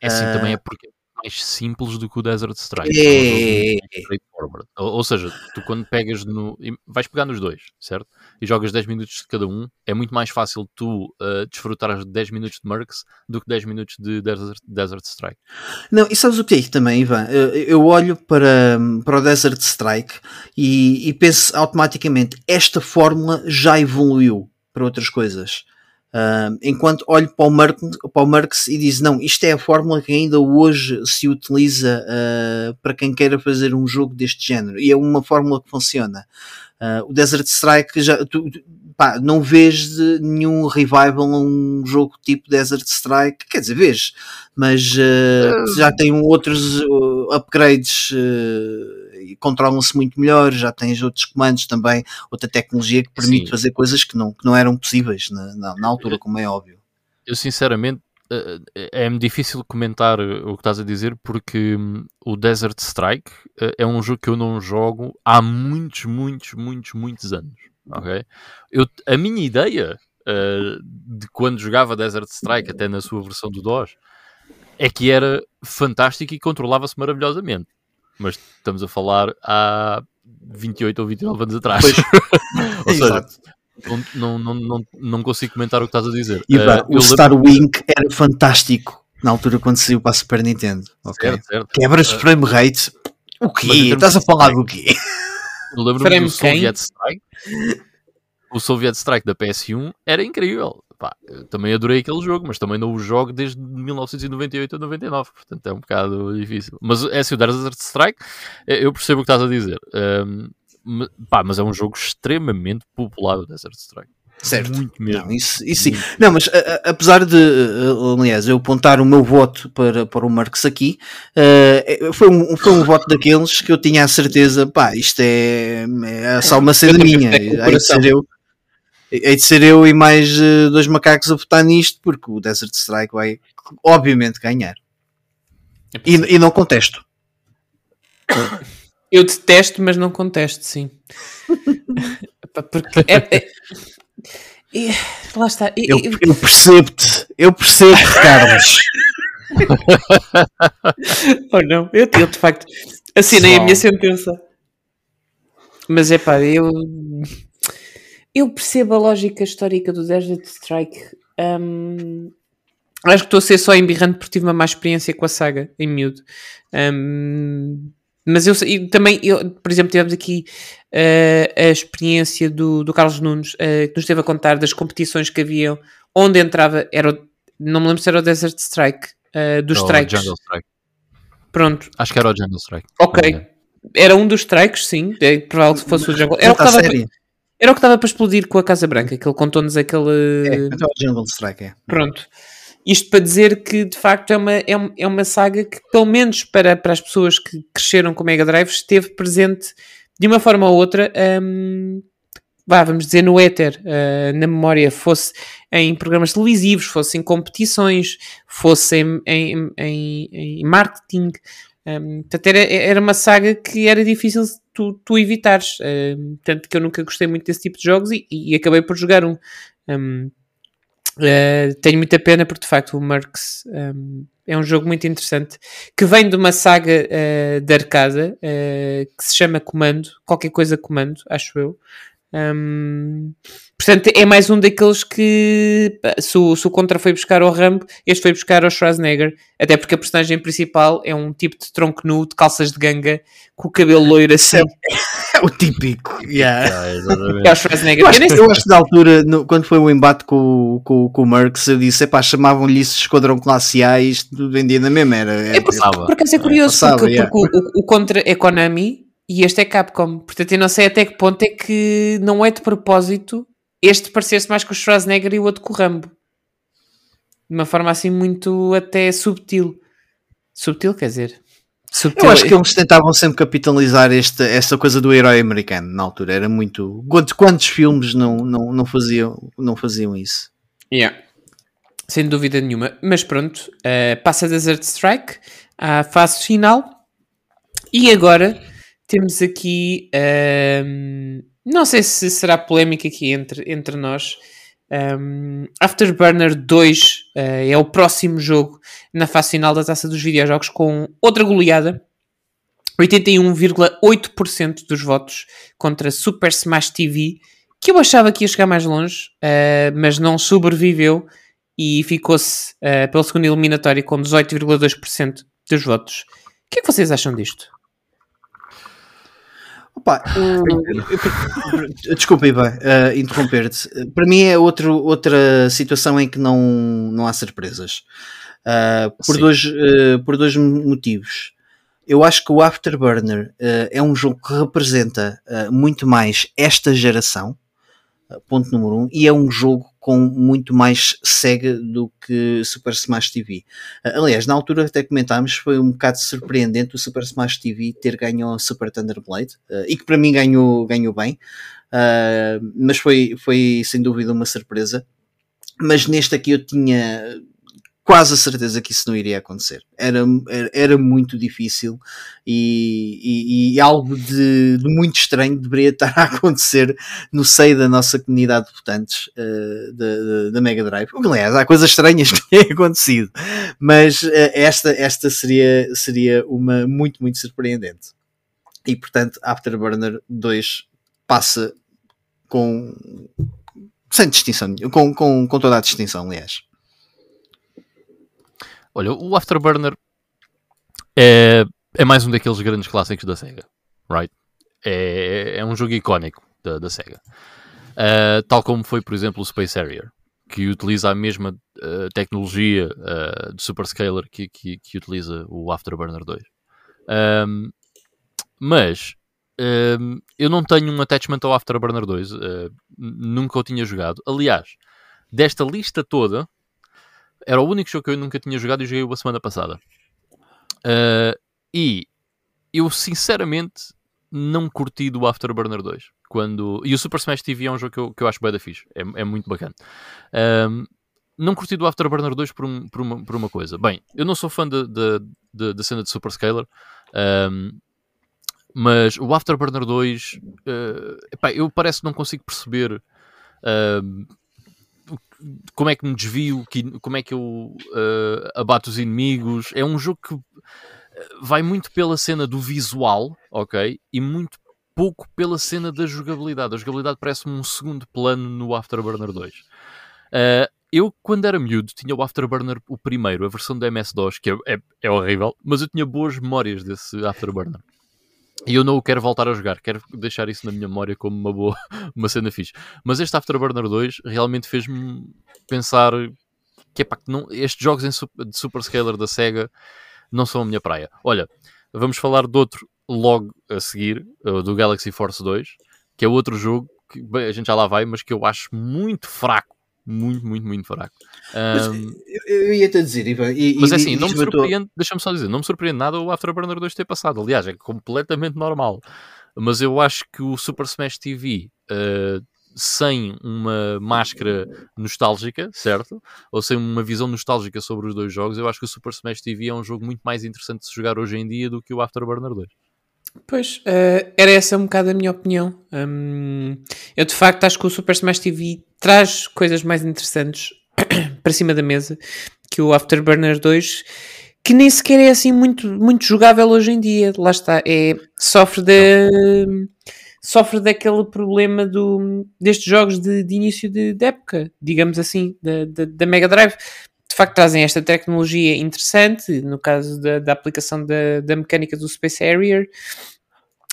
É assim, Ah. também é porque é mais simples do que o Desert Strike. É, É é, straightforward. Ou, ou seja, tu quando pegas no. Vais pegar nos dois, certo? E jogas 10 minutos de cada um, é muito mais fácil tu uh, desfrutares de 10 minutos de Mercs do que 10 minutos de Desert, Desert Strike. Não, e sabes o que é também, Ivan? Eu, eu olho para, para o Desert Strike e, e penso automaticamente: esta fórmula já evoluiu para outras coisas. Ah, enquanto olho para o, Merck, para o Merckx e diz: não, isto é a fórmula que ainda hoje se utiliza ah, para quem queira fazer um jogo deste género, e é uma fórmula que funciona. Ah, o Desert Strike já. tu- pá, não vês nenhum revival a um jogo tipo Desert Strike, quer dizer, vês, mas uh, já tem outros uh, upgrades uh, controlam-se muito melhor, já tens outros comandos também, outra tecnologia que permite Sim. fazer coisas que não, que não eram possíveis na, na, na altura, como é óbvio. Eu sinceramente eh, é-me difícil comentar o que estás a dizer porque hum, o Desert Strike eh, é um jogo que eu não jogo há muitos, muitos, muitos, muitos anos. Ok? Eu, a minha ideia uh, de quando jogava Desert Strike, até na sua versão do DOS, é que era fantástico e controlava-se maravilhosamente. Mas estamos a falar há 28 ou 29 anos atrás. ou seja, não, não, não, não consigo comentar o que estás a dizer. E pá, Uh, o eu Star Wing era fantástico na altura quando saiu para a Super Nintendo. ok? Certo, certo. Quebras frame rate. O quê? Estás a falar do quê? Eu lembro-me Frame do? Soviet Strike. O Soviet Strike da PS1 era incrível. Pá, também adorei aquele jogo, mas também não o jogo desde 1998 a 99, portanto é um bocado difícil. Mas é assim, o Desert Strike, eh, eu percebo o que estás a dizer. Ahm, ma- pá, mas é um jogo extremamente popular, o Desert Strike. Certo. Muito mesmo. Não, isso, isso sim. Não, mas a- a- apesar de, uh, aliás, eu apontar o meu voto para, para o Marx aqui, uh, foi, um, foi um voto daqueles que eu tinha a certeza, pá, isto é, é só uma cena minha. Hei de ser eu, hei de ser eu e mais uh, dois macacos a votar nisto, porque o Desert Strike vai, obviamente, ganhar. E, e não contesto. Eu detesto, mas não contesto, sim. Porque é, é- é- lá está. Eu, Eu, eu percebo-te, eu percebo-te, Carlos. ou não, eu, eu de facto assinei a Pessoal. minha sentença. Mas é pá, eu eu percebo a lógica histórica do Desert Strike. Hum, acho que estou a ser só embirrante porque tive uma má experiência com a saga em miúdo. Hum, mas eu, sei- e também, eu, por exemplo, tivemos aqui eh, a experiência do, do Carlos Nunes, eh, que nos esteve a contar das competições que haviam, onde entrava, era o- não me lembro se era o Desert Strike, eh, dos Ou strikes. Jungle Strike. Pronto, Acho que era o Jungle Strike. ok. Era um dos strikes, sim. É provável que fosse o Jungle. Era o que estava série. Era o que estava para explodir com a Casa Branca, que ele contou-nos aquele. É, então o Jungle Strike é. Pronto. Isto para dizer que de facto é uma, é, é uma saga que, pelo menos para, para as pessoas que cresceram com Mega Drive, esteve presente de uma forma ou outra, hum, vá, vamos dizer, no éter, ah, na memória, fosse em programas televisivos, fosse em competições, fosse em, em, em- em marketing. Portanto, era, era uma saga que era difícil tu, tu evitares. hum, tanto que eu nunca gostei muito desse tipo de jogos e, e acabei por jogar um. Hum, Uh, tenho muita pena porque de facto o um, é um jogo muito interessante que vem de uma saga uh, de arcada uh, que se chama Comando, qualquer coisa Comando, acho eu. Um, portanto, é mais um daqueles que se o, se o Contra foi buscar ao Rambo, este foi buscar ao Schwarzenegger, até porque a personagem principal é um tipo de tronco nu, de calças de ganga, com o cabelo loiro assim. É o típico. Yeah. Ah, exatamente. É o Schwarzenegger. Eu acho, eu acho que na altura, no- quando foi o embate com, o- com, com o Merckx, eu disse: epá, chamavam-lhe isso Esquadrão Classe A e isto vendia na mesma. Era, É era- passava. Por acaso é curioso, Passava, porque, yeah. porque o, o- o contra é Konami e este é Capcom. Portanto, eu não sei até que ponto é que não é de propósito este parecer-se mais com o Schwarzenegger e o outro com o Rambo. De uma forma assim muito até subtil. Subtil, quer dizer? Subtil. Eu acho que eles tentavam sempre capitalizar esta, esta coisa do herói americano na altura. Era muito. Quantos, quantos filmes não, não, não, faziam, não faziam isso? Yeah. Sem dúvida nenhuma. Mas pronto, eh, passa Desert Strike à fase final. E agora temos aqui. ehm, não sei se será polémica aqui entre, entre nós. ehm, Afterburner 2 eh, é o próximo jogo na fase final da taça dos videojogos com outra goleada. 81,8% dos votos contra Super Smash TV, que eu achava que ia chegar mais longe, eh, mas não sobreviveu e ficou-se eh, pelo segundo eliminatório com 18,2% dos votos. O que é que vocês acham disto? Opa, eu- desculpa, Ivan, eh, interromper-te. Para mim é outro, outra situação em que não, não há surpresas. Ah, por, Sim. dois, eh, por dois motivos. Eu acho que o Afterburner é um jogo que representa muito mais esta geração, ponto número um, e é um jogo com muito mais SEGA do que Super Smash TV. Uh, Aliás, na altura até comentámos, foi um bocado surpreendente o Super Smash TV ter ganho o Super Thunder Blade uh, e que para mim ganhou, ganhou bem, uh, mas foi, foi sem dúvida uma surpresa. Mas neste aqui eu tinha quase a certeza que isso não iria acontecer. Era, era, muito difícil e, e, e algo de, de, muito estranho deveria estar a acontecer no seio da nossa comunidade de votantes uh, da, da Mega Drive. Aliás, há coisas estranhas que têm acontecido, mas uh, esta, esta seria, seria uma muito, muito surpreendente. E portanto, Afterburner 2 passa com sem distinção, com, com, com toda a distinção, aliás. Olha, o Afterburner é, é mais um daqueles grandes clássicos da SEGA, right? É, é um jogo icónico da, da SEGA. Uh, tal como foi, por exemplo, o Space Harrier, que utiliza a mesma uh, tecnologia uh, de Superscaler que, que, que, utiliza o Afterburner 2. Um, mas um, eu não tenho um attachment ao Afterburner 2, nunca o tinha jogado. Aliás, desta lista toda, era o único jogo que eu nunca tinha jogado e joguei a semana passada. Uh, e eu sinceramente não curti do Afterburner 2. Quando... E o Super Smash TV é um jogo que eu, que eu acho bem da fixe. É, é muito bacana. Um, não curti do Afterburner 2 por, um, por, uma, por uma coisa. Bem, eu não sou fã da cena de Super Scaler. Um, mas o Afterburner 2 uh, epá, eu parece que não consigo perceber uh, como é que me desvio, como é que eu uh, abato os inimigos. É um jogo que eh, vai muito pela cena do visual, ok? E muito pouco pela cena da jogabilidade. A jogabilidade parece-me um segundo plano no Afterburner 2. Uh, eh, eu, quando era miúdo, tinha o Afterburner, o primeiro, a versão da MS-DOS, que é, é, é horrível, mas eu tinha boas memórias desse Afterburner. E eu não o quero voltar a jogar, quero deixar isso na minha memória como uma boa uma cena fixe. Mas este Afterburner 2 realmente fez-me pensar que, epá, não, estes jogos em, de Super Scaler da SEGA não são a minha praia. Olha, vamos falar de outro logo a seguir, do Galaxy Force 2, que é outro jogo que bem, a gente já lá vai, mas que eu acho muito fraco muito, muito, muito fraco. Um, eu, ia-te dizer, Ivan. E, mas é assim, não me surpreende, deixa-me só dizer, não me surpreende nada o Afterburner 2 ter passado. Aliás, é completamente normal. Mas eu acho que o Super Smash TV, uh, sem uma máscara nostálgica, certo? Ou sem uma visão nostálgica sobre os dois jogos, eu acho que o Super Smash TV é um jogo muito mais interessante de se jogar hoje em dia do que o Afterburner 2. Pois, uh, era essa um bocado a minha opinião. Um, eu de facto acho que o Super Smash TV traz coisas mais interessantes para cima da mesa que o Afterburner 2, que nem sequer é assim muito, muito jogável hoje em dia. Lá está, é, sofre de. Sofre daquele problema do, destes jogos de, de início de, de, época, digamos assim, da, da, da Mega Drive de facto trazem esta tecnologia interessante, no caso da, da aplicação da, da mecânica do Space Harrier,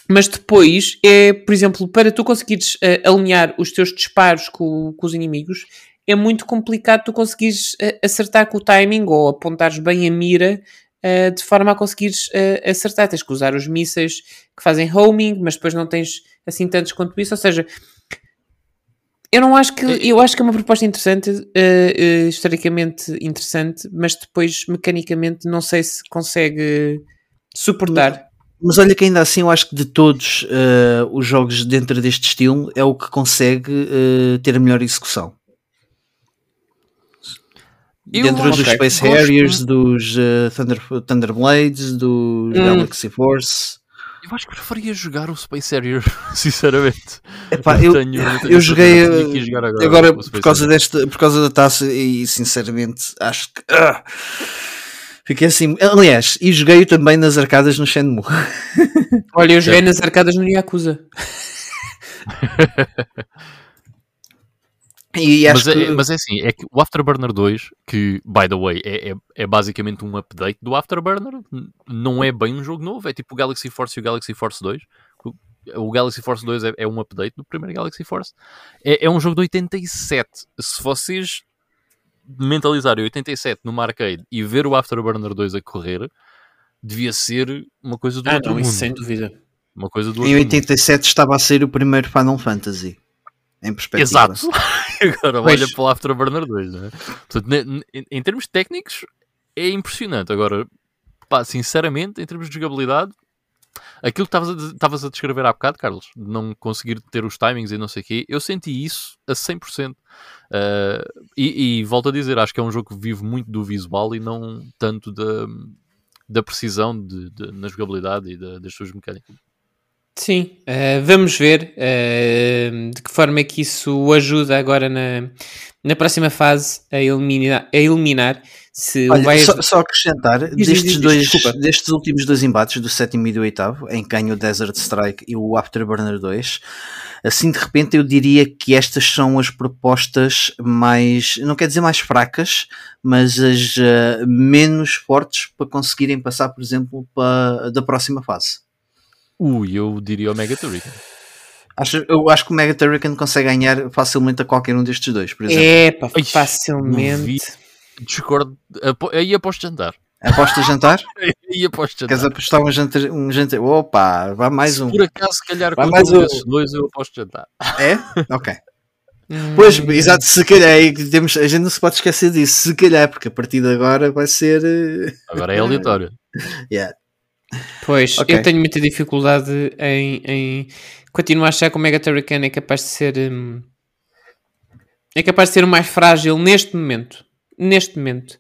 mas depois é, por exemplo, para tu conseguires uh, alinhar os teus disparos com, com, os inimigos, é muito complicado tu conseguires uh, acertar com o timing ou apontares bem a mira uh, de forma a conseguires acertar. Tens que usar os mísseis que fazem homing, mas depois não tens assim tantos quanto isso, ou seja, eu não acho que. Eu acho que é uma proposta interessante, uh, uh, historicamente interessante, mas depois, mecanicamente, não sei se consegue suportar. Mas, mas olha que ainda assim eu acho que de todos uh, os jogos dentro deste estilo é o que consegue ter a melhor execução. Eu dentro dos Space Harriers, dos Thunder, Thunderblades, dos hum. Galaxy Force. Eu acho que preferia jogar o Space Harrier, sinceramente. Epá, eu, tenho, eu, tenho eu joguei agora, agora por, causa desta, por causa da taça e sinceramente acho que. Uh, fiquei assim. Aliás, e joguei também nas arcadas no Shenmue. Olha, eu joguei nas arcadas no Yakuza. mas, é, que... mas é assim, é que o Afterburner 2, que, by the way, é, é, é, basicamente um update do Afterburner, não é bem um jogo novo, é tipo o Galaxy Force e o Galaxy Force 2. O, o Galaxy Force 2 é, é, um update do primeiro Galaxy Force. É, é um jogo de 87. Se vocês mentalizarem 87 numa arcade e ver o Afterburner 2 a correr, devia ser uma coisa do ah, outro não, mundo. sem dúvida. Uma coisa do em 87 mundo. estava a ser o primeiro Final Fantasy em perspectiva. Exato. Agora pois. olha para o Afterburner 2, não é? Portanto, em, termos técnicos é impressionante. Agora, pá, sinceramente, em termos de jogabilidade, aquilo que estavas a, a descrever há bocado, Carlos, de não conseguir ter os timings e não sei o quê, eu senti isso a 100%. Uh, e, e volto a dizer, acho que é um jogo que vive muito do visual e não tanto da, da precisão de, de- na jogabilidade e da- das suas mecânicas. Sim, eh, vamos ver eh, de que forma é que isso o ajuda agora na, na próxima fase a eliminar, a eliminar se Olha, vai só, só acrescentar, diz, destes, diz, dois, desculpa. destes últimos dois embates, do sétimo e do oitavo, em que ganha o Desert Strike e o Afterburner 2, assim de repente eu diria que estas são as propostas mais, não quer dizer mais fracas, mas as eh, menos fortes para conseguirem passar, por exemplo, para, da próxima fase. Ui, eu diria o Mega Turrican. Acho, eu acho que o Mega Turrican consegue ganhar facilmente a qualquer um destes dois, por exemplo. É, pá, facilmente. duvido. Discordo, apo- aí aposto jantar. Aposta jantar? Aí aposto jantar. Queres apostar um jantar? Um jantar? Opa, vai mais Se um. por acaso, se calhar, Vai com mais um desses dois, eu aposto jantar. É? Ok. Hum, Pois, exato, se calhar, temos, a gente não se pode esquecer disso, se calhar, porque a partir de agora vai ser. eh, Agora é aleatório. yeah. Pois, Ok. eu tenho muita dificuldade em, em continuar a achar que o Mega Turrican é capaz de ser hum, é capaz de ser o mais frágil neste momento. Neste momento.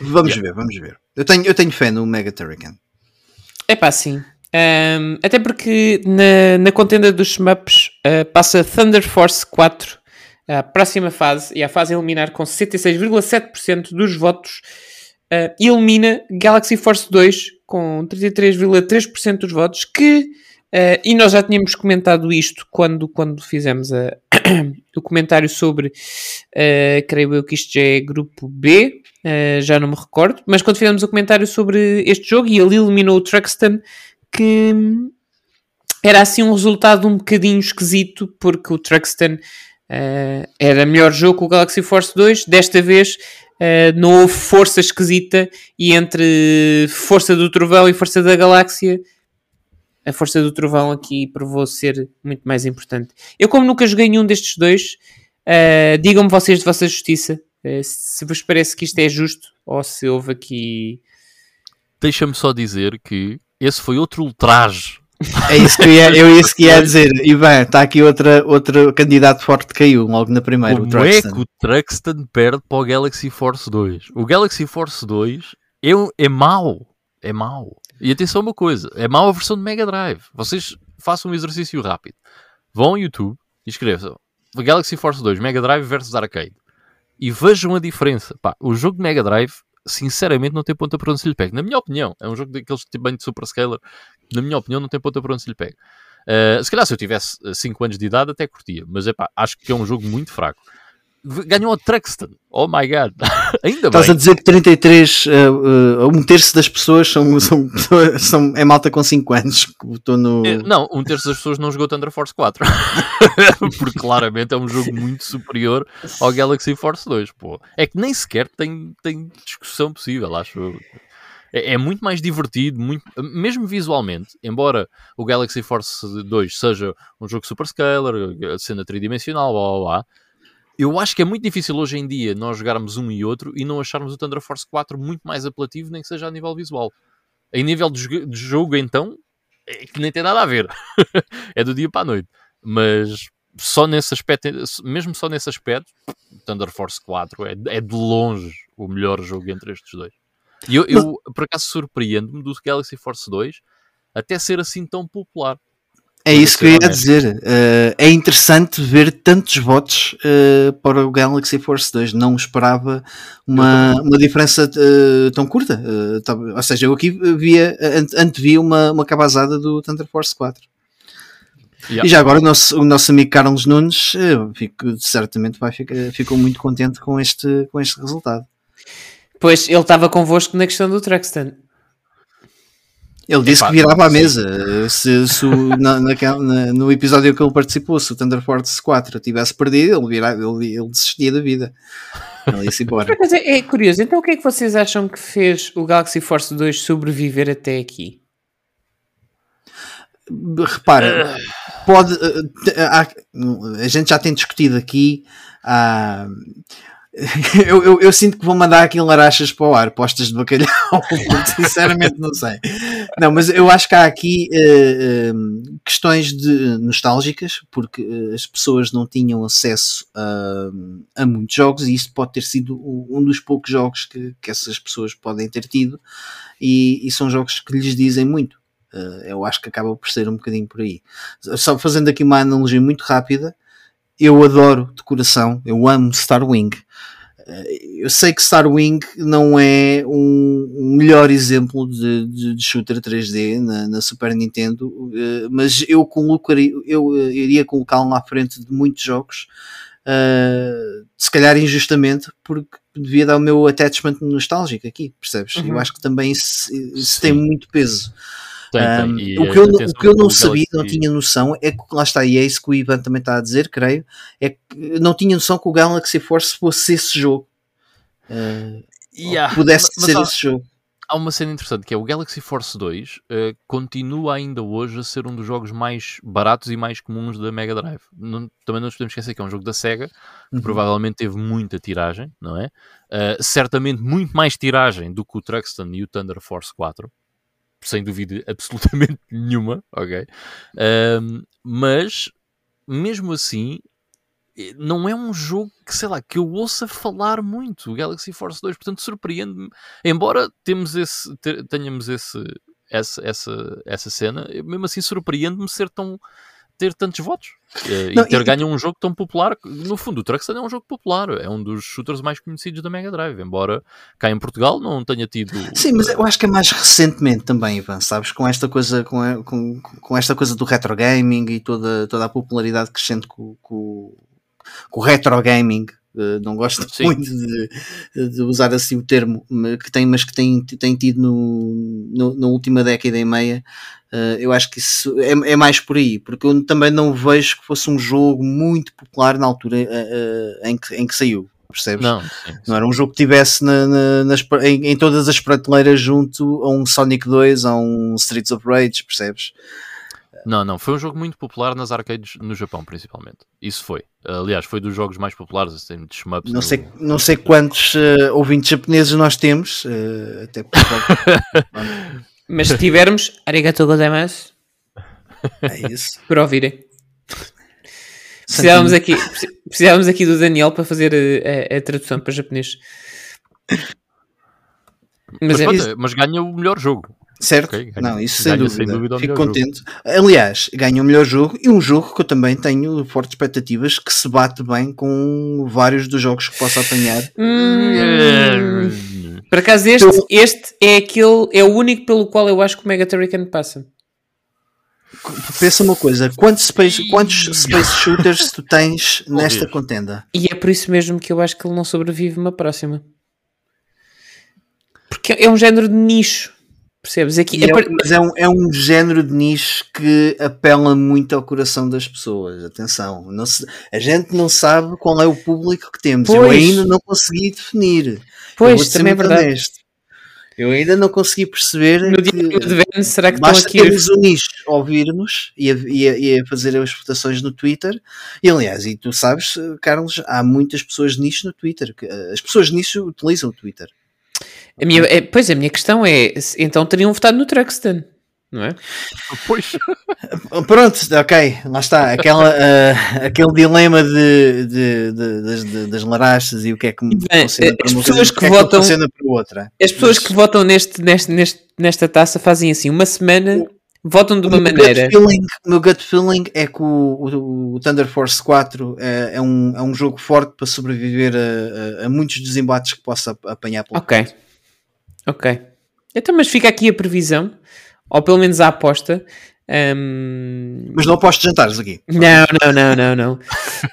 Vamos ver, vamos ver. Eu tenho, eu tenho fé no Mega Turrican. É pá, sim. Ahm, até porque na, na contenda dos shmups ah, passa Thunder Force 4 a próxima fase e a fase a eliminar com 66,7% dos votos e elimina Galaxy Force 2 com 33,3% dos votos que ah, e nós já tínhamos comentado isto quando, quando fizemos a- o comentário sobre ah, creio eu que isto já é grupo B ah, já não me recordo, mas quando fizemos o comentário sobre este jogo e ele eliminou o Truxton que hum, era assim um resultado um bocadinho esquisito porque o Truxton eh, era melhor jogo que o Galaxy Force 2 desta vez eh, não houve força esquisita e entre força do trovão e força da galáxia a força do trovão aqui provou ser muito mais importante eu como nunca joguei nenhum destes dois eh, digam-me vocês de vossa justiça eh, se vos parece que isto é justo ou se houve aqui Deixa-me só dizer que esse foi outro ultraje. É isso que eu ia, eu isso que ia dizer. E bem, está aqui outra, outro candidato forte que caiu logo na primeira, o Como é que o Truxton perde para o Galaxy Force 2? O Galaxy Force 2 é, é mau. É mau. E atenção a uma coisa: é mau a versão de Mega Drive. Vocês façam um exercício rápido. Vão ao YouTube e escrevam Galaxy Force 2 Mega Drive versus Arcade e vejam a diferença. Pá, o jogo de Mega Drive, sinceramente, não tem ponta para onde se lhe pegue. Na minha opinião, é um jogo daqueles tipo bem de Super Scaler. Na minha opinião, não tem ponta para onde se lhe pegue. Uh, se calhar se eu tivesse 5 anos de idade até curtia, mas epá, acho que é um jogo muito fraco. Ganhou o Truxton, oh my god, ainda Estás a bem. dizer que 33, uh, uh, um terço das pessoas são, são, são, é malta com 5 anos que votou no. Eh, Não, um terço das pessoas não jogou Thunder Force 4 porque claramente é um jogo muito superior ao Galaxy Force 2. Pô. É que nem sequer tem, tem discussão possível, acho eu. É, é muito mais divertido, muito, mesmo visualmente, embora o Galaxy Force 2 seja um jogo super scalar, cena tridimensional, blá, blá, blá, eu acho que é muito difícil hoje em dia nós jogarmos um e outro e não acharmos o Thunder Force 4 muito mais apelativo, nem que seja a nível visual. Em nível de, de jogo, então, é que nem tem nada a ver. é do dia para a noite. Mas só nesse aspecto, mesmo só nesse aspecto, Thunder Force 4 é, é de longe o melhor jogo entre estes dois. E eu, eu por acaso, surpreendo-me do Galaxy Force 2 até ser assim tão popular. É isso que eu ia honesto. dizer. Uh, é interessante ver tantos votos uh, para o Galaxy Force 2. Não esperava uma, uma diferença uh, tão curta. Tá- ou seja, eu aqui via, ante- antevia uma, uma cabazada do Thunder Force 4. Yeah. E já agora o nosso, o nosso amigo Carlos Nunes fico- certamente vai ficar, ficou muito contente com este, com este resultado. Pois ele estava convosco na questão do Truxton Ele disse Epá, que virava à mesa. Se, se o- na- na- no episódio que ele participou, se o Thunder Force 4 tivesse perdido, ele, virava, ele, ele desistia da vida. Ele ia-se embora. Mas é, é curioso, então o que é que vocês acham que fez o Galaxy Force 2 sobreviver até aqui? Repara, pode. eh, há- a gente já tem discutido aqui. ah, eu, eu, eu sinto que vou mandar aqui larachas para o ar, postas de bacalhau, sinceramente não sei. Não, mas eu acho que há aqui eh, eh, questões de, nostálgicas, porque eh, as pessoas não tinham acesso a, a muitos jogos e isso pode ter sido um dos poucos jogos que, que essas pessoas podem ter tido e, e são jogos que lhes dizem muito. Eh, eu acho que acaba por ser um bocadinho por aí. Só fazendo aqui uma analogia muito rápida, eu adoro de coração, eu amo Starwing. Eh, Eu sei que Starwing não é um, um melhor exemplo de, de- de shooter 3D na, na Super Nintendo, eh, mas eu, colocaria, eu eh, iria colocá-lo à frente de muitos jogos, se calhar injustamente, porque devia dar o meu attachment nostálgico aqui, percebes? Uhum. Eu acho que também isso, isso tem muito peso. Tem. Um, o, que eu, o que eu não sabia, não tinha noção, é que lá está, e é isso que o Ivan também está a dizer, creio, é que não tinha noção que o Galaxy Force fosse esse jogo. Uh, Yeah, pudesse mas ser há- esse jogo. há uma cena interessante que é o Galaxy Force 2 eh, continua ainda hoje a ser um dos jogos mais baratos e mais comuns da Mega Drive. Não- também não nos podemos esquecer que é um jogo da Sega, que Uhum. provavelmente teve muita tiragem, não é? Eh, certamente muito mais tiragem do que o Truxton e o Thunder Force 4. Sem dúvida absolutamente nenhuma, ok? Ahm, mas, mesmo assim, eh, não é um jogo que, sei lá, que eu ouça falar muito, o Galaxy Force 2, portanto surpreende-me, embora temos esse, te- tenhamos esse, essa, essa, essa cena, mesmo assim surpreende-me ser tão ter tantos votos eh, Não, e ter e- ganho um jogo tão popular. No fundo, o Truxton é um jogo popular, é um dos shooters mais conhecidos da Mega Drive, embora cá em Portugal não tenha tido. Sim, mas eu acho que é mais recentemente também, Ivan, sabes? Com esta coisa, com, a- com, com esta coisa do retro gaming e toda, toda a popularidade crescente com, com, com o retro gaming. Eh, não gosto Sim. muito de, de usar assim o termo mas que tem, mas que tem, tem tido no, no- na última década e meia. eh, eu acho que isso é, é mais por aí, porque eu também não vejo que fosse um jogo muito popular na altura eh, em, que, em que saiu. Percebes? Não, sim, Não era um jogo que tivesse na- na- nas em, em todas as prateleiras junto a um Sonic 2, a um Streets of Rage, percebes? Não, não, foi um jogo muito popular nas arcades no Japão, principalmente. Isso foi. Aliás, foi dos jogos mais populares assim, de shmups. Não no- sei, não sei quantos eh, ouvintes japoneses nós temos, eh, até porque Mas se tivermos, arigato gozaimasu, é isso. por ouvirem. Precisávamos aqui, preci- precisávamos aqui do Daniel para fazer a, a- a tradução para japonês. Mas Mas, é, pronto, mas ganha o melhor jogo. Certo? Ok, ganha- não, isso sem dúvida. sem dúvida Fico contente. Aliás, ganha o melhor jogo e um jogo que eu também tenho fortes expectativas que se bate bem com vários dos jogos que posso apanhar. Hum, por acaso este, este é aquele, é o único pelo qual eu acho que o Mega Turrican passa. Pensa uma coisa, quantos space, quantos space shooters tu tens nesta contenda? E é por isso mesmo que eu acho que ele não sobrevive uma próxima. Porque é um género de nicho. Percebes? Aqui, é- é par- mas é um, é um género de nicho que apela muito ao coração das pessoas. Atenção, não se- a gente não sabe qual é o público que temos. Eu Pois. ainda não consegui definir. Eu Pois, também é verdade. honesto. Eu ainda não consegui perceber No dia que do Advent, será que estão basta aqui? termos o nicho a ouvir-nos e a, e, a, e a fazer as votações no Twitter. E aliás, e tu sabes, Carlos, há muitas pessoas de nicho no Twitter. que, eh, As pessoas de nicho utilizam o Twitter. A minha, é, pois a minha questão é: então teriam votado no Truxton, não é? Pois. Pronto, ok, lá está. Aquela, ah, aquele dilema de, de- de- das, de- das larachas e o que é que Bem, as pessoas que é votam- funciona para outra. As pessoas que votam neste, neste, neste- nesta taça fazem assim: uma semana votam de uma O maneira. gut feeling, o meu gut feeling é que o, o- o Thunder Force 4 é, é um, é um jogo forte para sobreviver a, a- a muitos desembates que possa ap- apanhar pelo Ok. Ok. Então, mas fica aqui a previsão, ou pelo menos a aposta. Ahm, Mas não aposto jantares aqui. Não, não, não, não, não.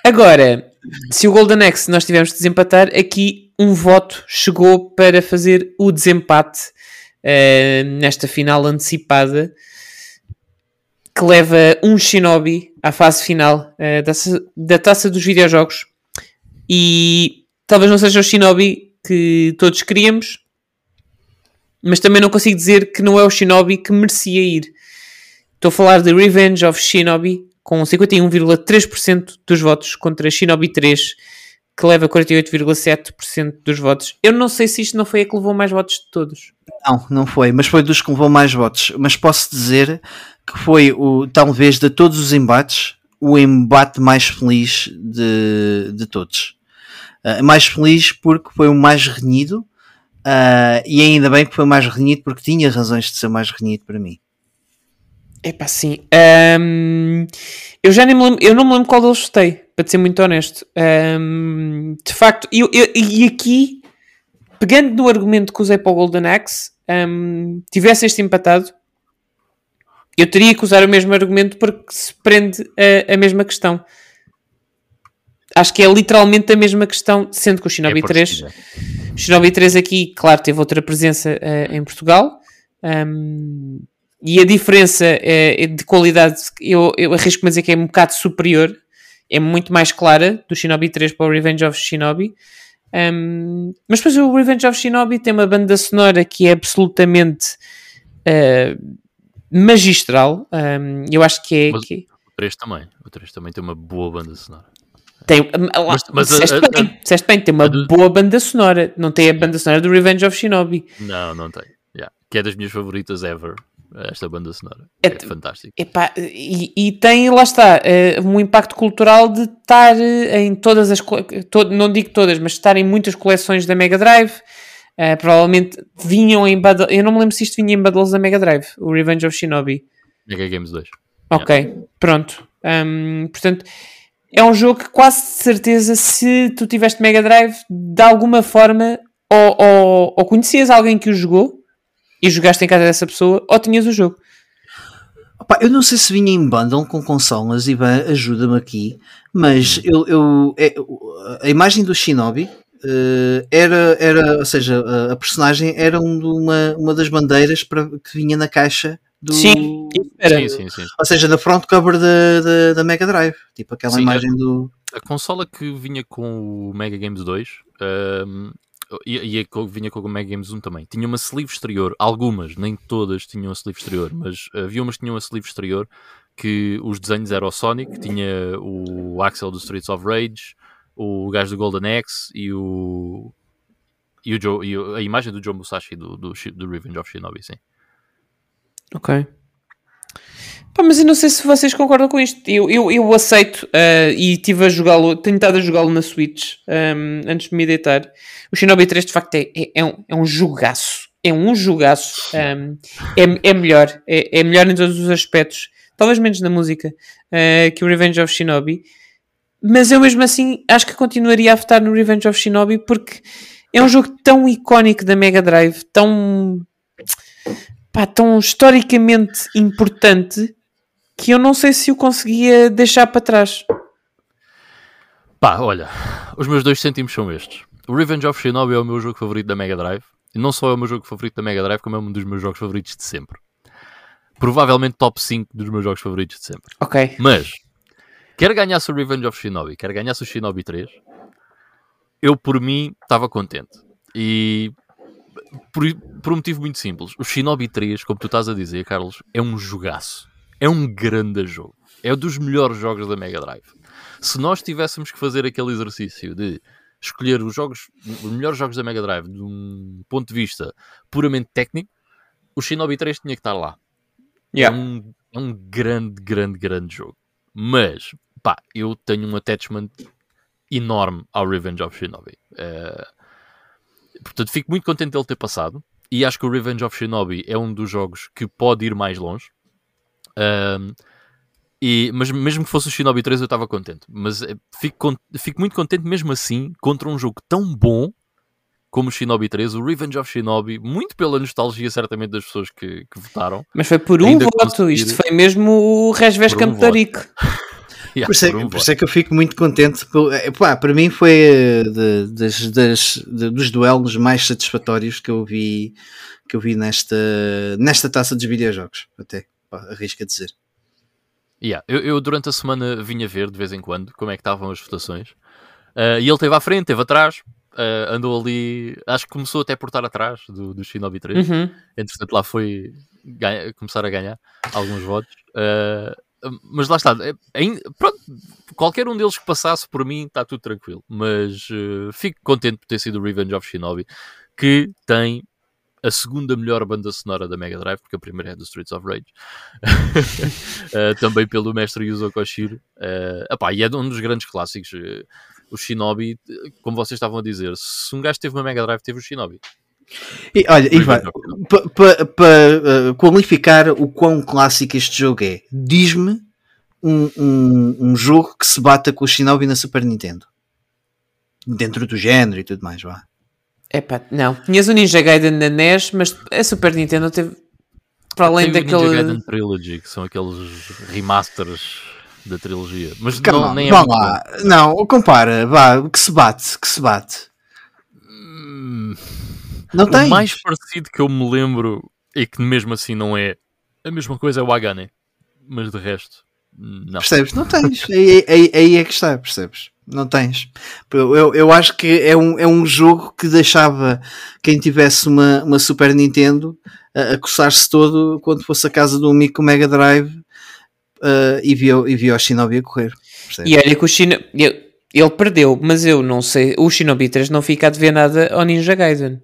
Agora, se o Golden Axe nós tivermos de desempatar, aqui um voto chegou para fazer o desempate eh, nesta final antecipada que leva um Shinobi à fase final eh, da, da taça dos videojogos. E talvez não seja o Shinobi que todos queríamos, mas também não consigo dizer que não é o Shinobi que merecia ir. Estou a falar de Revenge of Shinobi com 51,3% dos votos contra Shinobi 3 que leva 48,7% dos votos. Eu não sei se isto não foi a que levou mais votos de todos. Não, não foi, mas foi dos que levou mais votos. Mas posso dizer que foi o, talvez de todos os embates, o embate mais feliz de, de todos. Uh, mais feliz porque foi o mais renhido, uh, e ainda bem que foi mais renhido porque tinha razões de ser mais renhido para mim. Epá, sim. Um, eu já nem me lembro, eu não me lembro qual deles votei, para ser muito honesto. Um, de facto, eu, eu, e aqui, pegando no argumento que usei para o Golden Axe, um, tivesse este empatado, eu teria que usar o mesmo argumento porque se prende a, a mesma questão. Acho que é literalmente a mesma questão, sendo que o Shinobi é 3, o Shinobi 3 aqui, claro, teve outra presença uh, em Portugal. Um, e a diferença é, de qualidade, eu, eu arrisco-me a dizer que é um bocado superior, é muito mais clara do Shinobi 3 para o Revenge of Shinobi. Um, mas depois o Revenge of Shinobi tem uma banda sonora que é absolutamente uh, magistral. Um, eu acho que é. Mas que... O 3 também. O 3 também tem uma boa banda sonora. Tem, mas, mas disseste, a, a, bem, disseste bem, tem uma do... boa banda sonora. Não tem a banda sonora do Revenge of Shinobi. Não, não tem. Yeah. Que é das minhas favoritas ever esta banda sonora. É, é fantástico. Epá, e, e, tem, lá está, uh, um impacto cultural de estar uh, em todas as. To, não digo todas, mas estar em muitas coleções da Mega Drive. Uh, provavelmente vinham em bundles. Eu não me lembro se isto vinha em bundles da Mega Drive, o Revenge of Shinobi. Mega Games 2. Ok, yeah. pronto. Um, portanto, é um jogo que quase de certeza, se tu tiveste Mega Drive, de alguma forma, ou, ou, ou conhecias alguém que o jogou e jogaste em casa dessa pessoa ou tinhas o jogo. Opa, eu não sei se vinha em bundle com consolas, Ivan, ajuda-me aqui, mas eu, eu, é, a imagem do Shinobi uh, era, era, ou seja, a, a personagem era uma, uma das bandeiras para, que vinha na caixa do. Sim. Sim, sim, sim. Ou seja, na front cover da, da, da Mega Drive, tipo aquela sim, imagem a, do. A consola que vinha com o Mega Games 2 um, e, e vinha com o Mega Games 1 também, tinha uma sleeve exterior, algumas, nem todas tinham a sleeve exterior, mas havia umas que tinham a sleeve exterior que os desenhos eram o Sonic, tinha o Axel do Streets of Rage, o gajo do Golden Axe e o. E, o Joe, e a imagem do Joe Musashi do, do, do Revenge of Shinobi, sim. Ok. Pá, mas eu não sei se vocês concordam com isto. Eu, eu, eu aceito uh, e estive a jogá-lo, tenho estado a jogá-lo na Switch um, antes de me deitar. O Shinobi 3 de facto é, é, é, um, é um jogaço. É um jogaço. Um, é, é melhor. É, é melhor em todos os aspectos. Talvez menos na música uh, que o Revenge of Shinobi. Mas eu mesmo assim acho que continuaria a votar no Revenge of Shinobi porque é um jogo tão icónico da Mega Drive, tão, pá, tão historicamente importante que eu não sei se o conseguia deixar para trás. Pá, olha, os meus dois cêntimos são estes. O Revenge of Shinobi é o meu jogo favorito da Mega Drive. E não só é o meu jogo favorito da Mega Drive, como é um dos meus jogos favoritos de sempre. Provavelmente top 5 dos meus jogos favoritos de sempre. Ok. Mas, quer ganhasse o Revenge of Shinobi, quer ganhasse o Shinobi 3, eu por mim estava contente. E por, por um motivo muito simples. O Shinobi 3, como tu estás a dizer, Carlos, é um jogaço é um grande jogo. É um dos melhores jogos da Mega Drive. Se nós tivéssemos que fazer aquele exercício de escolher os jogos, os melhores jogos da Mega Drive de um ponto de vista puramente técnico, o Shinobi 3 tinha que estar lá. Yeah. É, um, é um grande, grande, grande jogo. Mas, pá, eu tenho um attachment enorme ao Revenge of Shinobi. Uh, portanto, fico muito contente dele ter passado. E acho que o Revenge of Shinobi é um dos jogos que pode ir mais longe. Um, e, mas mesmo que fosse o Shinobi 3 eu estava contente. Mas eh, fico, fico muito contente mesmo assim contra um jogo tão bom como o Shinobi 3, o Revenge of Shinobi, muito pela nostalgia certamente das pessoas que, que votaram. Mas foi por um voto, conseguir... isto foi mesmo o Resves Campo um por, isso é, por, um por isso é que eu fico muito contente. Eh, pá, para mim foi eh, de, das, das, de, dos duelos mais satisfatórios que eu vi, que eu vi nesta, nesta taça dos videojogos, até arrisca dizer. Yeah. Eu, eu, durante a semana vinha ver de vez em quando como é que estavam as votações. Uh, e ele esteve à frente, esteve atrás, uh, andou ali. Acho que começou até por estar atrás do, do Shinobi 3. Uhum. Entretanto, lá foi ganha, começar a ganhar alguns votos. Uh, mas lá está. É, pronto, qualquer um deles que passasse por mim está tudo tranquilo. Mas eh, fico contente por ter sido Revenge of Shinobi, que tem a segunda melhor banda sonora da Mega Drive, porque a primeira é do Streets of Rage, Eh, também pelo mestre Yuzo Koshiro. Eh, epá, e é um dos grandes clássicos. o Shinobi, como vocês estavam a dizer, se um gajo teve uma Mega Drive, teve o Shinobi. E, olha, Ivan, para qualificar o quão clássico este jogo é, diz-me um, um, um jogo que se bata com o Shinobi na Super Nintendo. Dentro do género e tudo mais, vá. Epá, não. Tinhas o Ninja Gaiden na NES, mas a Super Nintendo teve. Para além Tem o Ninja daquele. Gaiden Trilogy, que são aqueles remasters da trilogia. Mas Calma, não, nem é vá lá. Não, compara, vá, que se bate, que se bate. Hum, Não tem. O mais parecido que eu me lembro e que mesmo assim não é a mesma coisa é o Agane. Mas de resto, não. Percebes? Não tens. Aí, aí- aí é que está, percebes? Não tens. Eu, eu, acho que é um, é um jogo que deixava quem tivesse uma, uma Super Nintendo a, a coçar-se todo quando fosse a casa do amigo com Mega Drive ah, e, viu, e viu o Shinobi a correr. Percebes? E olha que o Shinobi. Ele perdeu, mas eu não sei. O Shinobi 3 não fica a dever nada ao Ninja Gaiden.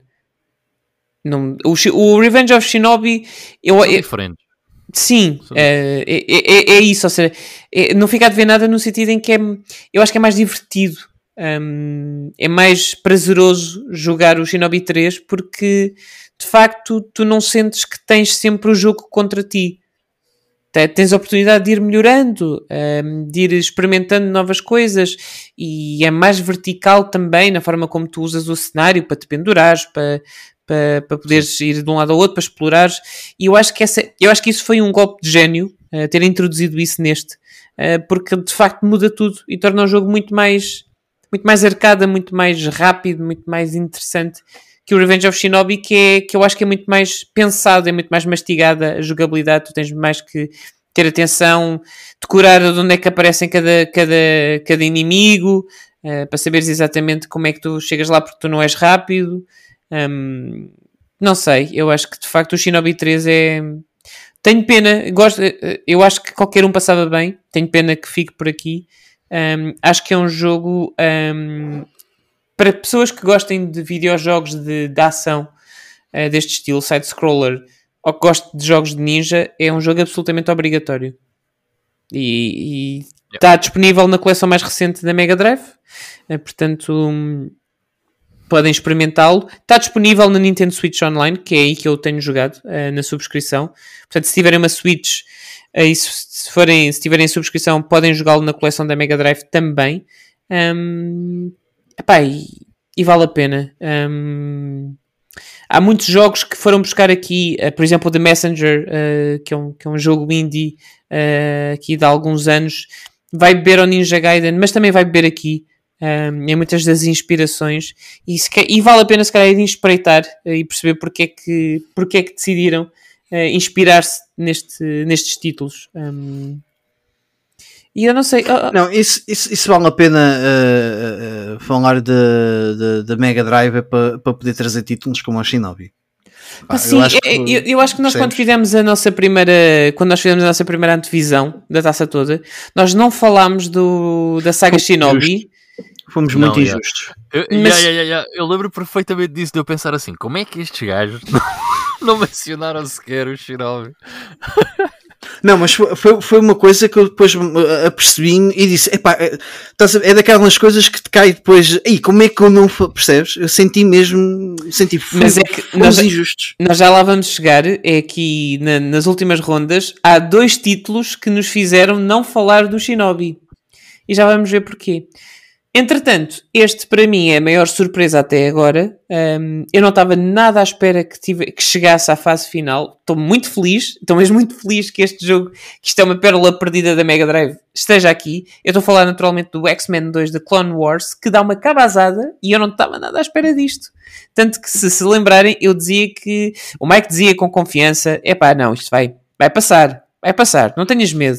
Não, o, o Revenge of Shinobi. Eu, São eu- diferentes. sim, é, é, é- é isso. Ou seja, é- não fica a dever nada no sentido em que é. Eu acho que é mais divertido. hum, é mais prazeroso jogar o Shinobi 3 porque de facto tu não sentes que tens sempre o jogo contra ti. Te- Tens a oportunidade de ir melhorando, hum, de ir experimentando novas coisas e é mais vertical também na forma como tu usas o cenário para te pendurares, para, para, para poderes ir de um lado ao outro, para explorares. E eu acho que, essa, eu acho que isso foi um golpe de gênio, eh, ter introduzido isso neste, eh, porque de facto muda tudo e torna o jogo muito mais, muito mais arcada, muito mais rápido, muito mais interessante que o Revenge of Shinobi, que, é, que eu acho que é muito mais pensado, é muito mais mastigada a jogabilidade, tu tens mais que ter atenção, decorar de onde é que aparecem cada, cada, cada inimigo, eh, para saberes exatamente como é que tu chegas lá porque tu não és rápido. Hum, não sei, eu acho que de facto o Shinobi 3 é. Tenho pena, gosto, eh, eu acho que qualquer um passava bem, tenho pena que fique por aqui. Hum, acho que é um jogo hum, para pessoas que gostem de videojogos de, de ação eh, deste estilo, side-scroller, ou que gostem de jogos de ninja, é um jogo absolutamente obrigatório. E está disponível na coleção mais recente da Mega Drive, eh, portanto hum, podem experimentá-lo. Está disponível na Nintendo Switch Online, que é aí que eu tenho jogado, eh, na subscrição. Portanto, se tiverem uma Switch eh, e se, se forem, se tiverem subscrição, podem jogá-lo na coleção da Mega Drive também. Hum, epá, e, e vale a pena. Hum, há muitos jogos que foram buscar aqui, eh, por exemplo, The Messenger, que, é um, que é um jogo indie aqui de há alguns anos, vai beber ao Ninja Gaiden, mas também vai beber aqui um, em muitas das inspirações e, e vale a pena se calhar ir espreitar eh, e perceber porque é que, porque é que decidiram eh, inspirar-se neste, nestes títulos. Um, e eu não sei. ah, ah, Não, isso, isso, isso vale a pena uh, uh, uh, falar de, de, de Mega Drive é para para poder trazer títulos como o Shinobi. Pá, sim, eu acho eu, que- eu- eu acho que nós quando fizemos a nossa primeira quando nós fizemos a nossa primeira antevisão da taça toda, nós não falámos do, da saga Shinobi. Fomos Não, muito yeah. injustos. Eu, Mas- ya, ya. eu lembro perfeitamente disso de eu pensar assim: como é que estes gajos não, mencionaram sequer o Shinobi? Não, mas foi, foi, uma coisa que eu depois apercebi-me e disse: epá, é, é daquelas coisas que te cai depois. Ei, como é que eu não. fa-" Percebes? Eu senti mesmo. Senti Mas é que nós- injustos. Nós já lá vamos chegar, é que na- nas últimas rondas há dois títulos que nos fizeram não falar do Shinobi. E já vamos ver porquê. Entretanto, este para mim é a maior surpresa até agora. Um, eu não estava nada à espera que, tive- que chegasse à fase final. Estou muito feliz, estou mesmo muito feliz que este jogo, que isto é uma pérola perdida da Mega Drive, esteja aqui. Eu estou a falar naturalmente do X-Men 2 da Clone Wars, que dá uma cabazada e eu não estava nada à espera disto. Tanto que, se se lembrarem, eu dizia que. O Mike dizia com confiança: é pá, não, isto vai, vai passar, vai passar, não tenhas medo.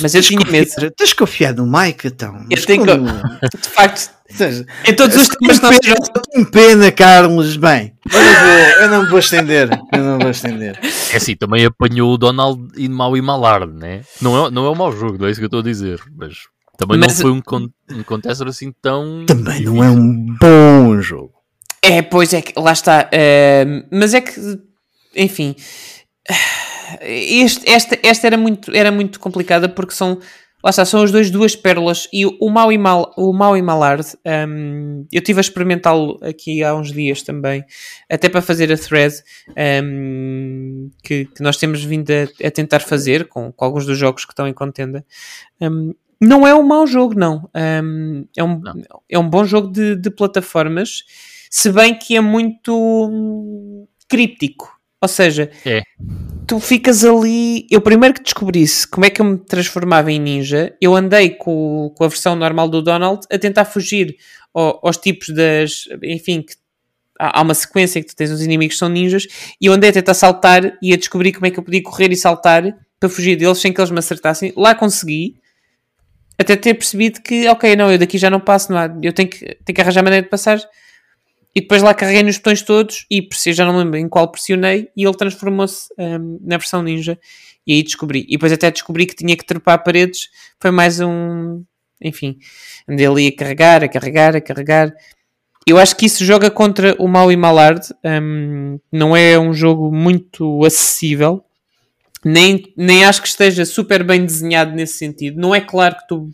Mas eu tinha que medo. que confiar no Mike, então. Mas tenho que- como- De facto, seja, em todos os temas que nós pena, tenho pena, Carlos. Bem, eu não, vou, eu não vou estender. Eu não vou estender. É assim, também apanhou o Donald e mau e malard, né? Não é, não é um mau jogo, não é isso que eu estou a dizer. Mas também Mas- não foi um, con um contester assim tão. Também não é um bom jogo. É, pois é que lá está. eh, mas é que, enfim, este- esta, esta era, muito, era muito complicada porque são. Lá está, são as duas, duas pérolas e o, mau e mal, o mau e malard. ehm, eu estive a experimentá-lo aqui há uns dias também, até para fazer a thread ehm, que, que nós temos vindo a, a tentar fazer com, com alguns dos jogos que estão em contenda. Ehm, não é um mau jogo, não. Ehm, é, um, Não. é um bom jogo de, de plataformas, se bem que é muito hum, críptico. Ou seja, É. tu ficas ali. Eu primeiro que descobrisse como é que eu me transformava em ninja, eu andei com, com a versão normal do Donald a tentar fugir ao- aos tipos das. Enfim, que há uma sequência que tu tens os inimigos que são ninjas e eu andei a tentar saltar e a descobrir como é que eu podia correr e saltar para fugir deles sem que eles me acertassem. Lá consegui. Até ter percebido que, ok, não, eu daqui já não passo, não há, eu tenho que, tenho que arranjar maneira de passar. E depois lá carreguei nos botões todos e preci- já não me lembro em qual pressionei e ele transformou-se hum, na versão ninja. E aí descobri. E depois até descobri que tinha que trepar paredes. Foi mais um. Enfim, andei ali a carregar, a carregar, a carregar. Eu acho que isso joga contra o mau e malard. hum, não é um jogo muito acessível. Nem, nem acho que esteja super bem desenhado nesse sentido. Não é claro que tu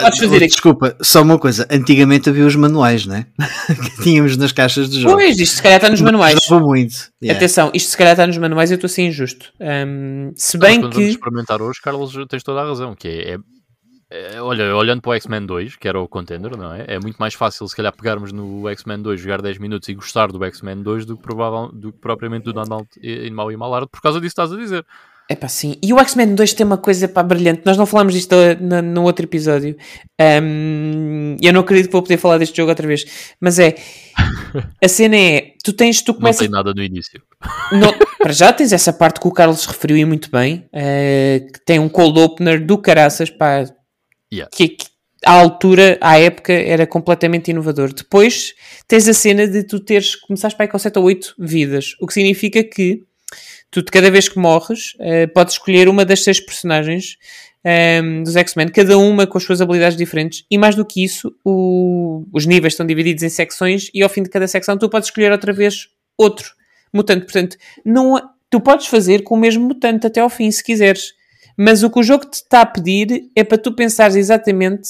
podes fazer aqui. Desculpa, só uma coisa. Antigamente havia os manuais, né? que tínhamos nas caixas de jogos. Pois, isto se calhar está nos manuais. Ajudava muito. Yeah. Atenção, isto se calhar está nos manuais e eu estou a ser injusto. Hum, se Mas bem vamos que. experimentar hoje, Carlos, tens toda a razão. Que é, é- é- olha, olhando para o X-Men 2, que era o contender, não é? É muito mais fácil, se calhar, pegarmos no X-Men 2, jogar 10 minutos e gostar do X-Men 2 do que, provável, do que propriamente do Donald e, e Mau e Malard, por causa disso que estás a dizer. É pá, sim. E o X-Men 2 tem uma coisa pá, brilhante. Nós não falámos disto uh, na- no outro episódio. Hum, eu não acredito que vou poder falar deste jogo outra vez. Mas é. A cena é. Tu tens. Tu Não começas. tem nada no início. No- para já tens essa parte que o Carlos referiu e muito bem, eh, que tem um cold opener do caraças, pá, Yeah. que, que à altura, à época, era completamente inovador. Depois tens a cena de tu teres, começares para aí com 7 ou 8 vidas, o que significa que tu, cada vez que morres, eh, podes escolher uma das seis personagens ehm, dos X-Men, cada uma com as suas habilidades diferentes, e mais do que isso, o- os níveis estão divididos em secções, e ao fim de cada secção tu podes escolher outra vez outro mutante. Portanto, não, tu podes fazer com o mesmo mutante até ao fim, se quiseres. Mas o que o jogo te está a pedir é para tu pensares exatamente,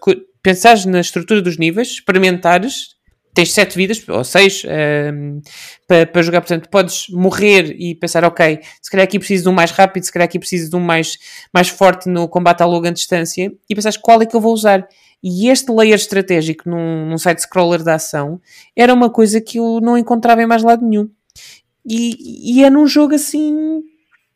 co- pensares na estrutura dos níveis, experimentares, tens sete vidas, ou seis, ehm, para, jogar, portanto, podes morrer e pensar, ok, se calhar aqui preciso de um mais rápido, se calhar aqui preciso de um mais, mais forte no combate à longa distância, e pensares qual é que eu vou usar. E este layer estratégico num, num side-scroller de ação era uma coisa que eu não encontrava em mais lado nenhum. E, e é num jogo assim,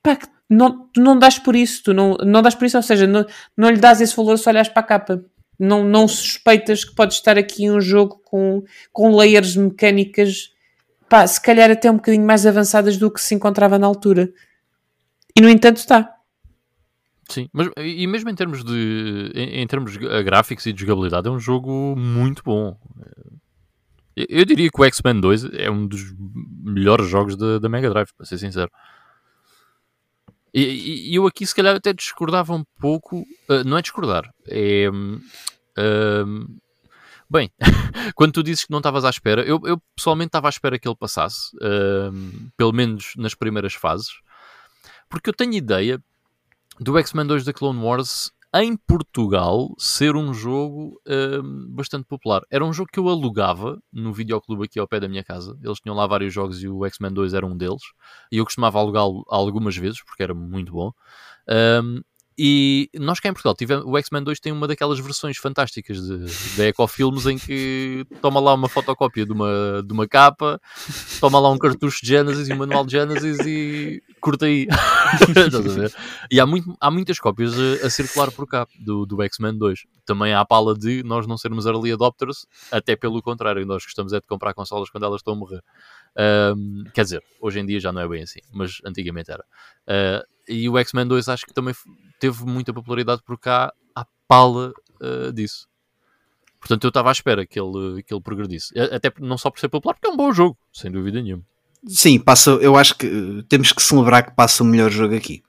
pá, não, tu não dás por isso, tu não, não dás por isso, ou seja, não, não lhe dás esse valor se olhas para a capa. Não, não suspeitas que pode estar aqui um jogo com, com layers mecânicas, pá, se calhar até um bocadinho mais avançadas do que se encontrava na altura. E no entanto está. Sim, mas e mesmo em termos de em, em termos gráficos e de jogabilidade é um jogo muito bom. Eu, eu diria que o X-Men 2 é um dos melhores jogos da, da Mega Drive, para ser sincero. E, e- eu aqui se calhar até discordava um pouco, ah, não é discordar, é hum, hum, bem, quando tu dizes que não estavas à espera, eu, eu pessoalmente estava à espera que ele passasse, hum, pelo menos nas primeiras fases, porque eu tenho ideia do X-Men 2 da Clone Wars em Portugal ser um jogo hum, bastante popular. Era um jogo que eu alugava no videoclube aqui ao pé da minha casa. Eles tinham lá vários jogos e o X-Men 2 era um deles. E eu costumava alugá-lo algumas vezes porque era muito bom. Hum, e nós cá em Portugal tivemos, o X-Men 2 tem uma daquelas versões fantásticas de Ecofilmes em que toma lá uma fotocópia de uma, de uma capa, toma lá um cartucho de Genesis e um manual de Genesis e curta aí. Estás a ver? E há, muito, há muitas cópias a, a circular por cá do, do X-Men 2. Também há a pala de nós não sermos early adopters, até pelo contrário, nós gostamos é de comprar consolas quando elas estão a morrer. Ahm, quer dizer, hoje em dia já não é bem assim, mas antigamente era. Ah, e o X-Men 2 acho que também teve muita popularidade por cá à pala uh, disso. Portanto, eu estava à espera que ele, que ele progredisse. Até não só por ser popular, porque é um bom jogo, sem dúvida nenhuma. Sim, passa, eu acho que uh, temos que celebrar que passa o melhor jogo aqui.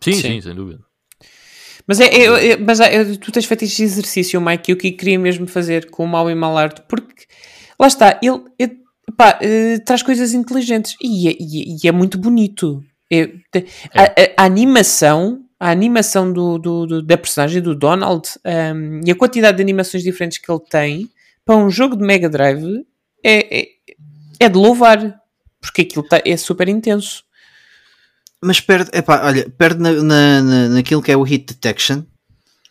Sim, sim, sim sem dúvida. Mas, é, é, é mas é, tu tens feito este exercício, Mike, e o que queria mesmo fazer com o mau e mal arte, porque lá está, ele, ele pá, uh, traz coisas inteligentes e, é, e, e é muito bonito. É, a, a, a, animação, a animação do, do, do, da personagem do Donald um, e a quantidade de animações diferentes que ele tem para um jogo de Mega Drive é, é, é de louvar, porque aquilo tá, é super intenso. Mas perde, epá, olha, perde na, na, naquilo que é o hit detection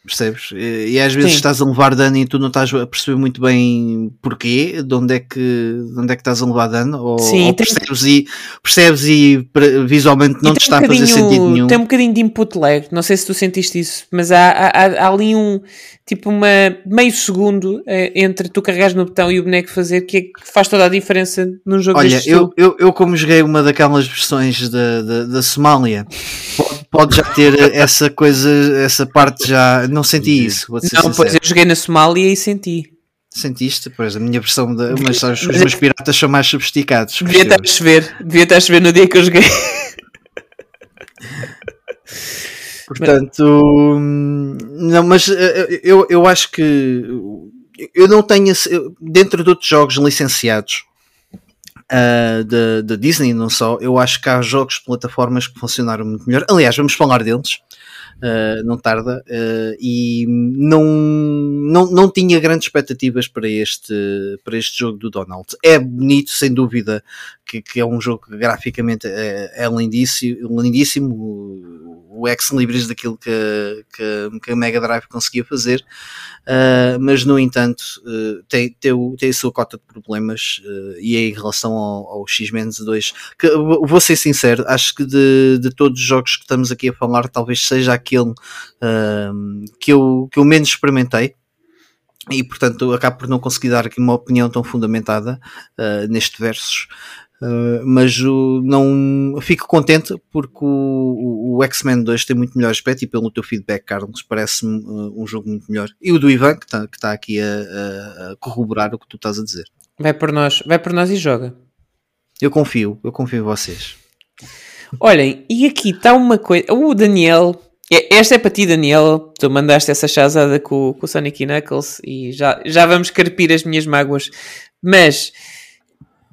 percebes? E às vezes Sim. estás a levar dano e tu não estás a perceber muito bem porquê, de onde é que, de onde é que estás a levar dano, ou, Sim, ou percebes, tem... e, percebes e visualmente não te está um a fazer sentido nenhum. Tem um bocadinho de input lag, não sei se tu sentiste isso, mas há, há, há ali um tipo uma meio segundo eh, entre tu carregares no botão e o boneco fazer que, é, que faz toda a diferença num jogo Olha, eu, eu, eu, como joguei uma daquelas versões da, da, da Somália, pode, já ter essa coisa, essa parte já não senti isso. Vou não, pois eu joguei na Somália e senti. Sentiste? Pois a minha versão, de, mas os, os meus piratas são mais sofisticados. Devia estar a chover, devia estar a chover no dia que eu joguei. Portanto, não, mas eh, eh, eu, eu acho que eu não tenho dentro de outros jogos licenciados uh, da Disney, não só, eu acho que há jogos plataformas que funcionaram muito melhor. Aliás, vamos falar deles uh, não tarda, uh, e não, não, não tinha grandes expectativas para este, para este jogo do Donald. É bonito, sem dúvida, que, que é um jogo que graficamente é, é lindíssimo, lindíssimo o, o ex-libris daquilo que, que, que, a Mega Drive conseguia fazer, uh, mas no entanto tem, tem, tem a sua cota de problemas e é em relação ao, ao X-2, que vou ser sincero, acho que de, de todos os jogos que estamos aqui a falar, talvez seja aquele uh, que, eu, que eu menos experimentei e portanto acabo por não conseguir dar aqui uma opinião tão fundamentada uh, neste versos. Uh, mas não fico contente porque o, o X-Men 2 tem muito melhor aspecto e pelo teu feedback, Carlos, parece-me uh, um jogo muito melhor. E o do Ivan, que está tá aqui a, a, corroborar o que tu estás a dizer. Vai por nós, vai por nós e joga. Eu confio, eu confio em vocês. Olhem, e aqui está uma coisa. O Daniel é, esta é para ti, Daniel. Tu mandaste essa chazada com, com o Sonic e Knuckles e já, já vamos carpir as minhas mágoas. Mas,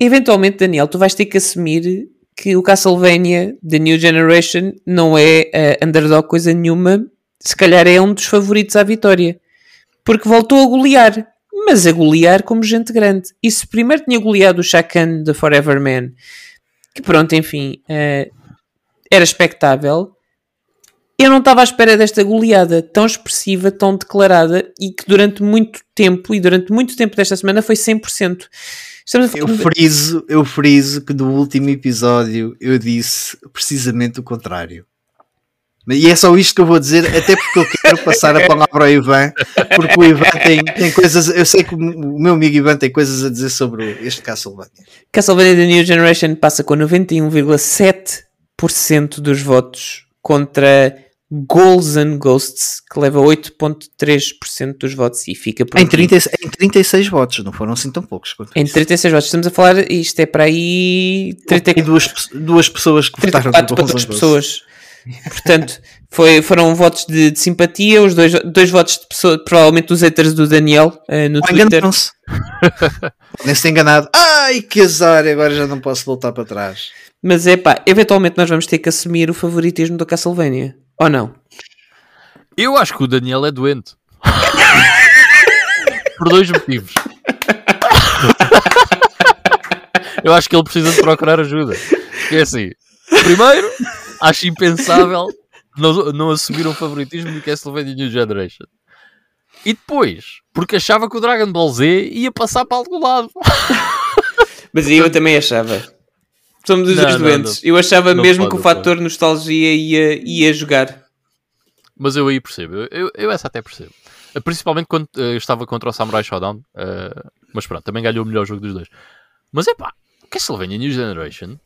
eventualmente, Daniel, tu vais ter que assumir que o Castlevania The New Generation não é uh, underdog coisa nenhuma. Se calhar é um dos favoritos à vitória. Porque voltou a golear. Mas a golear como gente grande. E se primeiro tinha goleado o Shakan da Forever Man, que pronto, enfim, uh, era expectável eu não estava à espera desta goleada tão expressiva, tão declarada e que durante muito tempo, e durante muito tempo desta semana foi 100%. Estamos eu, friso, eu friso que no último episódio eu disse precisamente o contrário. E é só isto que eu vou dizer, até porque eu quero passar a palavra ao Ivan, porque o Ivan tem, tem coisas, eu sei que o meu amigo Ivan tem coisas a dizer sobre este Castlevania. Castlevania The New Generation passa com 91,7% dos votos contra Goals and Ghosts, que leva 8,3% dos votos e fica por em, 30, em 36 votos, não foram assim tão poucos. Em 36 votos, estamos a falar, isto é para aí. 30, e duas, duas pessoas que votaram no Goals and pessoas. Portanto, foi, foram votos de, de, simpatia, os dois, dois votos de pessoas, provavelmente os haters do Daniel uh, no Twitter. se Nem se enganado. Ai, que azar, agora já não posso voltar para trás. Mas é pá, eventualmente nós vamos ter que assumir o favoritismo do Castlevania. Ou não? Eu acho que o Daniel é doente. Por dois motivos. Eu acho que ele precisa de procurar ajuda. É assim. Primeiro, acho impensável não, não assumir um favoritismo do Castlevania New Generation. E depois, porque achava que o Dragon Ball Z ia passar para algum lado. Mas eu também achava. Somos os dois doentes. Não, eu achava mesmo pode, que o fator pode. nostalgia ia, ia jogar. Mas eu aí percebo. Eu, eu essa até percebo. Principalmente quando uh, estava contra o Samurai Shodown. Uh, mas pronto, também ganhou o melhor jogo dos dois. Mas é pá, Castlevania New Generation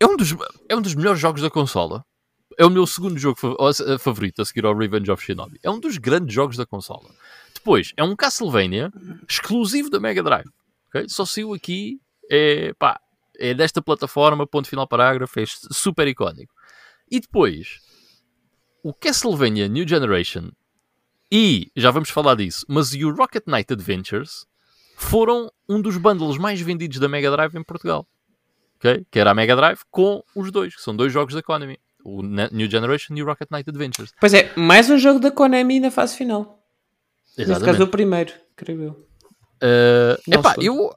é um dos, é um dos melhores jogos da consola. é o meu segundo jogo favorito a seguir ao Revenge of Shinobi. É um dos grandes jogos da consola. Depois, é um Castlevania exclusivo da Mega Drive. ok? Só saiu aqui, é, pá, é desta plataforma, ponto final parágrafo, é super icónico. E depois, o Castlevania New Generation e, já vamos falar disso, mas e o Rocket Knight Adventures foram um dos bundles mais vendidos da Mega Drive em Portugal. ok? Que era a Mega Drive com os dois, que são dois jogos da Konami. O Ne- New Generation e o Rocket Knight Adventures. Pois é, mais um jogo da Konami na fase final. Neste caso, Exatamente. o primeiro, creio eu. Uh, epá, eu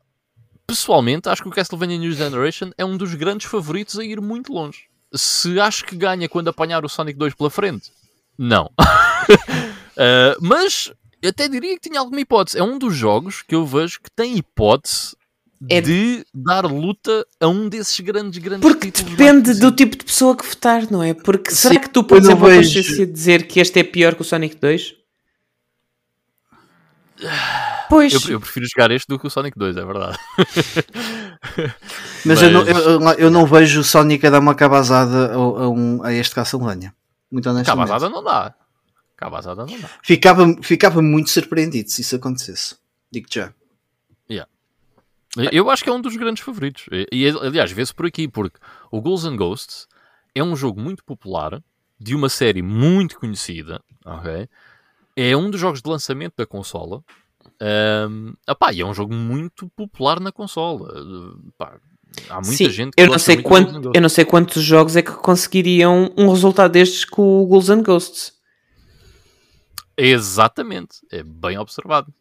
pessoalmente acho que o Castlevania New Generation é um dos grandes favoritos a ir muito longe. Se acho que ganha quando apanhar o Sonic 2 pela frente, não. Uh, mas até diria que tinha alguma hipótese. É um dos jogos que eu vejo que tem hipótese É- de dar luta a um desses grandes, grandes Porque mais depende do tipo de pessoa que votar, não é? Porque Sim, será que tu podes boa vejo- consciência dizer que este é pior que o Sonic 2? Pois, Eu, eu prefiro jogar este do que o Sonic 2, é verdade. Mas, Eu, não, eu, eu- não vejo o Sonic a dar uma cabazada a, a um- a este Castlevania. Muito honestamente. Cabazada não dá. Cabazada não dá. Ficava, ficava muito surpreendido se isso acontecesse. Digo já. Eu acho que é um dos grandes favoritos. E, e, aliás, vê-se por aqui, porque o Ghouls and Ghosts é um jogo muito popular, de uma série muito conhecida, ok? É um dos jogos de lançamento da consola. Epá, e é um jogo muito popular na consola. Pá, há muita sim, gente que eu não, sei quanto, eu não sei quantos jogos é que conseguiriam um resultado destes com o Ghouls and Ghosts. Exatamente. É bem observado.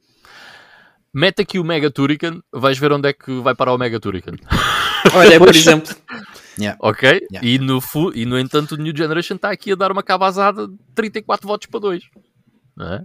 Mete aqui o Mega Turrican, vais ver onde é que vai parar o Mega Turrican. Olha, por exemplo, Ok? Yeah. E, no, fu- e no entanto, o New Generation está aqui a dar uma cabazada de 34 votos para 2. Não é?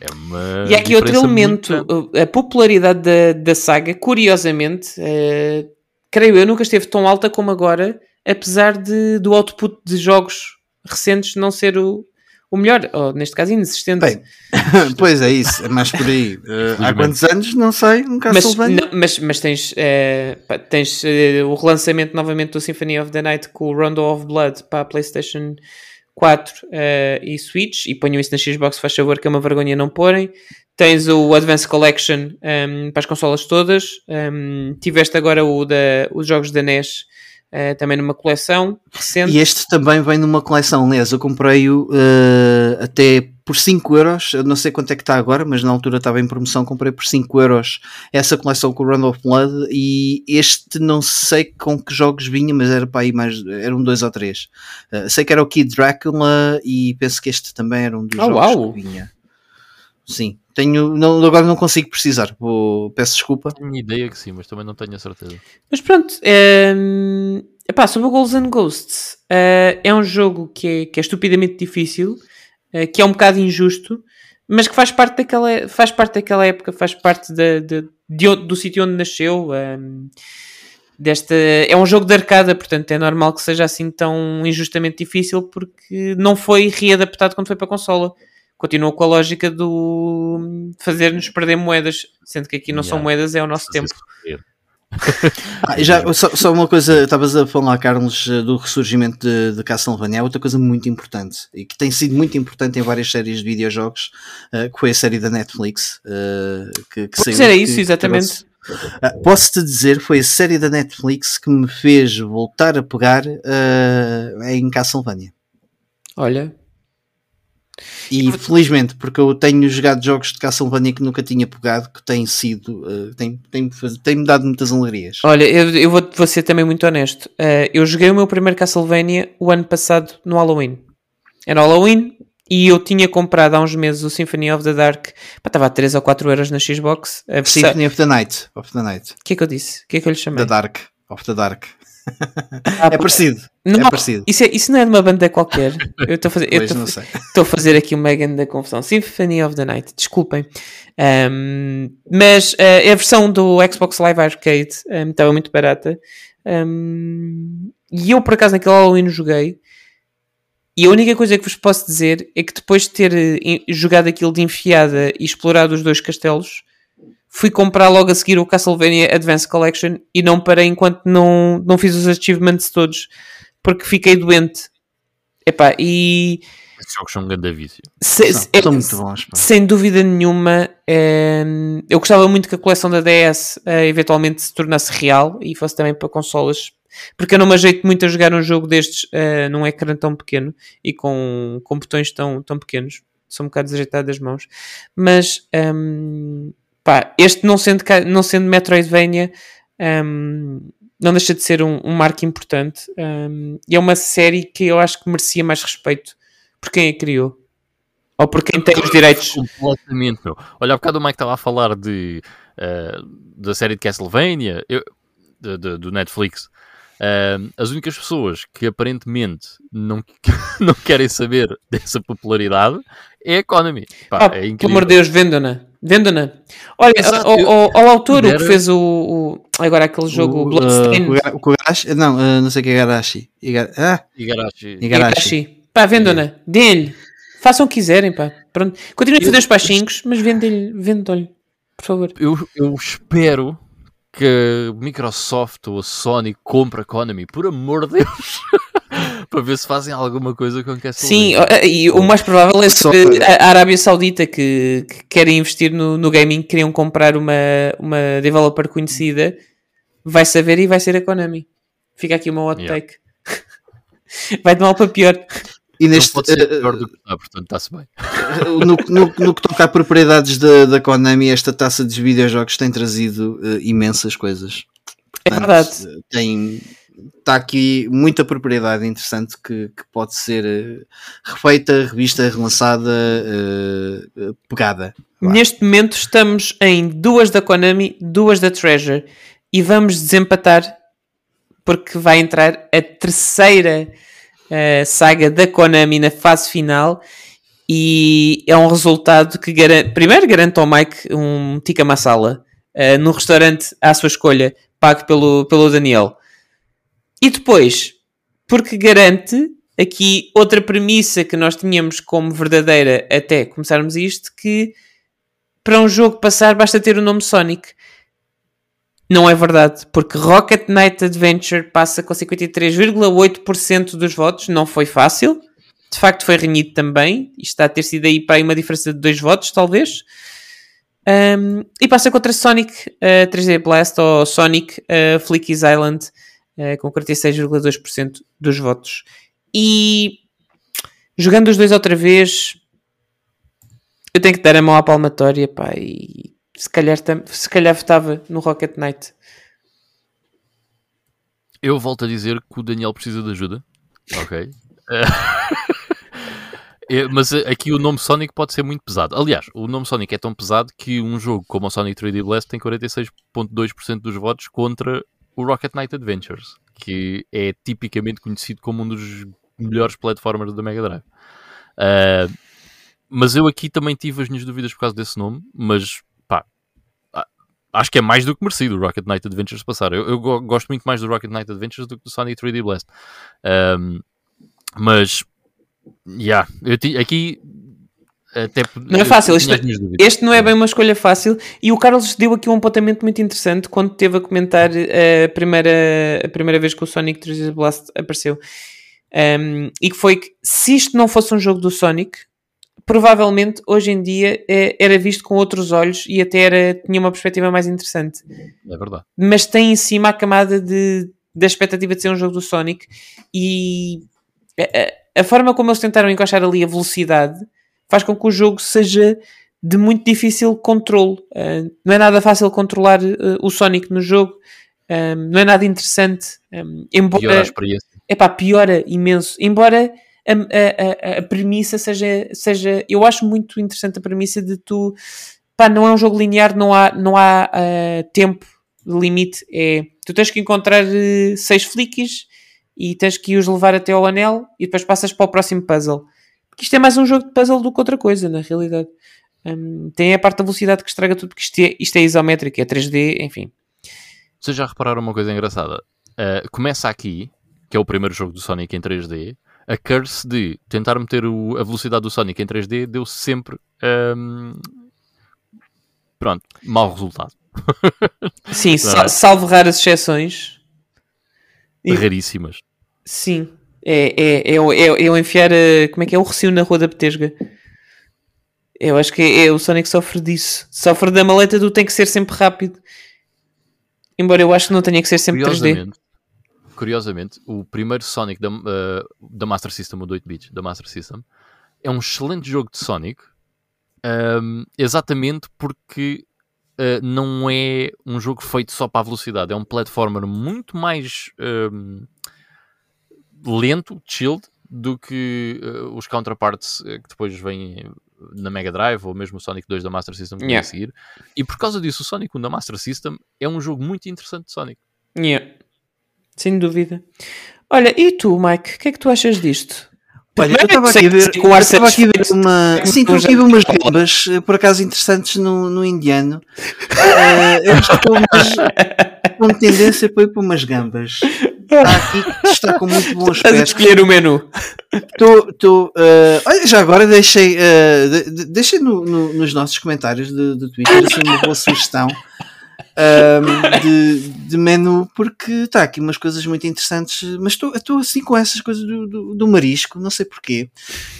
É uma e há aqui outro muito elemento, grande. a popularidade da, da saga, curiosamente, eh, creio eu, nunca esteve tão alta como agora, apesar de, do output de jogos recentes não ser o, o melhor, ou neste caso inexistente. Bem, pois é isso, é mais por aí. Uh, há quantos anos? Não sei, um mas, não- mas, mas tens, eh, pá, tens o relançamento novamente do Symphony of the Night com o Rondo of Blood para a PlayStation 4 eh, e Switch, e ponham isso na Xbox, faz favor, que é uma vergonha não porem. Tens o Advance Collection ehm, para as consolas todas. Ehm, tiveste agora o da, os jogos da NES eh, também numa coleção recente. E este também vem numa coleção. Aliás, eu comprei-o uh, até por 5 euros. Eu não sei quanto é que está agora, mas na altura estava em promoção. Comprei por 5 euros essa coleção com o Run of Blood. E este não sei com que jogos vinha, mas era para aí mais. Eram dois ou três. Uh, sei que era o Kid Drácula e penso que este também era um dos Oh, jogos uau. que vinha. Sim, tenho, não, agora não consigo precisar. Vou, peço desculpa. Tenho ideia que sim, mas também não tenho a certeza. Mas pronto, ehm, epá, sobre o Ghouls and Ghosts, eh, é um jogo que é, que é estupidamente difícil, eh, que é um bocado injusto, mas que faz parte daquela, faz parte daquela época, faz parte da- de, de do sítio onde nasceu. ehm, desta, é um jogo de arcada, portanto é normal que seja assim tão injustamente difícil porque não foi readaptado quando foi para a consola. Continua com a lógica do fazer-nos perder moedas, sendo que aqui não são Yeah. moedas, é o nosso tempo. Ah, já, só, só uma coisa, estavas a falar, Carlos, eh, do ressurgimento de, de Castlevania, há outra coisa muito importante e que tem sido muito importante em várias séries de videojogos, eh, que foi a série da Netflix. eh, que, que Pois era que- isso, que exatamente. Ah, Posso-te dizer, foi a série da Netflix que me fez voltar a pegar eh, em Castlevania. Olha, E felizmente, porque eu tenho jogado jogos de Castlevania que nunca tinha pegado, que têm sido, eh, tem, tem, tem-me dado muitas alegrias. Olha, eu, eu vou, vou ser também muito honesto. Uh, eu joguei o meu primeiro Castlevania o ano passado no Halloween. Era Halloween e eu tinha comprado há uns meses o Symphony of the Dark. Pá, Estava a 3 ou 4 euros na Xbox. Symphony of the Night. Of the Night. O que é que eu disse? O que é que eu lhe chamei? The Dark. Of the Dark. Ah, É parecido. não, é parecido. Isso, é, isso não é de uma banda qualquer. Eu estou a fazer, eu estou a fazer aqui uma grande confusão. Symphony of the Night, desculpem. Um, mas uh, a versão do Xbox Live Arcade um, estava muito barata. Um, e eu, por acaso, naquele Halloween joguei. E a única coisa que vos posso dizer é que depois de ter eh, jogado aquilo de enfiada e explorado os dois castelos, fui comprar logo a seguir o Castlevania Advance Collection e não parei enquanto não, não fiz os achievements todos, porque fiquei doente. Epá, e Esses jogos são um grande vício. se- São, é- são muito bons. pá. sem dúvida nenhuma, eh, eu gostava muito que a coleção da DS eh, eventualmente se tornasse real e fosse também para consolas, porque eu não me ajeito muito a jogar um jogo destes eh, num ecrã tão pequeno e com, com botões tão, tão pequenos. Sou um bocado desajeitado das mãos. Mas, ehm, pá, este não sendo, não sendo Metroidvania, ehm, não deixa de ser um, um marco importante. ehm, e é uma série que eu acho que merecia mais respeito por quem a criou. Ou por quem tem os direitos. Completamente, meu. Olha, há bocado o Mike estava a falar de, eh, da série de Castlevania, eu- de- de- do Netflix. Eh, as únicas pessoas que aparentemente não, não querem saber dessa popularidade é a Konami. Pá, Ah, é pelo incrível. amor de Deus, venda-na. Venda-na. Olha, ao, autor, que fez o, o- Agora aquele jogo, O, Bloodstained. uh, o Kogarashi? Não, uh, não sei o que é Ah, Igarashi. Igarashi. Igarashi. Pá, vendam-na. Dê-lhe. Façam o que quiserem, pá. Pronto. Continuem a fazer os paixinhos, mas vendem-lhe. Vendam-lhe. Por favor. Eu, eu espero que Microsoft ou a Sony compre a Konami, por amor de Deus, para ver se fazem alguma coisa com Sim, Castlevania. ó, e o mais provável é que a Arábia Saudita que, que querem investir no, no gaming, queriam comprar uma, uma developer conhecida, vai saber e vai ser a Konami. Fica aqui uma hot Yeah. take. vai de mal para pior. E Não neste, pode ser uh, pior do que está, portanto está-se bem. no, no- no que toca a propriedades da, da Konami, esta taça dos videojogos tem trazido uh, imensas coisas. É Portanto, verdade. uh, Tem, está aqui muita propriedade interessante que, que pode ser uh, refeita, revista, relançada, uh, uh, pegada. Vá. Neste momento estamos em duas da Konami, duas da Treasure e vamos desempatar porque vai entrar a terceira eh, saga da Konami na fase final e é um resultado que garante, primeiro garante ao Mike um tikka masala eh, num restaurante à sua escolha, pago pelo, pelo Daniel. E depois, porque garante aqui outra premissa que nós tínhamos como verdadeira até começarmos isto, que para um jogo passar basta ter o nome Sonic. Não é verdade, porque Rocket Knight Adventure passa com 53,8% dos votos, não foi fácil. De facto foi renhido também, isto está a ter sido aí para aí uma diferença de dois votos, talvez. Um, e passa contra Sonic uh, 3D Blast ou Sonic uh, Flicky's Island com 46,2% dos votos. E jogando os dois outra vez, eu tenho que dar a mão à palmatória, pá, e se calhar, se calhar votava no Rocket Knight. Eu volto a dizer que o Daniel precisa de ajuda. Ok. Eh, mas eh, aqui o nome Sonic pode ser muito pesado. Aliás, o nome Sonic é tão pesado que um jogo como o Sonic 3D Blast tem 46,2% dos votos contra o Rocket Knight Adventures, que é tipicamente conhecido como um dos melhores platformers da Mega Drive. Eh, mas eu aqui também tive as minhas dúvidas por causa desse nome, mas pá, acho que é mais do que merecido o Rocket Knight Adventures passar. Eu, eu go- gosto muito mais do Rocket Knight Adventures do que do Sonic 3D Blast. Um, mas, yeah, eu aqui até Não é fácil, dúvidas. Este não é bem uma escolha fácil e o Carlos deu aqui um apontamento muito interessante quando teve a comentar eh, a primeira, a primeira vez que o Sonic 3D Blast apareceu. Um, e que foi que se isto não fosse um jogo do Sonic, provavelmente hoje em dia eh, era visto com outros olhos e até era, tinha uma perspectiva mais interessante. É verdade. mas tem em cima a camada de, da expectativa de ser um jogo do Sonic e a, a- a forma como eles tentaram encaixar ali a velocidade faz com que o jogo seja de muito difícil controle. Ah, não é nada fácil controlar ah, o Sonic no jogo, Ah, não é nada interessante. Um, Pior a embora, experiência. epá, piora imenso. Embora a, a- a- a premissa seja, seja. Eu acho muito interessante a premissa de tu. Pá, não é um jogo linear, não há, não há ah, tempo limite. É, tu tens que encontrar seis flicks e tens que os levar até ao anel e depois passas para o próximo puzzle. Porque isto é mais um jogo de puzzle do que outra coisa, na realidade. Hum, tem a parte da velocidade que estraga tudo, porque isto é, isto é isométrico, é 3D, enfim. Vocês já repararam uma coisa engraçada? Uh, começa aqui, que é o primeiro jogo do Sonic em 3D. A curse de tentar meter o- a velocidade do Sonic em 3D deu sempre. um, pronto, mau resultado. Sim, é? sal- salvo raras exceções. E- Raríssimas. Sim. É, é, é, é, é o enfiar. eh, como é que é? O recio na rua da Betesga. Eu acho que é, é o Sonic sofre disso. Sofre da maleta do tem que ser sempre rápido. Embora eu acho que não tenha que ser sempre 3D. Curiosamente, curiosamente, o primeiro Sonic da, eh, da Master System, o do 8 bits da Master System, é um excelente jogo de Sonic, ehm, exatamente porque eh, não é um jogo feito só para a velocidade, é um platformer muito mais ehm, lento, chilled, do que eh, os counterparts eh, que depois vêm na Mega Drive ou mesmo o Sonic 2 da Master System que vem Yeah. a seguir. E por causa disso, o Sonic 1 da Master System é um jogo muito interessante de Sonic. Yeah. Sem dúvida. Olha, e tu, Mike? O que é que tu achas disto? Olha, eu estava que aqui a ver, eu estava aqui a ver uma. Sim, a ver umas gambas, eh, por acaso interessantes no, no indiano. Eh, eu estou umas, com tendência para ir para umas gambas. Está aqui, está com muito bom Estás a aspecto. escolher o menu. Estou, estou, eh, olha, já agora deixei, eh, de- de- deixei no- no- nos nossos comentários do, do Twitter assim, uma boa sugestão ahm, de, de menu, porque está aqui umas coisas muito interessantes, mas estou assim com essas coisas do, do, do marisco, não sei porquê.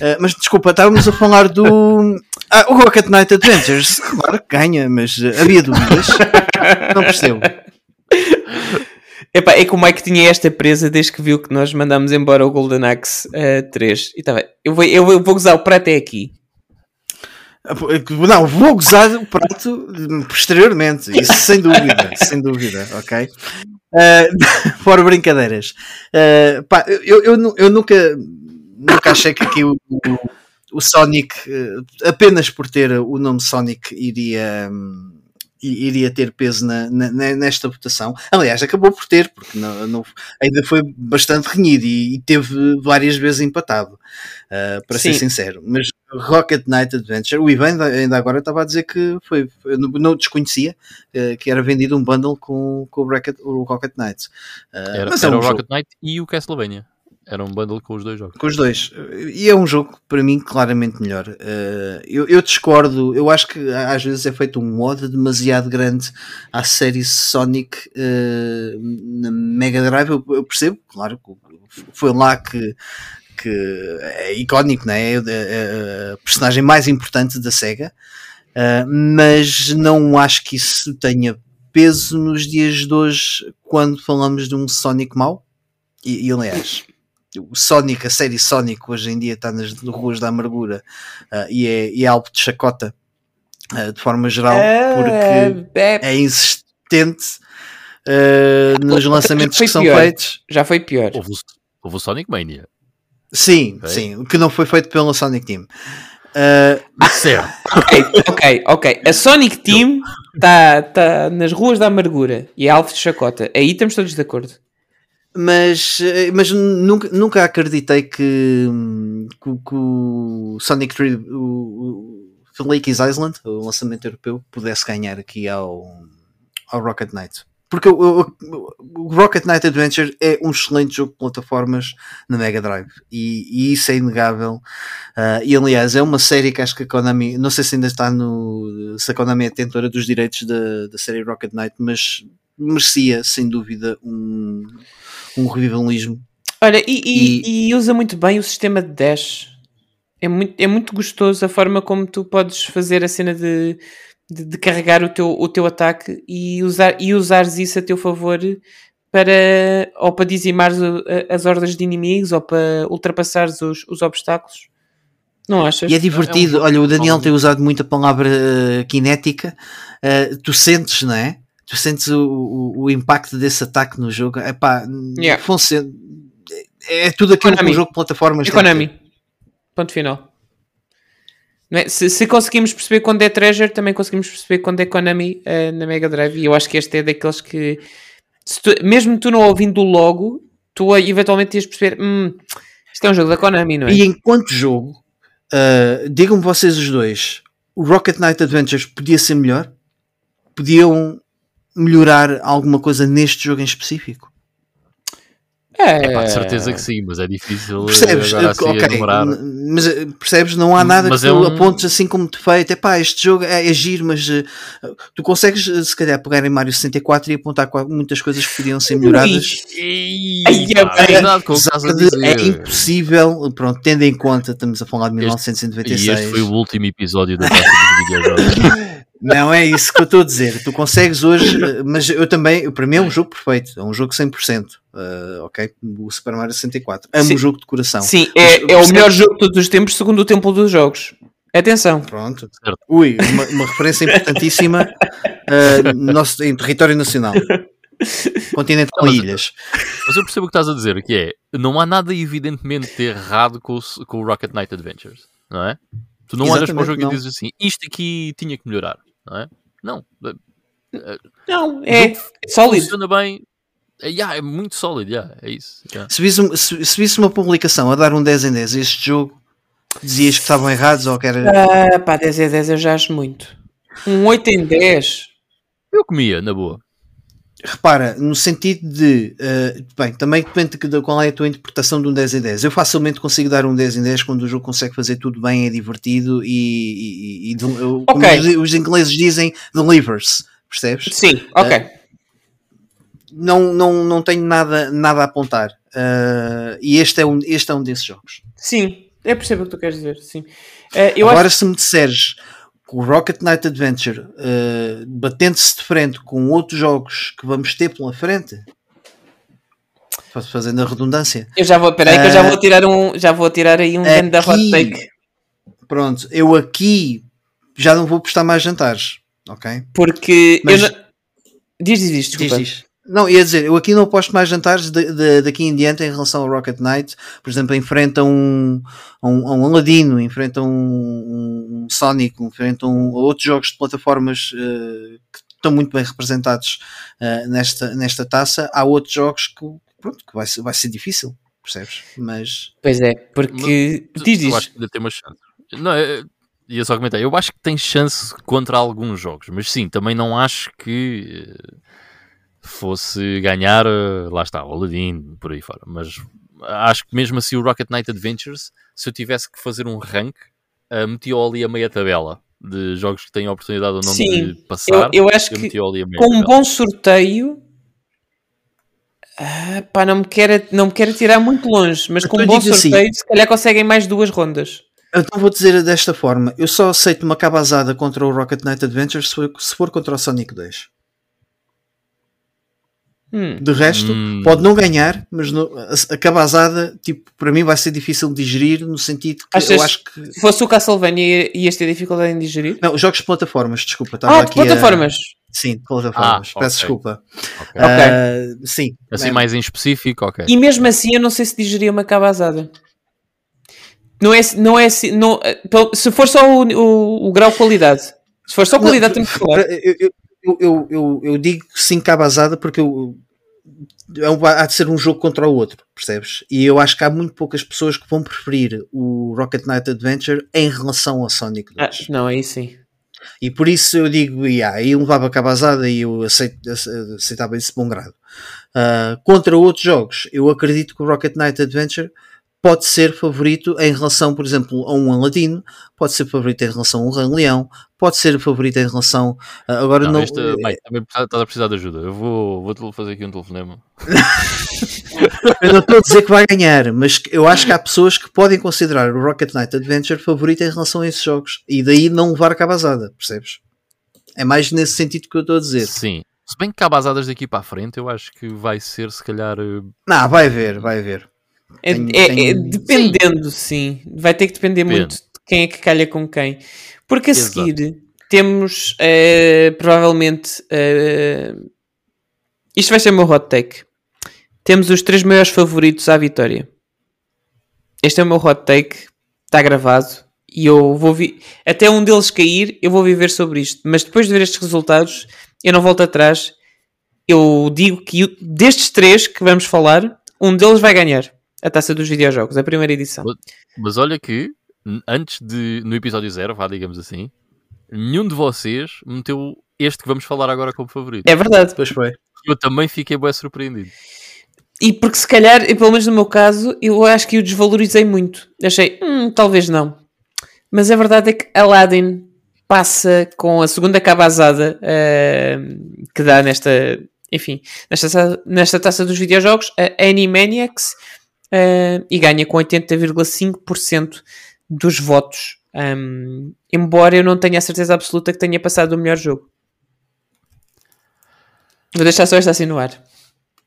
Eh, mas desculpa, estávamos a falar do. Ah, o Rocket Knight Adventures, claro que ganha, mas havia dúvidas. Não percebo. Epá, é que o Mike tinha esta presa desde que viu que nós mandámos embora o Golden Axe eh, 3. E tá bem, eu vou, eu vou, eu vou gozar o prato é aqui. Não, vou gozar o prato posteriormente, isso sem dúvida, sem dúvida, ok? Uh, fora brincadeiras. Uh, pá, eu, eu, eu nunca, nunca achei que aqui o, o, o Sonic, uh, apenas por ter o nome Sonic, iria, hum, i- iria ter peso na, na- nesta votação. Aliás, acabou por ter, porque não, não- ainda foi bastante renhido e, e teve várias vezes empatado, uh, para ser Sim. sincero. Mas Rocket Knight Adventure, o Ivan ainda, agora estava a dizer que foi, não, não desconhecia uh, que era vendido um bundle com, com o, Rocket, o Rocket Knight. Uh, Era, mas é era um o jogo- Rocket Knight e o Castlevania. Era um bundle com os dois jogos. com os dois. E é um jogo, para mim, claramente melhor. Uh, eu, eu discordo, eu acho que às vezes é feito um mod demasiado grande à série Sonic uh, na Mega Drive. Eu, eu percebo, claro, foi lá que, que é icónico, né? é a, a- a personagem mais importante da SEGA, uh, mas não acho que isso tenha peso nos dias de hoje quando falamos de um Sonic mau. E, e aliás, o Sonic, a série Sonic hoje em dia está nas ruas da amargura ah, e, é, e é alvo de chacota ah, de forma geral porque é, é insistente ah, nos lançamentos que são pior. feitos. já foi pior. Houve, o- houve o Sonic Mania. Sim, Ok. sim, o que não foi feito pelo Sonic Team. Ah, Certo. ok, ok, ok. A Sonic Team está tá nas ruas da amargura e é alvo de chacota. Aí estamos todos de acordo. Mas, eh, mas nunca, nunca acreditei que, que, que o Sonic 3, o, o Lakey's Island, o lançamento europeu, pudesse ganhar aqui ao, ao Rocket Knight. Porque o, o- o Rocket Knight Adventure é um excelente jogo de plataformas na Mega Drive e, e isso é inegável. Ah, e aliás, é uma série que acho que a Konami, não sei se ainda está no. se a Konami é detentora dos direitos da, da série Rocket Knight, mas merecia sem dúvida um, um revivalismo. Olha, e, e- e usa muito bem o sistema de dash. É muito, é muito gostoso a forma como tu podes fazer a cena de, de, de carregar o teu, o teu ataque e, usar, e usares isso a teu favor para ou para dizimares as hordas de inimigos ou para ultrapassares os, os obstáculos. Não achas? E é divertido. jogo Olha, o Daniel tem usado muito a palavra eh, cinética. Eh, tu sentes, não é? Tu sentes o, o, o impacto desse ataque no jogo. Epá, Yeah. funciona. É é tudo aquilo que Konami. um jogo de plataformas É que. Konami. Ponto final. É? se, se conseguimos perceber quando é Treasure, também conseguimos perceber quando é Konami eh, na Mega Drive. E eu acho que este é daqueles que, tu- mesmo tu não ouvindo logo, tu eh, eventualmente ias perceber: hum, isto é um jogo da Konami, não é? E enquanto jogo, uh, digam-me vocês os dois, o Rocket Knight Adventures podia ser melhor? Podiam melhorar alguma coisa neste jogo em específico? É, Pá, de certeza que sim, mas é difícil Percebes? agora assim ok, enumerar. n- mas eh, percebes? Não há nada Mas que é tu um- apontes assim como defeito. Epá, este jogo é, é giro, mas eh, tu consegues eh, se calhar pegar em Mario 64 e apontar muitas coisas que podiam ser melhoradas. Ai, pá, é-. É impossível, pronto, tendo em conta, estamos a falar de E 1996. este foi o último episódio da taça dos videojogos. Não é isso que eu estou a dizer. Tu consegues hoje, mas eu também, para mim é um jogo perfeito, é um jogo 100%. Eh, ok? O Super Mario 64. Amo Sim. o jogo de coração. Sim, Mas, é, é o melhor jogo de todos os tempos, segundo o Templo dos Jogos. Atenção. Pronto. Ui, uma, uma referência importantíssima no nosso, em território nacional. Continente com ilhas. Mas eu percebo o que estás a dizer, que é, não há nada evidentemente errado com o, com o Rocket Knight Adventures, não é? Tu não olhas para o Exatamente, jogo não. e dizes assim, isto aqui tinha que melhorar, não é? Não. Não, é sólido. Funciona bem. É, yeah, é muito sólido, yeah, é isso. yeah. Se visse, se, se visse uma publicação a dar um 10 em 10 a este jogo, dizias que estavam errados ou que era. Ah, pá, 10 é 10 eu já acho muito. Um 8 em 10. Eu comia, na boa. Repara, no sentido de. eh, bem, também depende de qual é a tua interpretação de um 10 em 10. Eu facilmente consigo dar um 10 em 10 quando o jogo consegue fazer tudo bem, é divertido e. e, e- e de- eu- como Ok. os, os ingleses dizem, delivers. Percebes? Sim, ok. Não, não, não tenho nada, nada a apontar. Eh, e este é, um, este é um desses jogos. Sim, eu percebo o que tu queres dizer. Sim. Eu Agora, acho se me disseres que o Rocket Knight Adventure, eh, batendo-se de frente com outros jogos que vamos ter pela frente, fa- fazendo a redundância, eu já vou, peraí, que eu já vou tirar um, já vou tirar aí um aqui- da hot take. pronto, eu aqui já não vou prestar mais jantares, ok? Porque Mas- eu não... Diz, diz, diz, desculpa. Diz, diz. Não, ia dizer, eu aqui não aposto mais jantares de- de- daqui em diante em relação ao Rocket Knight. Por exemplo, enfrenta um, um, um Aladino, enfrenta um, um Sonic, enfrenta um, outros jogos de plataformas eh, que estão muito bem representados eh, nesta, nesta taça. Há outros jogos que, pronto, que vai, ser, vai ser difícil, percebes? Mas Pois é, porque... Mas Diz, Eu acho que ainda tem uma chance. Não, é, ia só comentar. Eu acho que tem chance contra alguns jogos, mas sim, também não acho que fosse ganhar, eh, lá está, o Aladdin, por aí fora. Mas acho que mesmo assim o Rocket Knight Adventures, se eu tivesse que fazer um rank, uh, metia ali a meia tabela de jogos que têm a oportunidade ou não Sim, de passar. Eu, eu acho que com um bom sorteio... Ah, pá, não me, quero, não me quero tirar muito longe, mas com um Então bom assim. sorteio, se calhar conseguem mais duas rondas. então vou dizer desta forma: eu só aceito uma cabazada contra o Rocket Knight Adventure se for, se for contra o Sonic 2. Hum. De resto, Hum. pode não ganhar, mas no- a, a cabazada, tipo, para mim vai ser difícil de digerir, no sentido que Achas- eu acho que. Se fosse o Castlevania, ias ter dificuldade em digerir? Não, jogos de plataformas, desculpa. Ah, aqui de plataformas. A... Sim, de plataformas. Ah, Peço ok. desculpa. Ok. Ah, sim. Assim É, mais em específico, ok. E mesmo assim, eu não sei se digeria uma cabazada. Não é, não é, não, então, se for só o, o, o grau de qualidade. Se for só Não, qualidade, temos que falar. eu, eu, eu, eu, eu, eu digo sim cabazada porque eu, é há de ser um jogo contra o outro, percebes? E eu acho que há muito poucas pessoas que vão preferir o Rocket Knight Adventure em relação ao Sonic 2. Ah, não, aí sim. E por isso eu digo, yeah, aí levava a cabazada e eu aceito, ace- aceitava isso de bom grado. Ah, contra outros jogos, eu acredito que o Rocket Knight Adventure pode ser favorito em relação, por exemplo, a um Aladino, pode ser favorito em relação a um Rei Leão, pode ser favorito em relação. ah, agora Não, não. este, mate, também precisa- estás a precisar de ajuda. Eu vou, vou fazer aqui um telefonema. Eu não estou a dizer que vai ganhar, mas eu acho que há pessoas que podem considerar o Rocket Knight Adventure favorito em relação a esses jogos e daí não levar cabazada, percebes? É mais nesse sentido que eu estou a dizer. Sim. Se bem que cabazadas daqui para a frente, eu acho que vai ser, se calhar. eh, Não, vai ver, vai ver. É, Tenho- é- tenho- é dependendo, sim. Vai ter que depender Depende. muito de quem é que calha com quem. Porque a Exato. seguir temos eh, provavelmente. eh, isto vai ser o meu hot take. Temos os três maiores favoritos à vitória. Este é o meu hot take. Está gravado. E eu vou vi Até um deles cair, eu vou viver sobre isto. Mas depois de ver estes resultados, eu não volto atrás. Eu digo que destes três que vamos falar, um deles vai ganhar a taça dos videojogos, a primeira edição. Mas olha que, antes de. No episódio zero, vá, digamos assim, nenhum de vocês meteu este que vamos falar agora como favorito. É verdade. Depois foi. Eu também fiquei bem surpreendido. e porque se calhar, e pelo menos no meu caso, eu acho que o desvalorizei muito. Achei, hum, talvez não. Mas a verdade é que Aladdin passa com a segunda cabazada uh, que dá nesta, enfim, nesta, nesta taça dos videojogos, a Animaniacs, uh, e ganha com 80,5% dos votos. Um, embora eu não tenha a certeza absoluta que tenha passado o melhor jogo. Vou deixar só esta assim no ar.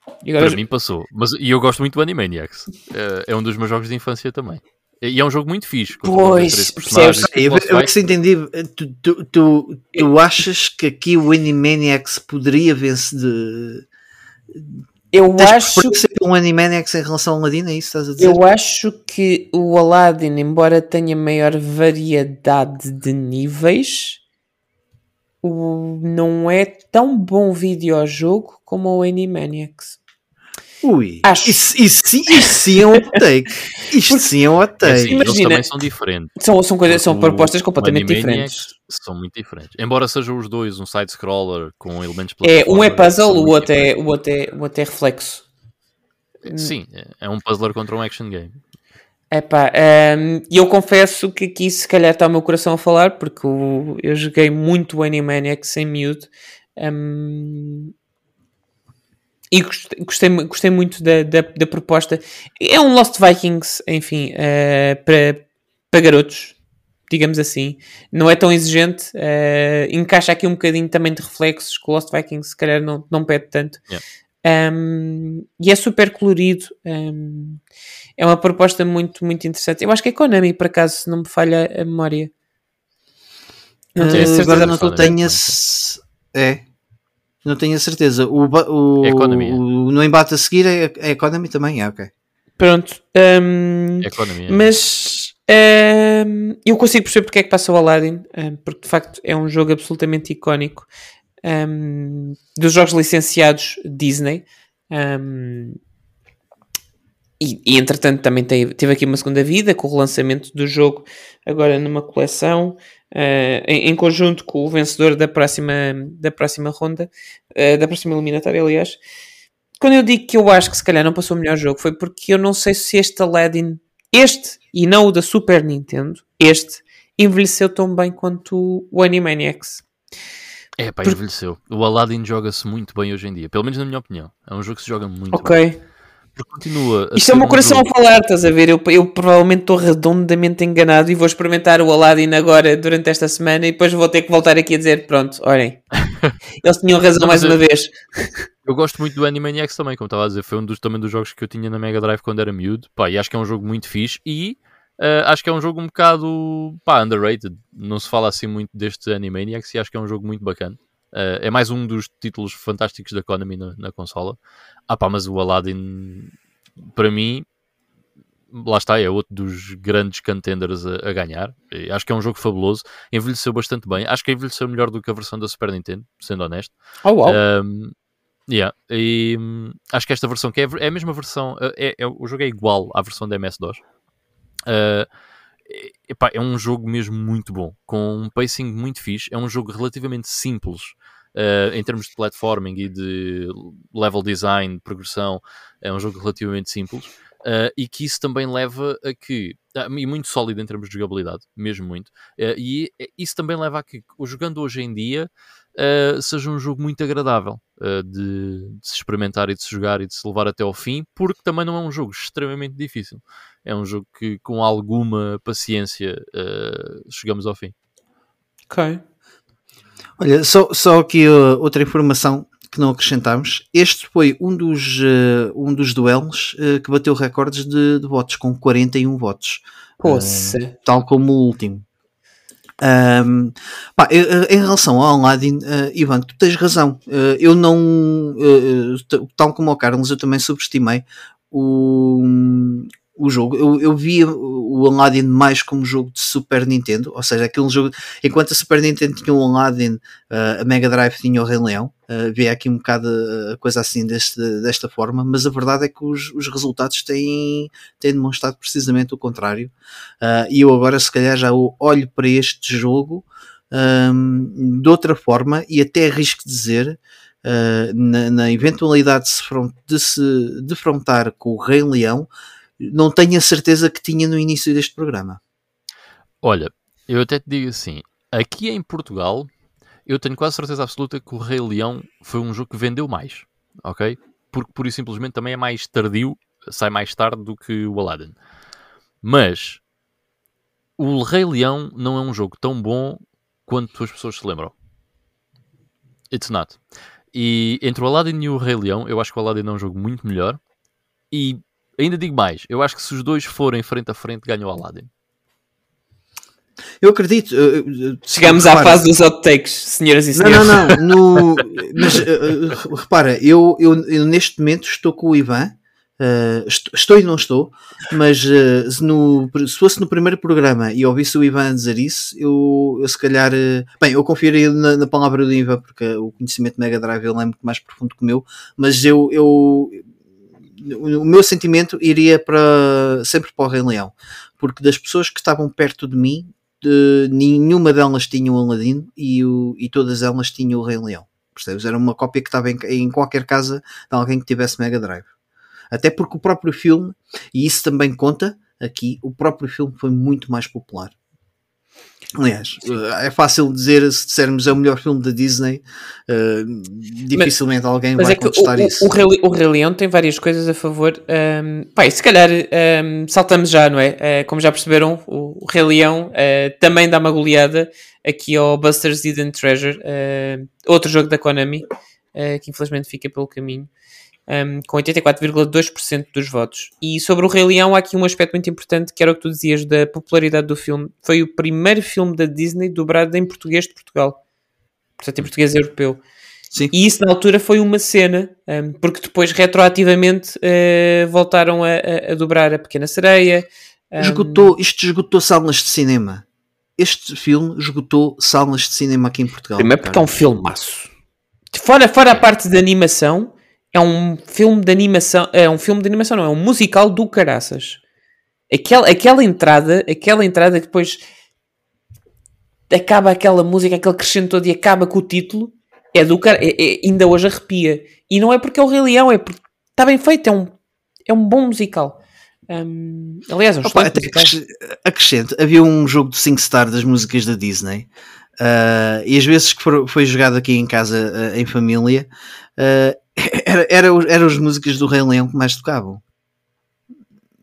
Agora... Para mim passou. Mas, e eu gosto muito do Animaniacs. É, é um dos meus jogos de infância também. E é um jogo muito fixe. Pois, percebes? Eu, eu que se entendi, tu, tu, tu, tu, achas que aqui o Animaniacs poderia vencer de... Eu Tens acho que um Animaniacs em relação ao Aladdin, é isso que estás a dizer? Eu acho que o Aladdin, embora tenha maior variedade de níveis, o, não é tão bom videojogo como o Animaniacs. Ui, Acho. Isso, isso, isso sim é um take. Isto sim é um take. É, sim, Imagina, eles também são diferentes. São, são, coisas, são propostas completamente diferentes. São muito diferentes. Embora sejam os dois um side-scroller com elementos É, um é puzzle, o outro é, o, outro é, o outro é reflexo. Sim, é um puzzler contra um action game. Epá, um, eu confesso que aqui se calhar está o meu coração a falar, porque o, eu joguei muito o Animaniacs em miúdo. Um, e gostei, gostei, muito da, da, da, proposta. É um Lost Vikings, enfim, uh, para, para garotos, digamos assim. Não é tão exigente, uh, encaixa aqui um bocadinho também de reflexos que o Lost Vikings se calhar não, não pede tanto. Yeah. Um, e é super colorido. Um, é uma proposta muito, muito interessante. Eu acho que é Konami, por acaso, se não me falha a memória. Não tenho uh, certeza. Agora não tenho. É. Não tenho a certeza. O, o, Economia. o, no embate a seguir é, é Economy também? É, ok. Pronto. Um, Economia. Mas um, eu consigo perceber porque é que passa o Aladdin, um, porque de facto é um jogo absolutamente icónico dos jogos licenciados Disney. E, e, entretanto também teve, teve aqui uma segunda vida com o relançamento do jogo agora numa coleção uh, em, em, conjunto com o vencedor da próxima, da próxima ronda, uh, da próxima eliminatória, aliás. Quando eu digo que eu acho que se calhar não passou o melhor jogo, foi porque eu não sei se este Aladdin, este e não o da Super Nintendo, este, envelheceu tão bem quanto o Animaniacs. É, pá, envelheceu. O Aladdin joga-se muito bem hoje em dia, pelo menos na minha opinião. É um jogo que se joga muito okay. bem. Ok. Continua Isto é o meu coração a falar, estás a ver? Eu, eu provavelmente estou redondamente enganado e vou experimentar o Aladdin agora durante esta semana e depois vou ter que voltar aqui a dizer: pronto, olhem, eles tinham razão Não, mais eu, uma vez. Eu gosto muito do Animaniacs também, como estava a dizer, foi um dos, também dos jogos que eu tinha na Mega Drive quando era miúdo, pá, e acho que é um jogo muito fixe e uh, acho que é um jogo um bocado, pá, underrated. Não se fala assim muito deste Animaniacs e acho que é um jogo muito bacana. Uh, é mais um dos títulos fantásticos da Konami na, na consola. Ah pá, mas o Aladdin, para mim, lá está, é outro dos grandes contenders a, a, ganhar. Acho que é um jogo fabuloso. Envelheceu bastante bem. Acho que envelheceu melhor do que a versão da Super Nintendo, sendo honesto. Oh, wow. Um, yeah. E um, acho que esta versão, que é, é a mesma versão, é, é, o jogo é igual à versão da MS-DOS. Uh, epá, é um jogo mesmo muito bom, com um pacing muito fixe. É um jogo relativamente simples uh, em termos de platforming e de level design, progressão. É um jogo relativamente simples. Uh, e que isso também leva a que, uh, e muito sólido em termos de jogabilidade, mesmo muito, uh, e isso também leva a que, jogando hoje em dia, seja um jogo muito agradável de, de, se experimentar e de se jogar e de se levar até ao fim, porque também não é um jogo extremamente difícil, é um jogo que com alguma paciência chegamos ao fim. Ok. Olha, só, só aqui outra informação que não acrescentámos. Este foi um dos, uh, um dos duelos uh, que bateu recordes de, de, votos, com 41 votos. Poxa. Uh, tal como o último. Um, pá, em relação ao Aladdin, uh, Ivan, tu tens razão. Uh, eu não, uh, tal como o Carlos, eu também subestimei o, o jogo. Eu, eu via o Aladdin mais como jogo de Super Nintendo, ou seja, aquele jogo. Enquanto a Super Nintendo tinha o Aladdin, uh, a Mega Drive tinha o Rei Leão. Uh, via aqui um bocado a coisa assim deste, desta forma, mas a verdade é que os, os resultados têm, têm demonstrado precisamente o contrário. Uh, e eu agora, se calhar, já olho para este jogo um, de outra forma e até arrisco dizer uh, na, na, eventualidade de se, de se defrontar com o Rei Leão, não tenho a certeza que tinha no início deste programa. Olha, eu até te digo assim: aqui em Portugal, eu tenho quase certeza absoluta que o Rei Leão foi um jogo que vendeu mais, ok? Porque por e simplesmente também é mais tardio, sai mais tarde do que o Aladdin. Mas o Rei Leão não é um jogo tão bom quanto as pessoas se lembram. It's not. E entre o Aladdin e o Rei Leão, eu acho que o Aladdin é um jogo muito melhor. E ainda digo mais, eu acho que se os dois forem frente a frente, ganha o Aladdin. Eu acredito. Chegamos repara, à fase dos hot takes, senhoras e senhores. Não, não, não. No, mas uh, repara, eu, eu, eu, neste momento estou com o Ivan. Uh, estou e não estou, mas uh, se, no, se, fosse no primeiro programa e ouvisse o Ivan dizer isso, eu, eu se calhar. bem, eu confiaria na, na, palavra do Ivan, porque o conhecimento de Mega Drive ele é muito mais profundo que o meu, mas eu, eu o meu sentimento iria para sempre para o Rei Leão, porque das pessoas que estavam perto de mim, de, nenhuma delas tinha o Aladdin e, o, e todas elas tinham o Rei Leão. Percebes? Era uma cópia que estava em, em qualquer casa de alguém que tivesse Mega Drive. Até porque o próprio filme, e isso também conta aqui, o próprio filme foi muito mais popular. Aliás, é fácil dizer se dissermos é o melhor filme da Disney, uh, dificilmente mas, alguém mas vai é contestar o, isso. O, Rei, o Rei Leão tem várias coisas a favor. Um, pá, se calhar um, saltamos já, não é? Uh, como já perceberam, o, o Rei Leão uh, também dá uma goleada aqui ao Buster's Hidden Treasure, outro jogo da Konami, que infelizmente fica pelo caminho um, com 84,2% dos votos. E sobre o Rei Leão, há aqui um aspecto muito importante, que era o que tu dizias da popularidade do filme. Foi o primeiro filme da Disney dobrado em português de Portugal. Portanto, em português europeu. Sim. E isso na altura foi uma cena, um, porque depois retroativamente uh, voltaram a, a, a, dobrar a Pequena Sereia. Um... Esgotou, isto esgotou salas de cinema. Este filme esgotou salas de cinema aqui em Portugal. Primeiro porque é um filmaço. Fora, fora a parte de animação, é um filme de animação, é um filme de animação, não, é um musical do caraças. Aquela, aquela entrada, aquela entrada que depois acaba aquela música, aquele crescendo todo e acaba com o título, é do cara, é, é, ainda hoje arrepia. E não é porque é o Rei Leão, é porque está bem feito, é um, é um bom musical. Um, aliás, é um Opa, acrescente, havia um jogo de 5 star das músicas da Disney. Uh, e as vezes que foi jogado aqui em casa uh, em família, uh, era, era, eram as músicas do Rei Leão que mais tocavam.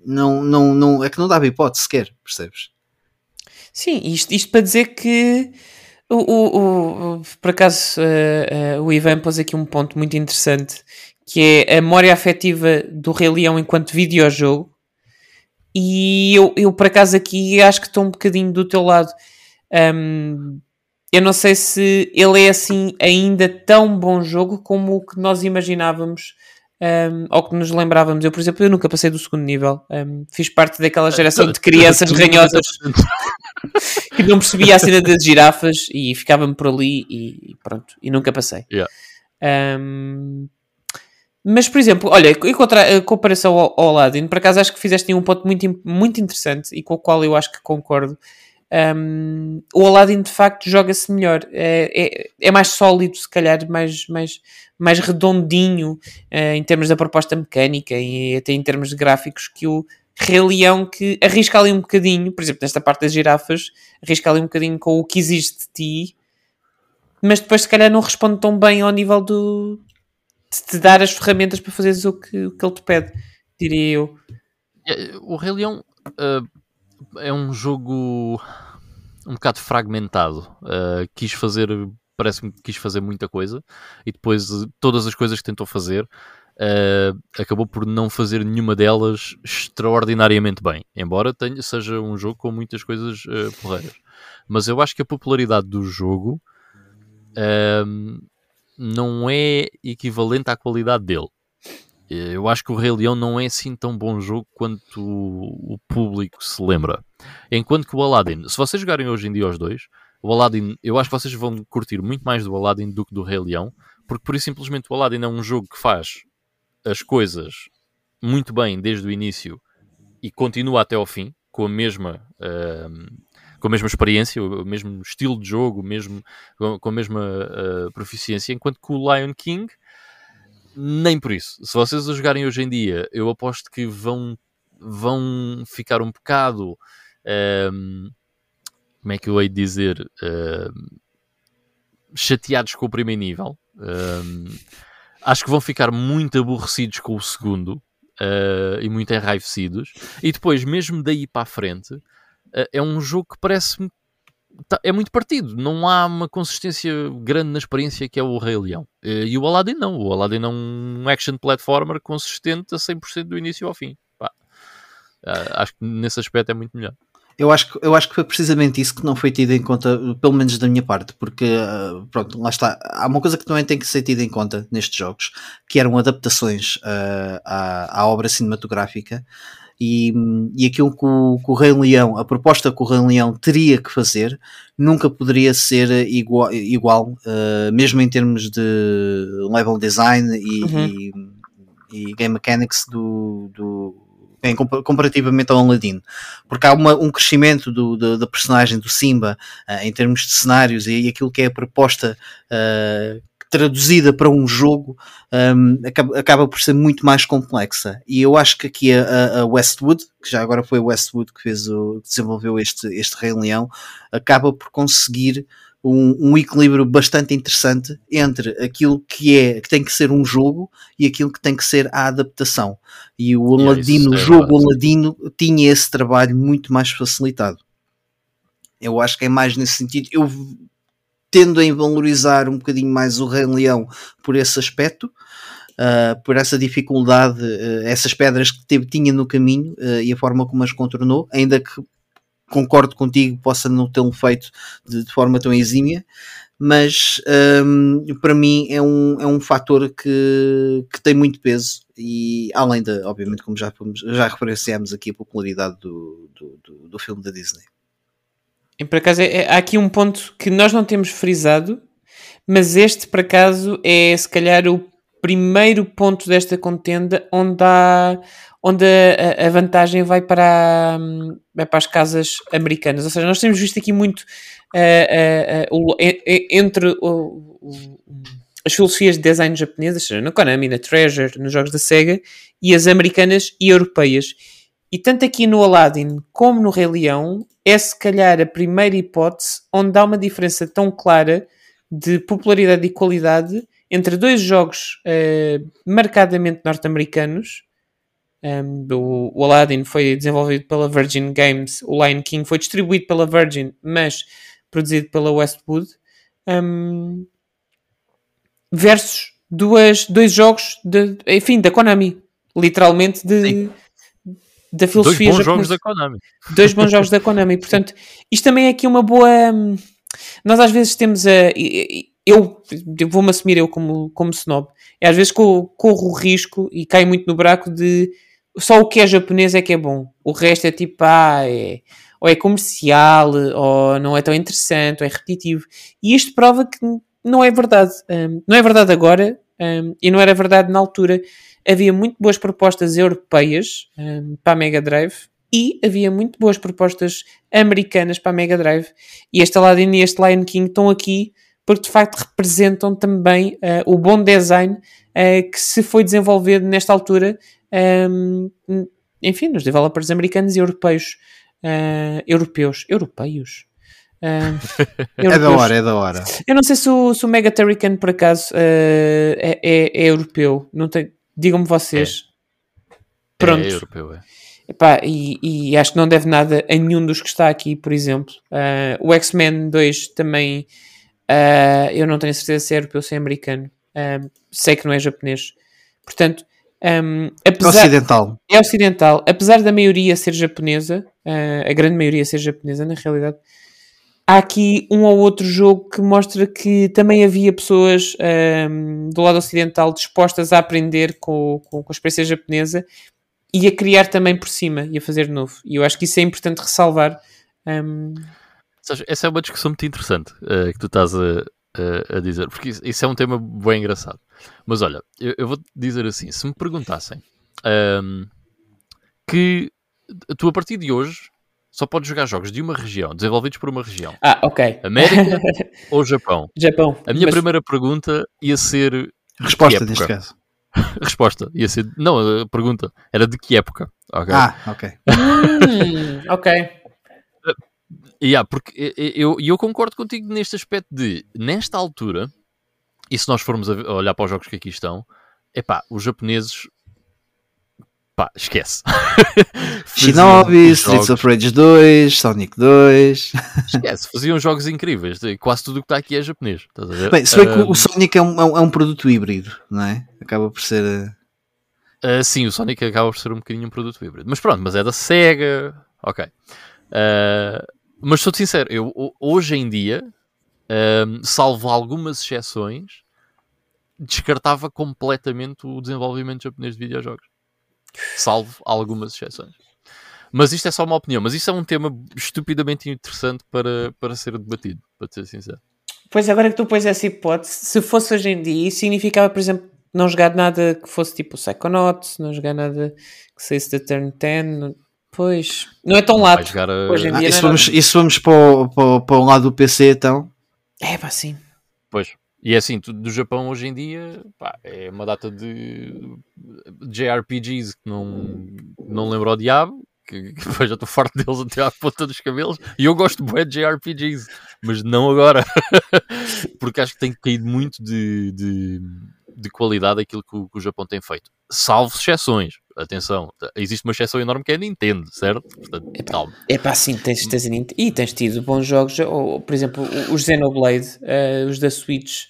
Não, não, não, é que não dava hipótese sequer, percebes? Sim, isto, isto para dizer que o, o, o por acaso uh, uh, o Ivan pôs aqui um ponto muito interessante que é a memória afetiva do Rei Leão enquanto videojogo e eu, eu por acaso aqui acho que estou um bocadinho do teu lado um, eu não sei se ele é assim ainda tão bom jogo como o que nós imaginávamos um, ou que nos lembrávamos. Eu, por exemplo, eu nunca passei do segundo nível. Um, fiz parte daquela geração de crianças ranhotas que não percebia a cena das girafas e ficava-me por ali e, pronto, e nunca passei. Yeah. Um, mas, por exemplo, olha, em, contra, em comparação ao, ao Aladdin, por acaso acho que fizeste um ponto muito, muito interessante e com o qual eu acho que concordo um, o Aladdin de facto joga-se melhor, é, é, é, mais sólido, se calhar, mais, mais, mais redondinho uh, em termos da proposta mecânica e até em termos de gráficos que o Rei Leão que arrisca ali um bocadinho, por exemplo, nesta parte das girafas, arrisca ali um bocadinho com o que existe de ti, mas depois se calhar não responde tão bem ao nível do de te dar as ferramentas para fazeres o que, o que ele te pede, diria eu. É, o Rei Leão uh é um jogo um bocado fragmentado. Uh, quis fazer, parece-me que quis fazer muita coisa e depois todas as coisas que tentou fazer uh, acabou por não fazer nenhuma delas extraordinariamente bem. Embora tenha, seja um jogo com muitas coisas uh, porreiras. Mas eu acho que a popularidade do jogo uh, não é equivalente à qualidade dele. Eu acho que o Rei Leão não é assim tão bom jogo quanto o público se lembra. Enquanto que o Aladdin, se vocês jogarem hoje em dia os dois, o Aladdin, eu acho que vocês vão curtir muito mais do Aladdin do que do Rei Leão, porque por isso simplesmente o Aladdin é um jogo que faz as coisas muito bem desde o início e continua até ao fim, com a mesma, uh, com a mesma experiência, o mesmo estilo de jogo, mesmo, com, com a mesma uh, proficiência, enquanto que o Lion King, nem por isso. Se vocês o jogarem hoje em dia, eu aposto que vão, vão ficar um bocado. Um, como é que eu hei de dizer? Um, chateados com o primeiro nível. Um, acho que vão ficar muito aborrecidos com o segundo uh, e muito enraivecidos. E depois, mesmo daí para a frente, uh, é um jogo que parece-me. Tá, é muito partido, não há uma consistência grande na experiência que é o Rei Leão. Uh, e o Aladdin não. O Aladdin é um action platformer consistente a 100% do início ao fim. Pá. acho que nesse aspecto é muito melhor. Eu acho, que, eu acho que foi precisamente isso que não foi tido em conta, pelo menos da minha parte, porque, uh, pronto, lá está. Há uma coisa que também tem que ser tida em conta nestes jogos, que eram adaptações uh, à, à obra cinematográfica. E, e aquilo que o, que o Rei Leão, a proposta que o Rei Leão teria que fazer, nunca poderia ser igual, igual uh, mesmo em termos de level design e, uhum. e, e game mechanics do, do comparativamente ao Aladdin, porque há uma, um crescimento do, do, da personagem do Simba uh, em termos de cenários e, e, aquilo que é a proposta uh, traduzida para um jogo um, acaba, acaba, por ser muito mais complexa. E eu acho que aqui a, a, Westwood, que já agora foi a Westwood que fez o, desenvolveu este, este Rei Leão, acaba por conseguir um, um, equilíbrio bastante interessante entre aquilo que é que tem que ser um jogo e aquilo que tem que ser a adaptação. E o Aladino, o é jogo Aladino, tinha esse trabalho muito mais facilitado. Eu acho que é mais nesse sentido. Eu tendo a valorizar um bocadinho mais o Rei Leão por esse aspecto, uh, por essa dificuldade, uh, essas pedras que teve, tinha no caminho uh, e a forma como as contornou, ainda que concordo contigo, possa não tê-lo feito de, de, forma tão exímia, mas um, para mim é um, é um fator que, que tem muito peso e além da, obviamente, como já, já referenciamos aqui a popularidade do, do, do, do filme da Disney. E por acaso é, há aqui um ponto que nós não temos frisado, mas este por acaso é se calhar o primeiro ponto desta contenda onde há onde a, a, vantagem vai para, vai para as casas americanas. Ou seja, nós temos visto aqui muito uh, uh, uh, entre as filosofias de design japonesas, seja na Konami, na Treasure, nos jogos da Sega, e as americanas e europeias. E tanto aqui no Aladdin como no Rei Leão, é se calhar a primeira hipótese onde há uma diferença tão clara de popularidade e qualidade entre dois jogos marcadamente norte-americanos um, o, o, Aladdin foi desenvolvido pela Virgin Games, o Lion King foi distribuído pela Virgin, mas produzido pela Westwood. Um, versus duas, dois jogos, de, enfim, da Konami, literalmente de, da filosofia Dois bons jogos da Konami. Dois bons jogos da Konami. Portanto, isto também é aqui uma boa. Hum, nós às vezes temos a. Eu, eu vou-me assumir eu como, como snob. É, às vezes corro, corro o risco e caio muito no buraco de só o que é japonês é que é bom. O resto é tipo, ah, é, ou é comercial, ou não é tão interessante, ou é repetitivo. E isto prova que não é verdade. Um, não é verdade agora, um, e não era verdade na altura. Havia muito boas propostas europeias um, para a Mega Drive e havia muito boas propostas americanas para a Mega Drive. E este Aladdin e este Lion King estão aqui porque de facto representam também uh, o bom design uh, que se foi desenvolvido nesta altura um, enfim, nos developers americanos e europeus. Uh, europeus. Europeus? Uh, é da hora, é da hora. Eu não sei se o, se o Mega Turrican, por acaso, é, é, é, europeu. Não tem... Digam-me vocês. É. Pronto. É, europeu, é. Epá, e, e, acho que não deve nada a nenhum dos que está aqui, por exemplo. Uh, o X-Men 2 também, uh, eu não tenho certeza se é europeu ou se é americano. Uh, sei que não é japonês. Portanto, um, apesar, é ocidental. É ocidental. Apesar da maioria ser japonesa, uh, a grande maioria ser japonesa, na realidade, há aqui um ou outro jogo que mostra que também havia pessoas um, do lado ocidental dispostas a aprender com, com, com, a experiência japonesa e a criar também por cima e a fazer novo. E eu acho que isso é importante ressalvar. Um... Essa é uma discussão muito interessante uh, que tu estás a, a, a dizer, porque isso, isso, é um tema bem engraçado. Mas olha, eu, eu vou dizer assim: se me perguntassem um, que tu a partir de hoje, só podes jogar jogos de uma região, desenvolvidos por uma região. Ah, ok. América ou Japão? Japão. A minha Mas- primeira pergunta ia ser. Resposta neste caso. Resposta ia ser. Não, a pergunta era de que época? Ok. Ah, ok. Hum, ok. Yeah, porque eu, e eu concordo contigo neste aspecto de, nesta altura, e se nós formos olhar para os jogos que aqui estão, epá, os japoneses, pá, esquece. Shinobi, jogos- Streets of Rage 2, Sonic 2. Esquece, faziam jogos incríveis. Quase tudo o que está aqui é japonês. Bem, se bem que Ah, o Sonic é um, é um- é um produto híbrido, não é? Acaba por ser. Ah, sim, o Sonic acaba por ser um bocadinho um produto híbrido. Mas pronto, mas é da SEGA. Ok. Ah, mas sou-te sincero, eu ho- hoje em dia, salvo algumas exceções, descartava completamente o desenvolvimento japonês de videojogos. Salvo algumas exceções. Mas isto é só uma opinião. Mas isto é um tema estupidamente interessante para, para ser debatido, para ser sincero. Pois agora que tu pões essa hipótese, se fosse hoje em dia, isso significava, por exemplo, não jogar nada que fosse tipo Psychonauts, não jogar nada que saísse da Turn 10. não- Pois, não é tão lato. a... Hoje em Ah, dia e é vamos, e se vamos para, o, para, o- para o lado do PC, então. É pá, sim. Pois. E é assim, tu- do Japão hoje em dia pá, é uma data de JRPGs que não, não lembro ao diabo, que, que já estou farto deles até à ponta dos cabelos, e eu gosto bué de JRPGs, mas não agora, porque acho que tem caído muito de, de, de qualidade aquilo que o, que o Japão tem feito. Salvo exceções, atenção, existe uma exceção enorme que é a Nintendo, certo? Portanto, Epá. calma. É pá, sim, tens, tens, a Nint- e tens tido bons jogos, ou, por exemplo, os Xenoblade, eh, os da Switch.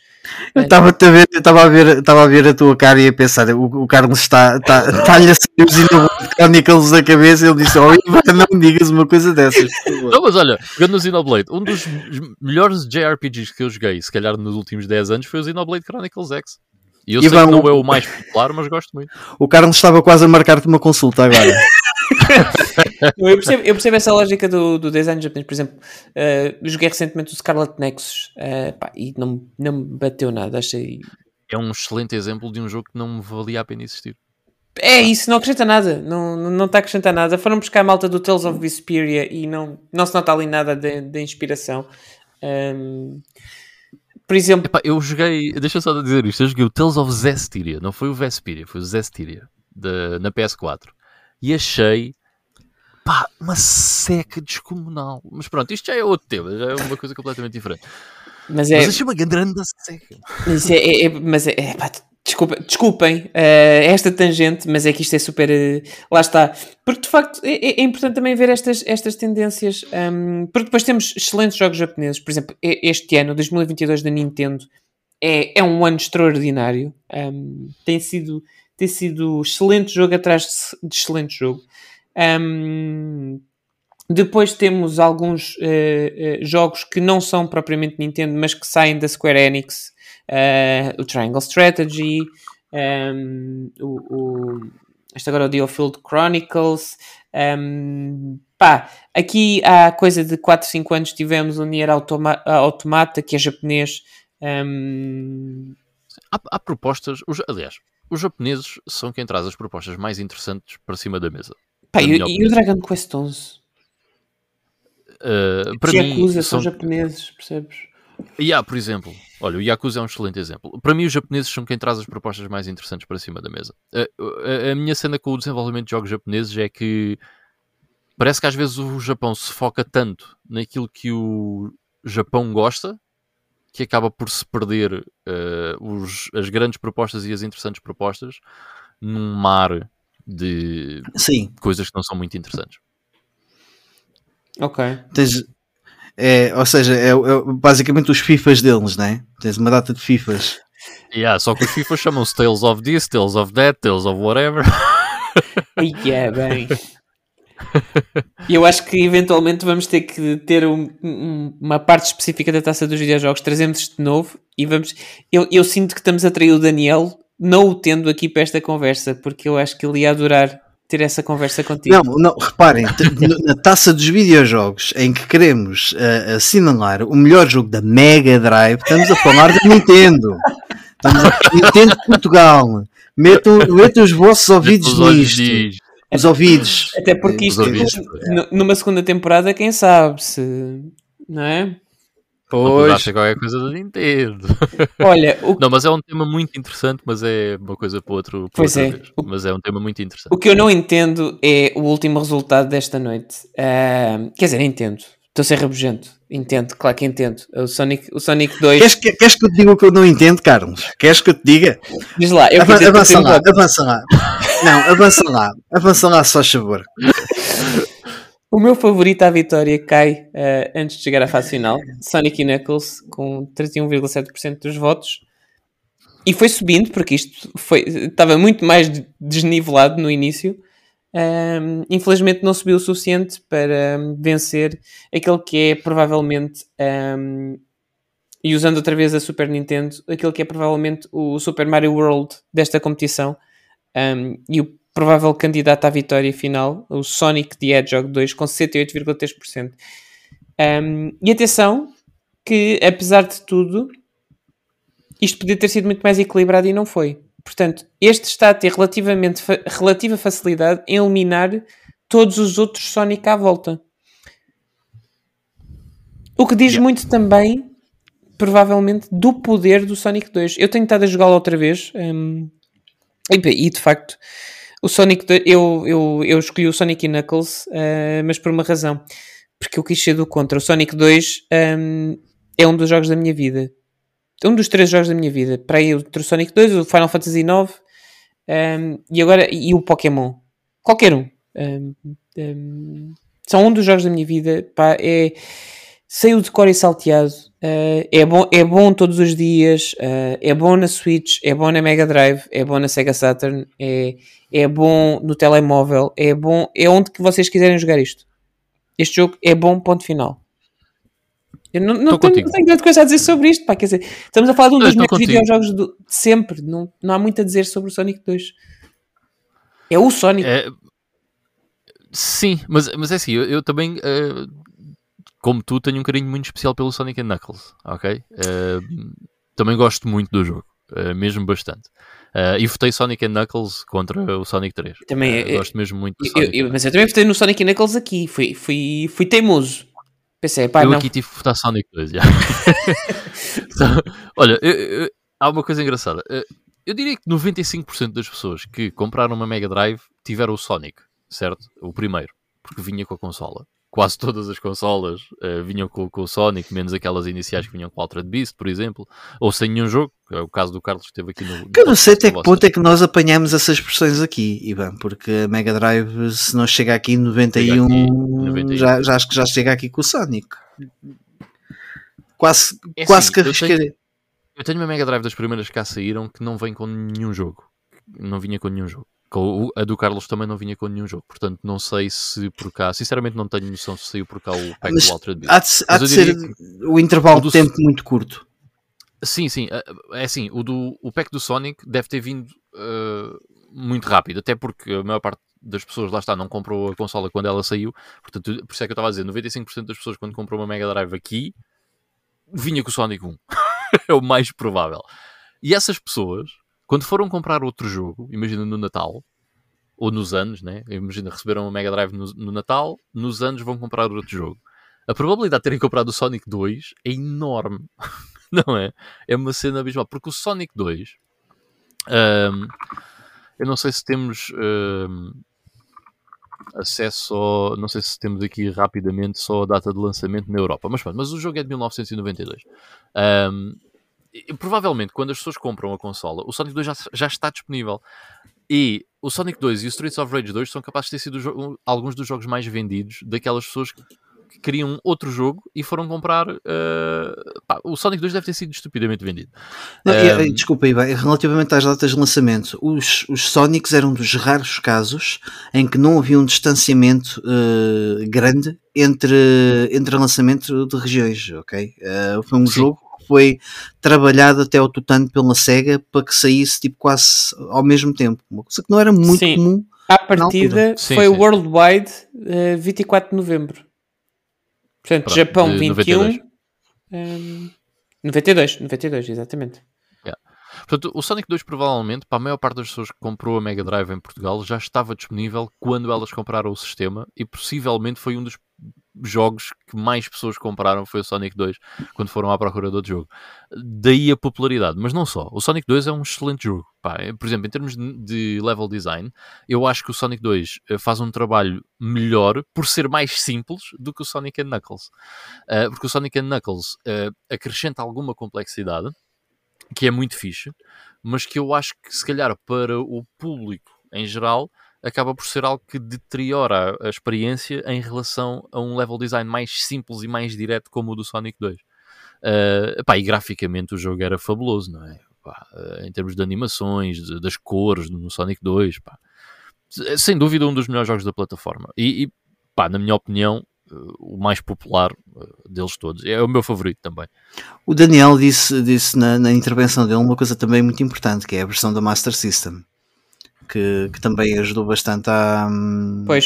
Eu Estava a ver, estava a ver, estava a ver a tua cara e a pensar, o, o Carlos está, está, está-lhe a sair os Chronicles da cabeça e ele disse, oh, Ivan, não me digas uma coisa dessas. por favor." Não, mas olha, jogando no Xenoblade, um dos melhores JRPGs que eu joguei, se calhar nos últimos 10 anos, foi o Xenoblade Chronicles X. E eu E sei que não é o mais popular, mas gosto muito. O Carlos estava quase a marcar-te uma consulta agora. Eu percebo, eu percebo essa lógica do, do design japonês. Por exemplo, eh, joguei recentemente o Scarlet Nexus eh, pá, e não, não me bateu nada. Achei. É um excelente exemplo de um jogo que não me valia a pena existir. É isso, não acrescenta nada. Não, não, não está a acrescentar nada. Foram buscar a malta do Tales of Vesperia e não, não se nota ali nada de, de inspiração. Ahm, por exemplo, Epá, eu joguei, deixa só de dizer isto, eu joguei o Tales of Zestiria, não foi o Vesperia, foi o Zestiria, da- na PS4. E achei, pá, uma seca descomunal. Mas pronto, isto já é outro tema, já é uma coisa completamente diferente. mas é. Mas achei uma grande seca. Isso é, é- é- mas é, é, pá, desculpa, desculpem eh, esta tangente, mas é que isto é super. eh, lá está. Porque de facto é, é- é importante também ver estas, estas tendências. ahm, porque depois temos excelentes jogos japoneses. Por exemplo, este ano, 2022 da Nintendo, é, é um ano extraordinário. Ahm, tem, sido, tem sido excelente jogo atrás de, de excelente jogo. Ahm, depois temos alguns eh, eh, jogos que não são propriamente Nintendo, mas que saem da Square Enix. eh, o Triangle Strategy, ehm, o, o- este agora é o Diofield Chronicles. ehm, pá, aqui há coisa de 4, 5 anos tivemos o Nier Automa Automata, que é japonês. ehm, Há, há propostas, os, aliás, os japoneses são quem traz as propostas mais interessantes para cima da mesa. Pá, e, e o. Dragon Quest 11? Uh, para Que mim, Yakuza são são, japoneses, percebes? Yeah, por exemplo, olha, o Yakuza é um excelente exemplo. Para mim, os japoneses são quem traz as propostas mais interessantes para cima da mesa. A, a- a minha cena com o desenvolvimento de jogos japoneses é que parece que às vezes o Japão se foca tanto naquilo que o Japão gosta que acaba por se perder eh, os- as grandes propostas e as interessantes propostas num mar de Sim, coisas que não são muito interessantes. Ok. tens, é, ou seja, é, é basicamente os FIFAs deles, né? Tens uma data de FIFAs. Yeah, só que os FIFA chamam-se Tales of This, Tales of That, Tales of Whatever. E é bem. Eu acho que eventualmente vamos ter que ter um- um- uma parte específica da taça dos videojogos. Trazemos isto de novo e vamos. Eu, eu sinto que estamos a trair o Daniel, não o tendo aqui para esta conversa, porque eu acho que ele ia adorar ter essa conversa contigo. Não, não, reparem, na taça dos videojogos em que queremos eh, assinalar o melhor jogo da Mega Drive, estamos a falar da Nintendo. Estamos a Nintendo de Portugal. Metam, metam os vossos ouvidos nisto. Os ouvidos. Até porque isto, numa segunda temporada, quem sabe se. Não é? Pois. Acha qualquer coisa da Nintendo. Olha, o, Não, mas é um tema muito interessante, mas é uma coisa para outro. para Pois outra é. vez. O- Mas é um tema muito interessante. o que eu não entendo é o último resultado desta noite. Ah, quer dizer, entendo. Estou a ser rabugento. Entendo, claro que entendo. O Sonic, o Sonic 2. Queres que, queres que eu te diga o que eu não entendo, Carlos? Queres que eu te diga? Diz lá, eu Ava- avança lá, avança lá. Não, avança lá. Avança lá, só favor. O meu favorito à vitória cai eh, antes de chegar à fase final. Sonic e Knuckles com 31,7% dos votos. E foi subindo, porque isto foi, estava muito mais de- desnivelado no início. Ahm, infelizmente não subiu o suficiente para hum, vencer aquele que é provavelmente, ahm, e usando outra vez a Super Nintendo, aquele que é provavelmente o Super Mario World desta competição. Um, e o provável candidato à vitória final, o Sonic the Hedgehog 2, com 68,3%. Um, e atenção, que apesar de tudo, isto podia ter sido muito mais equilibrado e não foi. Portanto, este está a ter relativamente fa- relativa facilidade em eliminar todos os outros Sonic à volta. O que diz Yeah. muito também, provavelmente, do poder do Sonic 2. Eu tenho estado a jogá-lo outra vez. um, e, e, de facto, o Sonic 2, eu, eu, eu escolhi o Sonic e Knuckles, uh, mas por uma razão. Porque eu quis ser do contra. O Sonic 2 um, é um dos jogos da minha vida. Um dos três jogos da minha vida. Para aí, o Sonic 2, o Final Fantasy 9 um, e agora e o Pokémon. Qualquer um. Um, um, são um dos jogos da minha vida. Pá, é, saiu de cor e salteado. Uh, é, bom, é bom todos os dias. uh, é bom na Switch. É bom na Mega Drive. É bom na Sega Saturn. É, é bom no telemóvel. É bom. É onde que vocês quiserem jogar isto. Este jogo é bom, ponto final. Eu não, não, tenho, não tenho grande coisa a dizer sobre isto. Pá, quer dizer, estamos a falar de um dos melhores videojogos de sempre. Não, não há muito a dizer sobre o Sonic 2. É o Sonic. É, sim, mas, mas é assim, eu, eu também, eh, como tu, tenho um carinho muito especial pelo Sonic and Knuckles, ok? Eh, também gosto muito do jogo, eh, mesmo bastante. Eh, e votei Sonic and Knuckles contra o Sonic 3. Também é- gosto mesmo muito do Eu- Sonic. eu- mas eu também votei no Sonic Knuckles aqui. Fui, fui, fui teimoso. Pensei, pá, eu não. aqui tive que votar Sonic 2, já. Então, olha, eu- eu- há uma coisa engraçada. Eu diria que 95% das pessoas que compraram uma Mega Drive tiveram o Sonic, certo? O primeiro, porque vinha com a consola. Quase todas as consolas eh, vinham com, com o Sonic, menos aquelas iniciais que vinham com o Altered Beast, por exemplo, ou sem nenhum jogo, que é o caso do Carlos que esteve aqui no. no Que eu não sei até que ponto é que nós apanhamos essas expressões aqui, Ivan, porque a Mega Drive, se não chega aqui em 91, Chega aqui em 91. Já, já acho que já chega aqui com o Sonic. Quase, É quase assim, que eu arriscaria. Eu tenho uma Mega Drive das primeiras que cá saíram que não vem com nenhum jogo. Não vinha com nenhum jogo. Com o- A do Carlos também não vinha com nenhum jogo. Portanto, não sei se por cá. Sinceramente, não tenho noção se saiu por cá o pack Mas do Altered Beast. Há de, há de ser o intervalo de tempo muito curto. Sim, sim. eh, É assim, o, do, o pack do Sonic deve ter vindo eh, muito rápido. Até porque a maior parte das pessoas, lá está, não comprou a consola quando ela saiu. Portanto, por isso é que eu estava a dizer: 95% das pessoas, quando comprou uma Mega Drive aqui, vinha com o Sonic 1. é o mais provável. E essas pessoas, quando foram comprar outro jogo, imagina no Natal, ou nos anos, né? Imagina, receberam uma Mega Drive no, no Natal, nos anos vão comprar outro jogo. A probabilidade de terem comprado o Sonic 2 é enorme. Não é? É uma cena abismal. Porque o Sonic 2, ahm, eu não sei se temos ahm, acesso ao, não sei se temos aqui rapidamente só a data de lançamento na Europa, mas pronto, mas o jogo é de 1992. Ahm, e, provavelmente quando as pessoas compram a consola, o Sonic 2 já, já está disponível. E o Sonic 2 e o Streets of Rage 2 são capazes de ter sido alguns dos jogos mais vendidos daquelas pessoas que que queriam outro jogo e foram comprar. eh, pá, o Sonic 2 deve ter sido estupidamente vendido. Não, Ahm, e, desculpa, Ivan, relativamente às datas de lançamento, os, os Sonics eram dos raros casos em que não havia um distanciamento eh, grande entre, entre lançamento de regiões, ok? Eh, foi um Sim. jogo foi trabalhado até ao tutano pela SEGA para que saísse tipo quase ao mesmo tempo, uma coisa que não era muito Sim. comum. À partida Sim, foi sim. Worldwide eh, 24 de novembro. Portanto, Pronto, Japão de 21. 92. ehm, 92, 92, exatamente. Portanto, o Sonic 2 provavelmente, para a maior parte das pessoas que comprou a Mega Drive em Portugal, já estava disponível quando elas compraram o sistema e possivelmente foi um dos jogos que mais pessoas compraram foi o Sonic 2 quando foram à procura do outro jogo. Daí a popularidade, mas não só. O Sonic 2 é um excelente jogo. Pá, é, por exemplo, em termos de level design, eu acho que o Sonic 2 eh, faz um trabalho melhor por ser mais simples do que o Sonic Knuckles. Uh, porque o Sonic Knuckles uh, acrescenta alguma complexidade que é muito fixe, mas que eu acho que se calhar para o público em geral acaba por ser algo que deteriora a, experiência em relação a um level design mais simples e mais direto como o do Sonic 2. Uh, pá, e graficamente o jogo era fabuloso, não é? Pá, uh, em termos de animações, de, das cores no Sonic 2, pá. sem dúvida um dos melhores jogos da plataforma. E, e pá, na minha opinião, o mais popular deles todos. É o meu favorito também. O Daniel disse, disse na, na, intervenção dele uma coisa também muito importante, que é a versão da Master System. Que, que também ajudou bastante à,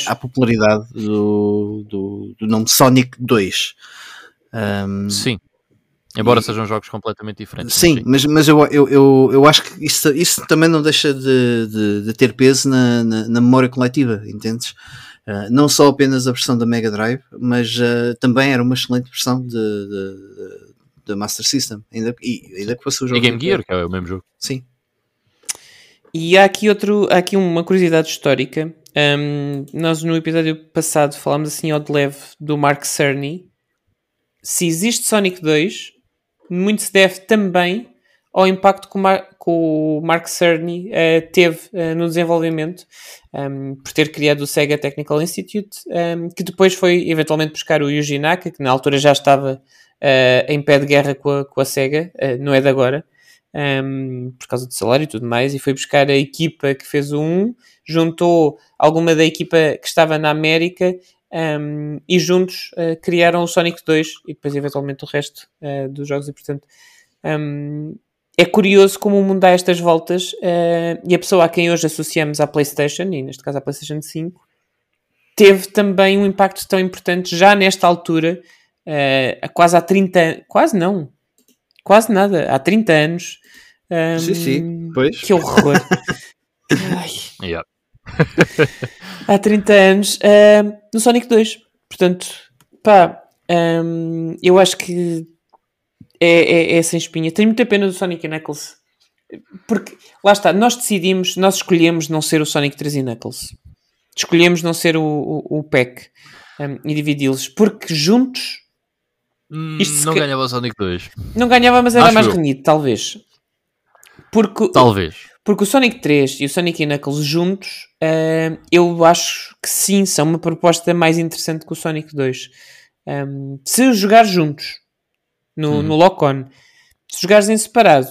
à popularidade do, do, do, nome Sonic 2. Um, sim, Embora e, sejam jogos completamente diferentes. Sim, mas, mas eu, eu, eu, eu acho que isso, isso também não deixa de, de, de ter peso na, na, na, memória coletiva, entendes? Uh, não só apenas a versão da Mega Drive, mas uh, também era uma excelente versão da Master System, ainda, e, ainda que fosse o jogo. E Game Gear, que é o mesmo jogo. Sim. E há aqui, outro, há aqui uma curiosidade histórica. Um, nós no episódio passado falámos assim ao de leve do Mark Cerny. Se existe Sonic 2, muito se deve também ao impacto que o, Mar que o Mark Cerny uh, teve uh, no desenvolvimento, um, por ter criado o Sega Technical Institute, um, que depois foi eventualmente buscar o Yuji Naka, que na altura já estava uh, em pé de guerra com a, com a Sega, não é de agora, um, por causa do salário e tudo mais, e foi buscar a equipa que fez o 1, juntou alguma da equipa que estava na América um, e juntos uh, criaram o Sonic 2 e depois eventualmente o resto uh, dos jogos. E portanto um, é curioso como o mundo dá estas voltas uh, e a pessoa a quem hoje associamos à Playstation, e neste caso à Playstation 5, teve também um impacto tão importante já nesta altura, quase há 30 quase não, quase nada, há 30 anos. Um, sim, sim, pois. Que horror. Yeah. há 30 anos uh, no Sonic 2. Portanto, pá, um, eu acho que é, é, é sem espinha. Tenho muita pena do Sonic e Knuckles. Porque, lá está, nós decidimos, nós escolhemos não ser o Sonic 3 e Knuckles. Escolhemos não ser o, o, o pack um, e dividi-los. Porque juntos. Hum, não ganhava o Sonic 2. Não ganhava, mas era Acho mais renhido, talvez. Porque, talvez. Porque o Sonic 3 e o Sonic e Knuckles juntos, uh, eu acho que sim, são uma proposta mais interessante que o Sonic 2. Um, se jogar juntos, no, hum. no lock-on. Se jogares em separado,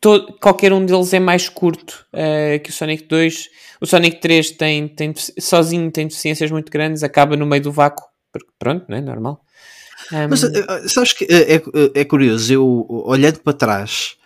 todo, qualquer um deles é mais curto uh, que o Sonic 2. O Sonic 3 tem, tem, sozinho tem deficiências muito grandes, acaba no meio do vácuo. Pronto, não é normal. Um... Mas uh, sabes que é, é, é curioso, eu olhando para trás,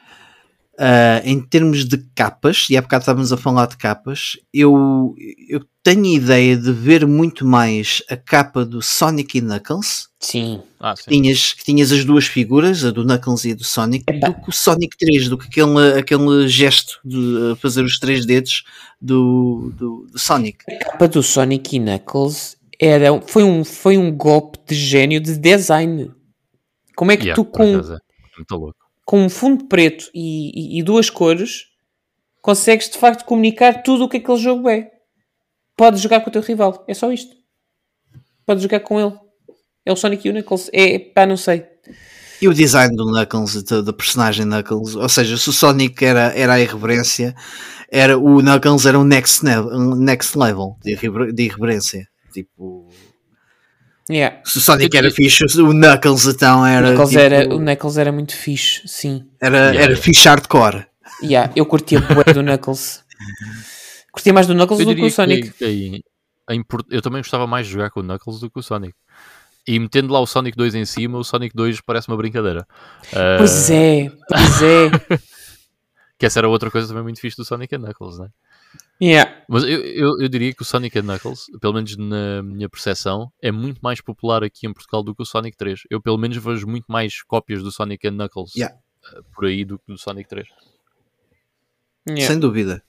Uh, em termos de capas, e há bocado estávamos a falar de capas, eu, eu tenho ideia de ver muito mais a capa do Sonic e Knuckles. Sim. Ah, sim. Que, tinhas, que tinhas as duas figuras, a do Knuckles e a do Sonic, Epa. do que o Sonic 3, do que aquele, aquele gesto de fazer os três dedos do, do, do Sonic. A capa do Sonic e Knuckles era, foi, um, foi um golpe de gênio de design. Como é que yeah, tu com. É com um fundo preto e, e, e, duas cores, consegues de facto comunicar tudo o que aquele jogo é. Podes jogar com o teu rival, é só isto. Podes jogar com ele. É o Sonic e o Knuckles. É, pá, não sei. E o design do Knuckles, do personagem Knuckles, ou seja, se o Sonic era, era a irreverência, era, o Knuckles era um next, um next level de, irreverência. Tipo, Yeah. Se o Sonic era fixe, o Knuckles então era. O Knuckles, tipo, era, o Knuckles era muito fixe, sim. Era, yeah. era fixe hardcore. Yeah, eu curtia o do Knuckles. curtia mais do Knuckles eu do que o Sonic. Que, eu também gostava mais de jogar com o Knuckles do que o Sonic. E metendo lá o Sonic 2 em cima, o Sonic 2 parece uma brincadeira. Uh... Pois é, pois é. que essa era outra coisa também muito fixe do Sonic e Knuckles, né? Yeah. Mas eu, eu, eu, diria que o Sonic Knuckles, pelo menos na minha percepção, é muito mais popular aqui em Portugal do que o Sonic 3. Eu pelo menos vejo muito mais cópias do Sonic Knuckles yeah. eh, por aí do que do Sonic 3. Yeah. Sem dúvida.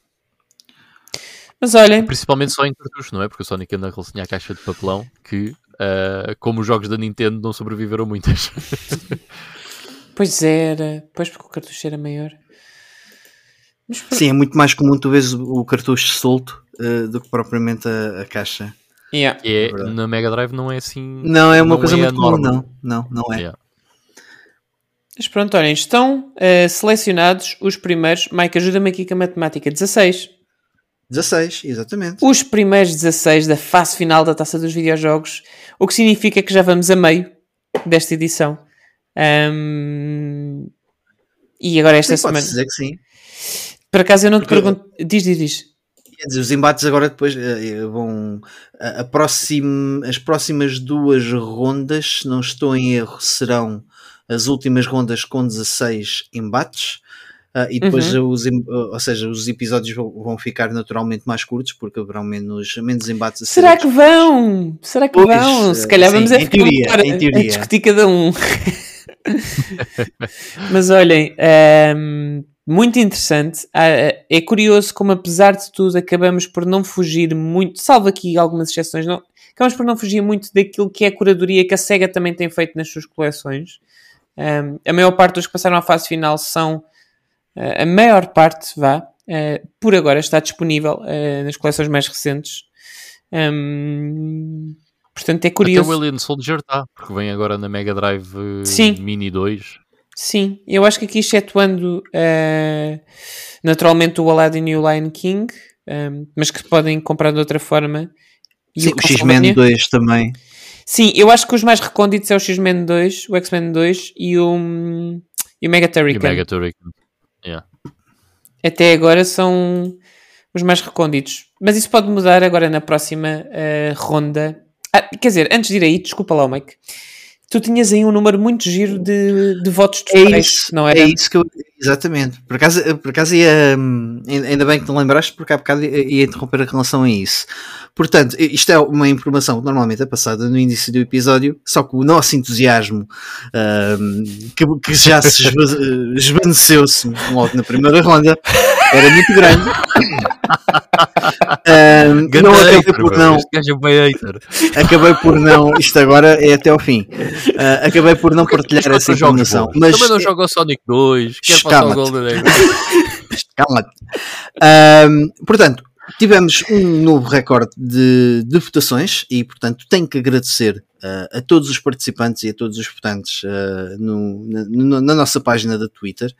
Mas olhem, Principalmente só em cartucho, não é? Porque o Sonic and Knuckles tinha a caixa de papelão que, eh, como os jogos da Nintendo, não sobreviveram muitas. pois era. Pois porque o cartucho era maior. Sim, é muito mais comum tu vês o cartucho solto eh, do que propriamente a, a caixa. Yeah. E é, na Mega Drive não é assim. Não, é uma Não coisa é muito comum, não. Não, não é. Yeah. Mas pronto, olhem, estão eh, selecionados os primeiros. Mike, ajuda-me aqui com a matemática. 16. 16, exatamente. Os primeiros 16 da fase final da taça dos videojogos. O que significa que já vamos a meio desta edição. Ahm, E agora esta Sim, pode semana. dizer que sim. Por acaso eu não te Porque- pergunto. Diz, diz, diz. Quer dizer, os embates agora depois eh, eh, vão. A, a próximo- as próximas duas rondas, se não estou em erro, serão as últimas rondas com 16 embates. ah, e depois, os, em- ou seja, os episódios vão, ficar naturalmente mais curtos porque haverão menos, menos embates a Será que vão? Será que Pois, vão? Se calhar sim, vamos a em teoria, a- discutir cada um. Mas olhem, ahm, muito interessante. Ah, é curioso como, apesar de tudo, acabamos por não fugir muito, salvo aqui algumas exceções, não, acabamos por não fugir muito daquilo que é a curadoria que a SEGA também tem feito nas suas coleções. Ahm, a maior parte dos que passaram à fase final são ah, a maior parte, vá, ah, por agora está disponível ah, nas coleções mais recentes. Ahm, portanto, é Até curioso. o Alien Soldier está, porque vem agora na Mega Drive Sim. Mini 2. Sim, eu acho que aqui, excetuando eh, naturalmente o Aladdin e o Lion King, ehm, mas que podem comprar de outra forma. E Sim, o. X-Men 2 também. Sim, eu acho que os mais recônditos é o X-Men 2, o X-Men 2 e o, e o Mega E Turrican. Mega Turrican. Yeah. Até agora são os mais recônditos. Mas isso pode mudar agora na próxima eh, ronda. Ah, quer dizer, antes de ir aí, desculpa lá, Mike. Tu tinhas aí um número muito giro de, de votos É totais, isso, não era? é isso que eu. Exatamente. Por acaso, por acaso ia. hum, Ainda bem que te lembraste, porque há bocado ia ia interromper a relação a isso. Portanto, isto é uma informação que normalmente é passada no início do episódio, só que o nosso entusiasmo, hum, que, que já se esva- esvaneceu-se logo na primeira ronda, era muito grande. Ganda não acabei hater, por não, é acabei por não, isto agora é até ao fim. Ah, acabei por não partilhar essa jogos informação. Mas Também não joga o Sonic 2, quer passar o Calma-te. Calma-te. Ahm, portanto, tivemos um novo recorde de, de votações e, portanto, tenho que agradecer ah, a todos os participantes e a todos os votantes ah, no- na, na nossa página da Twitter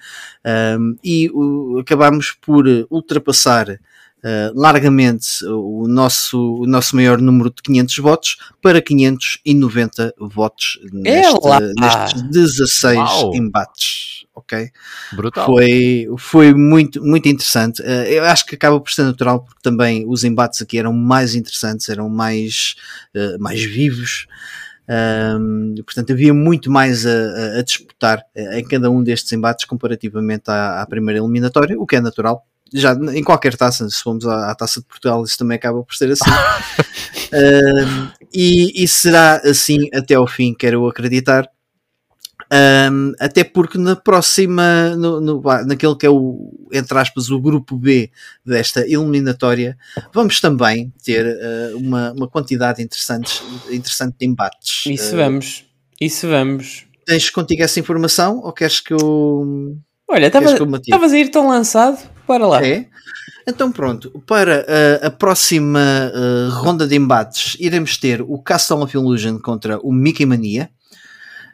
Ahm, e o- acabamos por ultrapassar ah, largamente o nosso, o nosso maior número de 500 votos para 590 votos neste, Ela! nestes 16 Uau! embates. Ok? Brutal. Foi, foi muito, muito interessante. Eh, eu acho que acaba por ser natural porque também os embates aqui eram mais interessantes, eram mais, eh, mais vivos. Ahm, portanto, havia muito mais a, a- disputar eh, em cada um destes embates comparativamente à, à primeira eliminatória, o que é natural. Já em qualquer taça, se formos à, à taça de Portugal, isso também acaba por ser assim. Ahm, e, e será assim até ao fim, quero eu acreditar. Um, até porque na próxima, no, no- naquele que é o, entre aspas, o grupo B desta eliminatória, vamos também ter uh, uma, uma quantidade interessante, interessante de embates. Isso Uh, vamos. Isso vamos. tens contigo essa informação ou queres que eu. Olha, estavas a ir tão lançado. Bora lá. É? Então pronto, para uh, a próxima ronda de embates iremos ter o Castle of Illusion contra o Mickey Mania.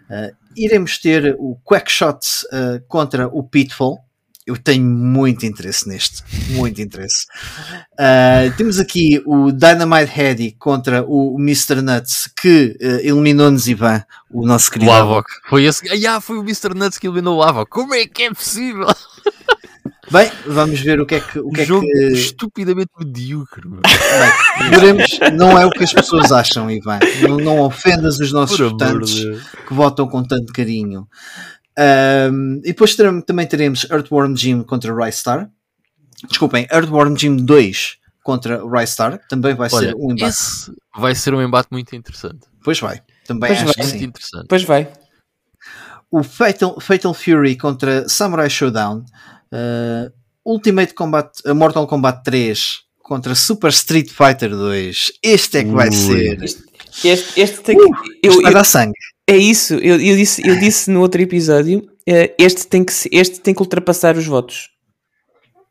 Uh, iremos ter o Quackshot uh, contra o Pitfall. Eu tenho muito interesse neste, muito interesse. Uh, temos aqui o Dynamite Heady contra o Mr. Nuts, que uh, eliminou-nos Ivan, o nosso querido O Avok. Foi esse. Ah, yeah, foi o Mr. Nuts que eliminou o Avok. Como é que é possível? Bem, vamos ver o que é que, o que, é jogo que estupidamente medíocre. meu. Bem, veremos, não é o que as pessoas acham, Ivan. Não, não ofendas os nossos Por votantes de que votam com tanto carinho. Ahm, e depois terem- também teremos Earthworm Jim contra Rystar. Desculpem, Earthworm Jim 2 contra Rystar. Também vai Olha, ser um embate. esse vai ser um embate muito interessante. Pois vai. Também Pois acho vai. que Muito sim. interessante. Pois vai. o Fatal, Fatal Fury contra Samurai Showdown, uh, Ultimate Combat, uh, Mortal Kombat 3 contra Super Street Fighter 2. Este é que vai Ui. ser. Este, este tem Uh, que. Eu, Isto vai eu- dar sangue. é isso, eu, eu disse, eu disse no outro episódio. eh, Este tem, que, se- este tem que ultrapassar os votos.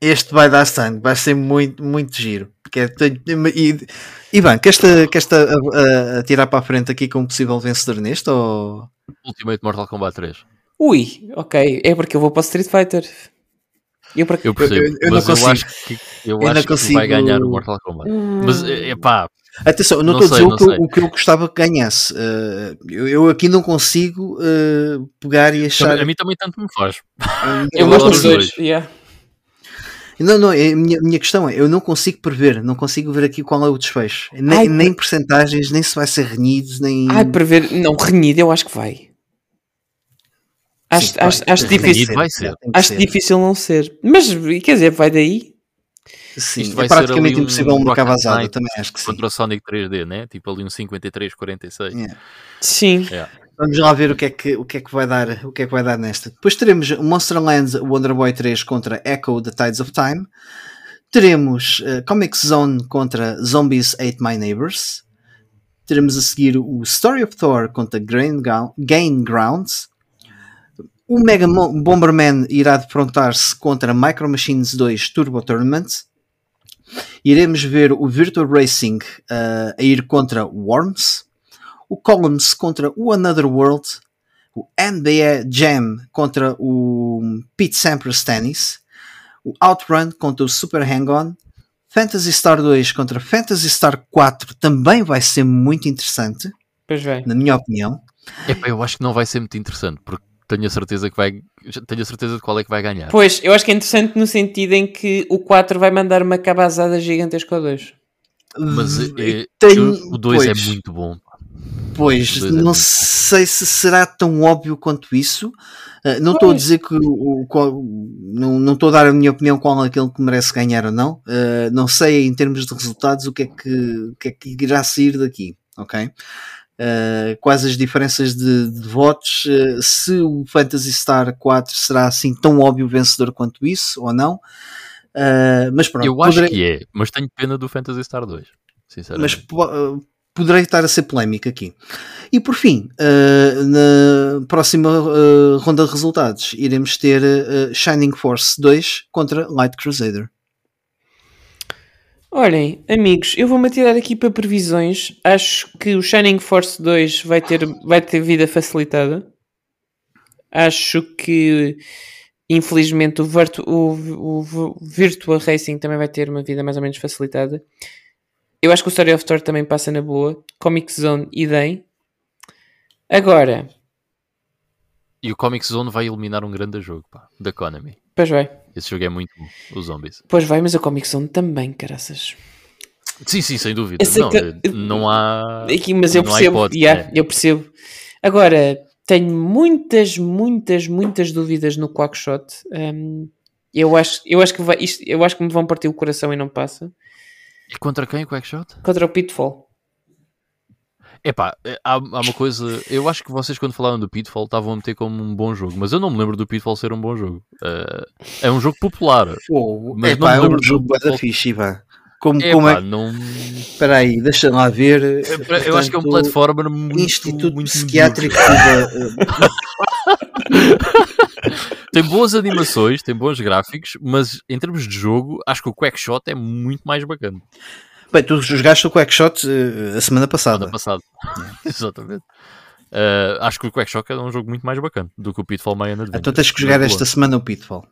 Este vai dar sangue, vai ser muito, muito giro. Que é- e, Ivan, queres-te queres a, a, a tirar para a frente aqui como possível vencedor neste? Ou... Ultimate Mortal Kombat 3. Ui, ok, é porque eu vou para o Street Fighter. Eu para Eu percebo, eu- eu não mas eu consigo. acho que, eu Eu não acho que consigo- vai ganhar o Mortal Kombat. Mas, é pá, Atenção, eu não Não estou a dizer o não que, eu, o que eu gostava que ganhasse. Uh, eu, eu aqui não consigo uh, pegar e achar. a mim também tanto me faz. Eu eu gosto dos os dois. dois. yeah. Não, não, é- a minha, a minha questão é: eu não consigo prever, não consigo ver aqui qual é o desfecho. Nem, Ai, nem percentagens, nem se vai ser renhido, nem. Ai, para ver. Não, renhido, eu acho que vai. Acho, Sim, acho, acho difícil. vai ser. Acho ser. difícil não ser. Mas quer dizer, vai daí. Sim, Isto vai é ser praticamente um impossível uma Rocket cavazada, Knight também acho que sim. Contra o Sonic 3D, né? Tipo ali um 53-46. Yeah. Sim. Vamos lá ver o que, é que, o que é que vai dar, o que é que vai dar nesta. Depois teremos Monsterland Wonder Boy 3 contra Echo The Tides of Time. Teremos eh, Comic Zone contra Zombies Ate My Neighbors. Teremos a seguir o Story of Thor contra Gain Grounds. O Mega Bomberman irá defrontar-se contra Micro Machines 2 Turbo Tournament. Iremos ver o Virtual Racing eh, a ir contra Worms o Columns contra o Another World, o NBA Jam contra o Pete Sampras Tennis, o Outrun contra o Super Hang-On, Fantasy Star 2 contra Fantasy Star 4 também vai ser muito interessante, Pois vai. na minha opinião. Epá, eu acho que não vai ser muito interessante, porque tenho a certeza que vai. Tenho a certeza de qual é que vai ganhar. Pois, eu acho que é interessante no sentido em que o 4 vai mandar uma cabazada gigantesca ao 2. Mas V- é, tenho- o 2 é muito bom. Pois, é não sei se será tão óbvio quanto isso. Uh, não estou a dizer que o, o- qual- não não estou a dar a minha opinião qual é aquele que merece ganhar ou não. Uh, não sei em termos de resultados o que é que, o que, é que irá sair daqui, ok? Uh, quais as diferenças de, de votos? uh, se o Fantasy Star 4 será assim tão óbvio vencedor quanto isso ou não? Uh, mas pronto, eu acho poderei- que é, mas tenho pena do Fantasy Star 2. mas Sinceramente. uh, poderei estar a ser polémico aqui. E por fim, na próxima ronda de resultados, iremos ter Shining Force 2 contra Light Crusader. Olhem, amigos, eu vou-me atirar aqui para previsões. Acho que o Shining Force 2 vai ter, vai ter vida facilitada. Acho que, infelizmente, o, Virtu, o, o, Virtua Racing também vai ter uma vida mais ou menos facilitada. Eu acho que o Story of Thor também passa na boa. Comic Zone, idem. Agora, E o Comic Zone vai eliminar um grande jogo, pá, da Konami. pois vai. Esse jogo é muito bom, os zombies. Pois vai, mas a Comic Zone também, caraças. Sim, sim, sem dúvida. Sei Não, não há. Aqui, mas eu percebo, hipótese, yeah, né? eu percebo. Agora, tenho muitas, muitas, muitas dúvidas no Quackshot. Um, eu, acho, eu, acho que vai, isto, eu acho que me vão partir o coração e não passa. E contra quem o Quackshot? Contra o Pitfall. Epá, eh, há, há uma coisa. Eu acho que vocês, quando falaram do Pitfall, estavam a meter como um bom jogo, mas eu não me lembro do Pitfall ser um bom jogo. Eh, é um jogo popular. Oh, Mas epá, não me é um lembro jogo da fixe, Ivan. Como, Epá, como é não. Espera aí, deixa lá ver. Eu acho que é um Portanto, platformer muito. Instituto muito Psiquiátrico da, Tem boas animações, tem bons gráficos, mas em termos de jogo, acho que o Quackshot é muito mais bacana. Bem, tu jogaste o Quackshot uh, a semana passada. Ano passado. Exatamente. Eh, acho que o Quackshot é um jogo muito mais bacana do que o Pitfall Mayan Adventure. Então tens que jogar esta semana o Pitfall.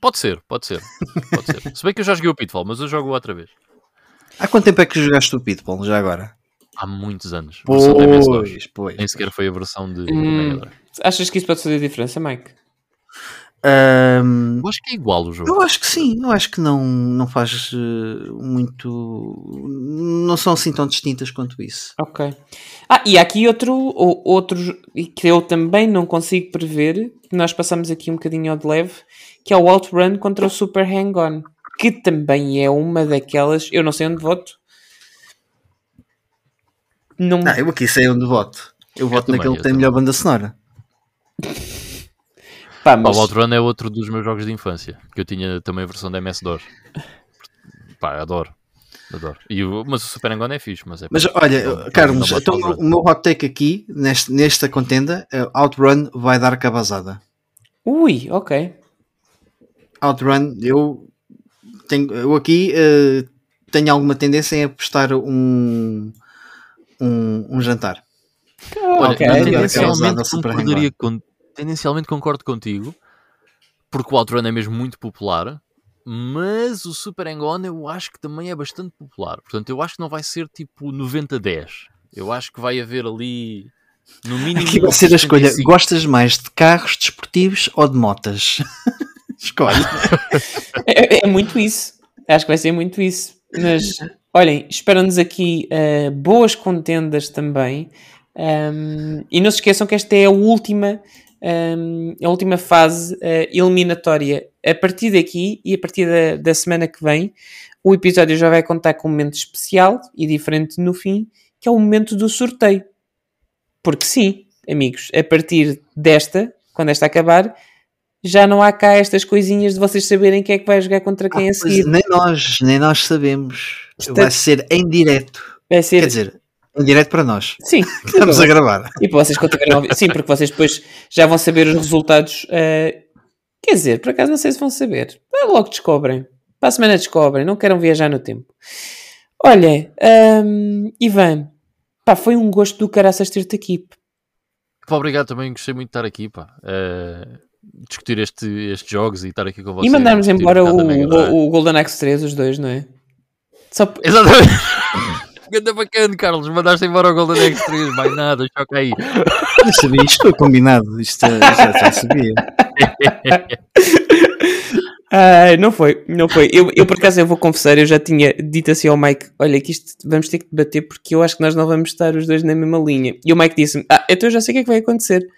Pode ser, pode ser. Pode ser. Se bem que eu já joguei o Pitfall, mas eu jogo outra vez. Há quanto tempo é que jogaste o Pitfall, já agora? Há muitos anos. Pois, pois. Nem sequer foi a versão de Hum. Achas que isso pode fazer diferença, Mike? Ahm, Eu acho que é igual o jogo. eu acho que sim, eu acho que não, não faz eh, muito. Não são assim tão distintas quanto isso. Ok. Ah, e há aqui outro, outro e que eu também não consigo prever, que nós passamos aqui um bocadinho ao de leve, que é o Outrun contra o Super Hang-On, que também é uma daquelas, eu não sei onde voto. Não, Ah, eu aqui sei onde voto. Eu voto também, naquele eu que tem a também. melhor banda sonora. Pá, mas... o Outrun é outro dos meus jogos de infância, que eu tinha também a versão da MS-DOS. Pá, adoro. Adoro. E o, mas o Super Hang-On é fixe, mas é... Mas olha, não- não- Carlos, não então, o meu hot take aqui, neste, nesta contenda, é Outrun vai dar cabazada. Ui, ok. Outrun, eu tenho, eu aqui eh, tenho alguma tendência em apostar um, um, um jantar. Olha, ok. eu Aquela tendencialmente, concordaria con- tendencialmente concordo contigo, porque o Outrun é mesmo muito popular, mas o Super Hang-On eu acho que também é bastante popular. Portanto, eu acho que não vai ser tipo 90-10. Eu acho que vai haver ali, no mínimo... Aqui vai ser a escolha. 75. Gostas mais de carros desportivos ou de motas? Escolhe. É, é muito isso. Acho que vai ser muito isso. Mas, olhem, esperam-nos aqui eh, boas contendas também. Um, e não se esqueçam que esta é a última, um, a última fase eh, eliminatória. A partir daqui e a partir da, da semana que vem, o episódio já vai contar com um momento especial e diferente no fim, que é o momento do sorteio. Porque sim, amigos, a partir desta, quando esta acabar, já não há cá estas coisinhas de vocês saberem quem é que vai jogar contra quem a Ah, pois, seguir. nem nós, nem nós sabemos. Está- Vai ser em direto. Vai ser. Quer dizer, em direto para nós. sim, Estamos a gravar. e para vocês continuarem a ouvir. Sim, porque vocês depois já vão saber os resultados. eh, quer dizer, por acaso não sei se vão saber. Ah, Logo descobrem. Para a semana descobrem. Não queiram viajar no tempo. Olha, hum, Ivan, pá, foi um gosto do caraças ter-te aqui. Pá, obrigado também, gostei muito de estar aqui, pá. Eh, discutir este, estes jogos e estar aqui com vocês. E mandarmos embora um o, Mega Drive. o, o Golden Axe 3, os dois, não é? Só Exatamente. Ganda bacana, Carlos. Mandaste embora o Golden X 3, mais nada, choca aí. Eu sabia, isto foi combinado. Isto já, já sabia. Ai, não foi, não foi. Eu, eu, por acaso, eu vou confessar, eu já tinha dito assim ao Mike: olha, que isto vamos ter que debater porque eu acho que nós não vamos estar os dois na mesma linha. E o Mike disse-me: ah, então eu já sei o que é que vai acontecer.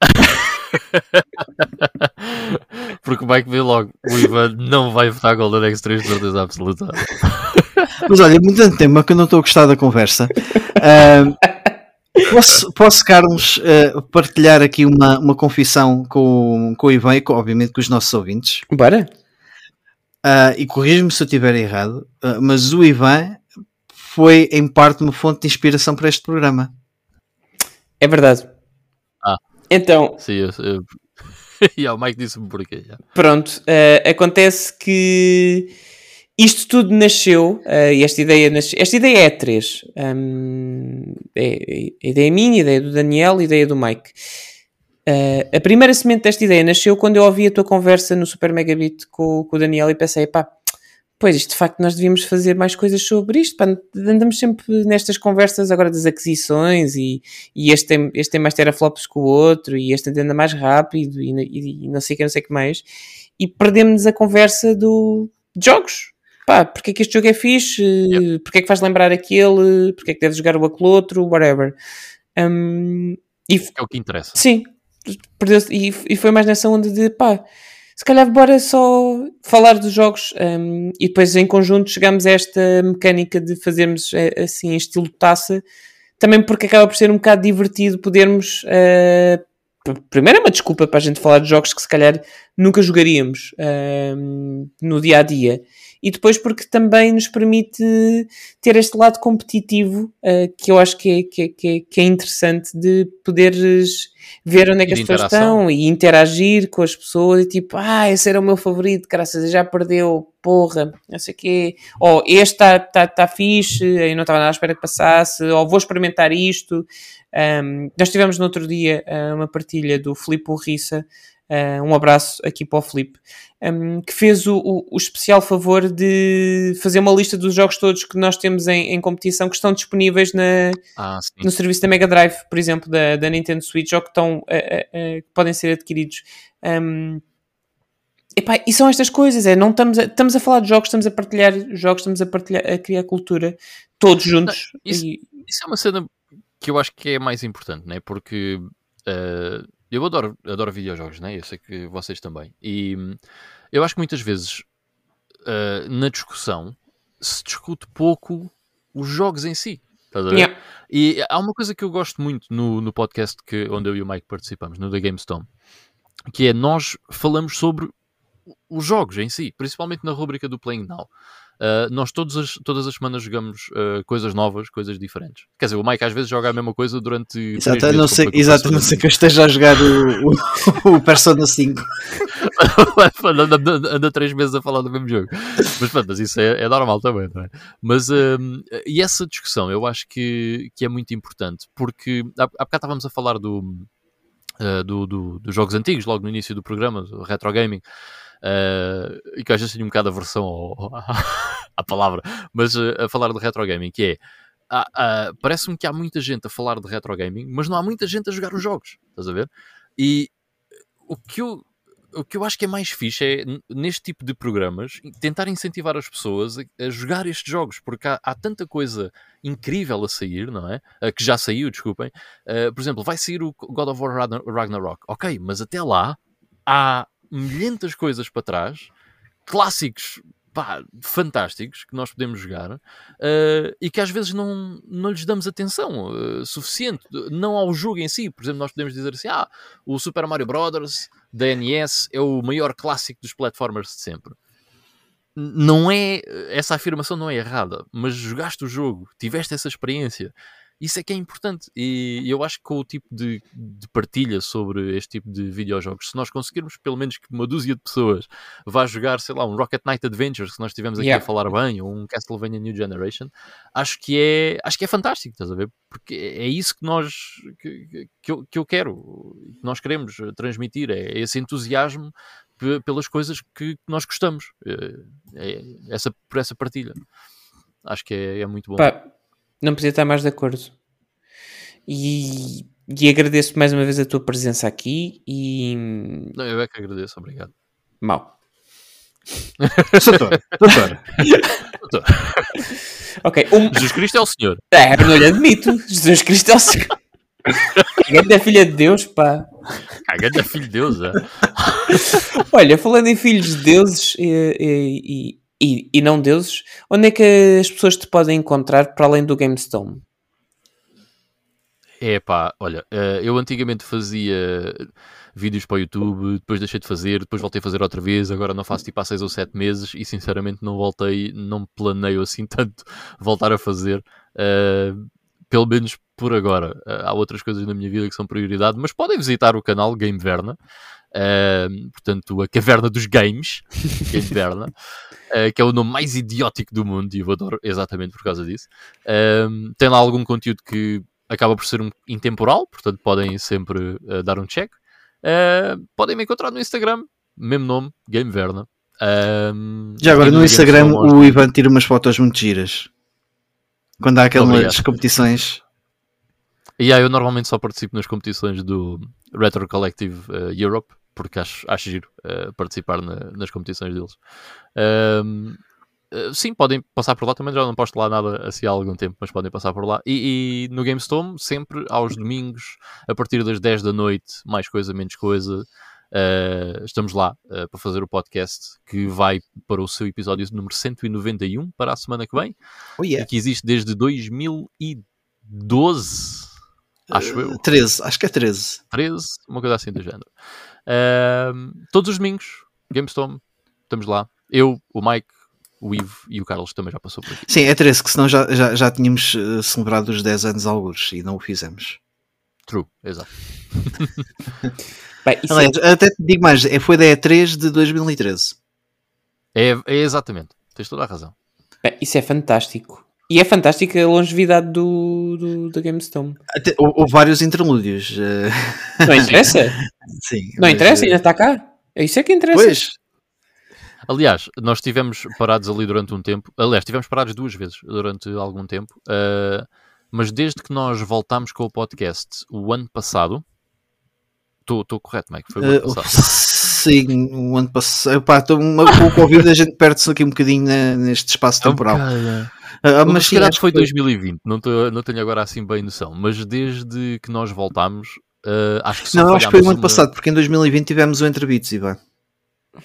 Porque o Mike vê logo. O Ivan não vai votar Golden X 3 de certeza absoluta. Mas olha, muito tema que eu não estou a gostar da conversa. Ahm, posso, posso, Carlos, ah, partilhar aqui uma, uma confissão com, com o Ivan e, com, obviamente, com os nossos ouvintes. Bora? Ah, e corrijo-me se eu estiver errado, ah, mas o Ivan foi, em parte, uma fonte de inspiração para este programa. É verdade. Ah. Então, Sim, eu, eu... e o Mike disse-me porquê. já. pronto, eh, acontece que isto tudo nasceu, e esta ideia nasceu, esta ideia é três. Hum, é, a ideia é minha, ideia do Daniel, ideia do Mike. Eh, a primeira semente desta ideia nasceu quando eu ouvi a tua conversa no Super Megabit com, com o Daniel e pensei, pá, pois isto de facto nós devíamos fazer mais coisas sobre isto, pá, andamos sempre nestas conversas agora das aquisições e, e este, tem, este tem mais teraflops que o outro e este anda mais rápido e, e- e não sei o que, não sei que mais e perdemos a conversa do de jogos. Pá, porque é que este jogo é fixe? Porque é que faz lembrar aquele? Porque é que deves jogar o aquele outro? Whatever. Hum, e é o que interessa. Sim. E, e foi mais nessa onda de pá, se calhar bora só falar dos jogos hum, e depois em conjunto chegamos a esta mecânica de fazermos eh, assim, em estilo taça, também porque acaba por ser um bocado divertido podermos. eh, p- primeiro é uma desculpa para a gente falar de jogos que se calhar nunca jogaríamos hum, no dia a dia. E depois porque também nos permite ter este lado competitivo eh, que eu acho que é, que, é, que, é, que é interessante de poderes ver onde é que as pessoas estão e interagir com as pessoas e tipo, ah, esse era o meu favorito, graças já perdeu, porra, não sei o quê, ou este está tá, tá fixe, eu não estava nada à espera que passasse, ou vou experimentar isto. Um, nós tivemos no outro dia uh, uma partilha do Filipe Urriça, uh, um abraço aqui para o Filipe, um, que fez o, o, o especial favor de fazer uma lista dos jogos todos que nós temos em, em competição que estão disponíveis na, Ah, no serviço da Mega Drive, por exemplo, da, da Nintendo Switch, ou que, estão, eh, que podem ser adquiridos. Um, epá, e são estas coisas, é, não estamos a, estamos a falar de jogos, estamos a partilhar jogos, estamos a partilhar, a criar cultura, todos juntos. isso- e- Isso é uma cena que eu acho que é mais importante, né? Porque eu adoro, adoro videojogos, né? Eu sei que vocês também. E hum, eu acho que muitas vezes eh, na discussão se discute pouco os jogos em si. Estás a ver? Yeah. E há uma coisa que eu gosto muito no, no podcast que, onde eu e o Mike participamos, no The GameStone, que é nós falamos sobre os jogos em si, principalmente na rubrica do Playing Now. Uh, nós todas as, todas as semanas jogamos uh, coisas novas, coisas diferentes. Quer dizer, o Mike às vezes joga a mesma coisa durante. Exato, a não ser, exato, não ser que eu esteja a jogar o, o, o Persona 5. anda, anda, anda três meses a falar do mesmo jogo. Mas pronto, mas isso é, é normal também, não é? Mas um, e essa discussão eu acho que, que é muito importante, porque há, há bocado estávamos a falar do, uh, do, do, dos jogos antigos, logo no início do programa, do retro gaming. Uh, e que às vezes tenho um bocado de aversão ao, à palavra, mas uh, a falar de retro gaming, que é parece-me que há muita gente a falar de retro gaming, mas não há muita gente a jogar os jogos, estás a ver? E o que eu, o que eu acho que é mais fixe é, neste tipo de programas, tentar incentivar as pessoas a, a jogar estes jogos, porque há, há, tanta coisa incrível a sair, não é? Uh, que já saiu, desculpem. Uh, por exemplo, vai sair o God of War Ragnarok. Ok, mas até lá há milhentas coisas para trás, clássicos pá, fantásticos que nós podemos jogar uh, e que às vezes não, não lhes damos atenção uh, suficiente, não ao jogo em si. Por exemplo, nós podemos dizer assim: ah, o Super Mario Brothers da NES é o maior clássico dos platformers de sempre. Não é, essa afirmação não é errada, mas jogaste o jogo, tiveste essa experiência isso é que é importante. E eu acho que com o tipo de, de, partilha sobre este tipo de videojogos, se nós conseguirmos pelo menos que uma dúzia de pessoas vá jogar, sei lá, um Rocket Knight Adventures, que nós estivemos aqui yeah. a falar bem, ou um Castlevania New Generation, acho que é, acho que é fantástico, estás a ver? Porque é isso que nós que, que, eu, que eu quero, que nós queremos transmitir, é esse entusiasmo pelas coisas que nós gostamos, é, é essa, por essa partilha. Acho que é, é muito bom. Pá não podia estar mais de acordo. E, e agradeço mais uma vez a tua presença aqui e... Não, eu é que agradeço, obrigado. Mal. Doutor, doutor. doutor. ok. Um... Jesus Cristo é o Senhor. É, não lhe admito. Jesus Cristo é o Senhor. Cagando é filha de Deus, pá. Cagando é filho de Deus, é. Olha, falando em filhos de deuses e, e, e, e não deuses, onde é que as pessoas te podem encontrar para além do GameStone? É pá, olha, eh, eu antigamente fazia vídeos para o YouTube, depois deixei de fazer, depois voltei a fazer outra vez, agora não faço tipo há 6 ou 7 meses e sinceramente não voltei, não planeio assim tanto voltar a fazer, uh, pelo menos por agora. Uh, há outras coisas na minha vida que são prioridade, mas podem visitar o canal Game Verna, uh, portanto, a caverna dos games, Game Verna. Uh, que é o nome mais idiótico do mundo e eu adoro exatamente por causa disso. Uh, tem lá algum conteúdo que acaba por ser um intemporal, portanto podem sempre uh, dar um check. podem me encontrar no Instagram, mesmo nome, Game Verna. Já agora no Instagram o Ivan tira umas fotos muito giras. Quando há aquelas competições. E aí eu normalmente só participo nas competições do Retro Collective Europe porque acho, acho giro uh, participar na, nas competições deles. Um, uh, sim, podem passar por lá também, já não posto lá nada assim há algum tempo, mas podem passar por lá. E, e no GameStone, sempre aos domingos, a partir das 10 da noite, mais coisa, menos coisa. Uh, estamos lá uh, para fazer o podcast que vai para o seu episódio número 191 para a semana que vem oh, yeah. e que existe desde 2012 acho eu 13, acho que é 13 13, uma coisa assim do género Uh, todos os domingos, GameStone, estamos lá. Eu, o Mike, o Ivo e o Carlos também já passou por aqui. Sim, é 13, que senão já, já, já tínhamos uh, celebrado os 10 anos alguns e não o fizemos. True, exato. Bem, Aliás, é... até te digo mais, é, foi da E3 de 2013. É, é exatamente, tens toda a razão. Bem, isso é fantástico. E é fantástica a longevidade do, do, do GameStone. Até, houve vários interlúdios. Eh. Não interessa? Sim. Não mas, interessa, ainda está cá. É isso é que interessa. Pois. Aliás, nós estivemos parados ali durante um tempo. Aliás, estivemos parados duas vezes durante algum tempo. Uh, mas desde que nós voltámos com o podcast o ano passado. Estou correto, Mike? Foi o ano uh, passado. Sim, o ano passado. Pá, com o Covid a gente perde-se aqui um bocadinho neste espaço temporal. É Uh, mas calhar foi 2020, não, tô, não tenho agora assim bem noção, mas desde que nós voltámos, uh, acho que Não, acho que foi o ano uma... passado, porque em 2020 tivemos o Entre Beats, Ivan.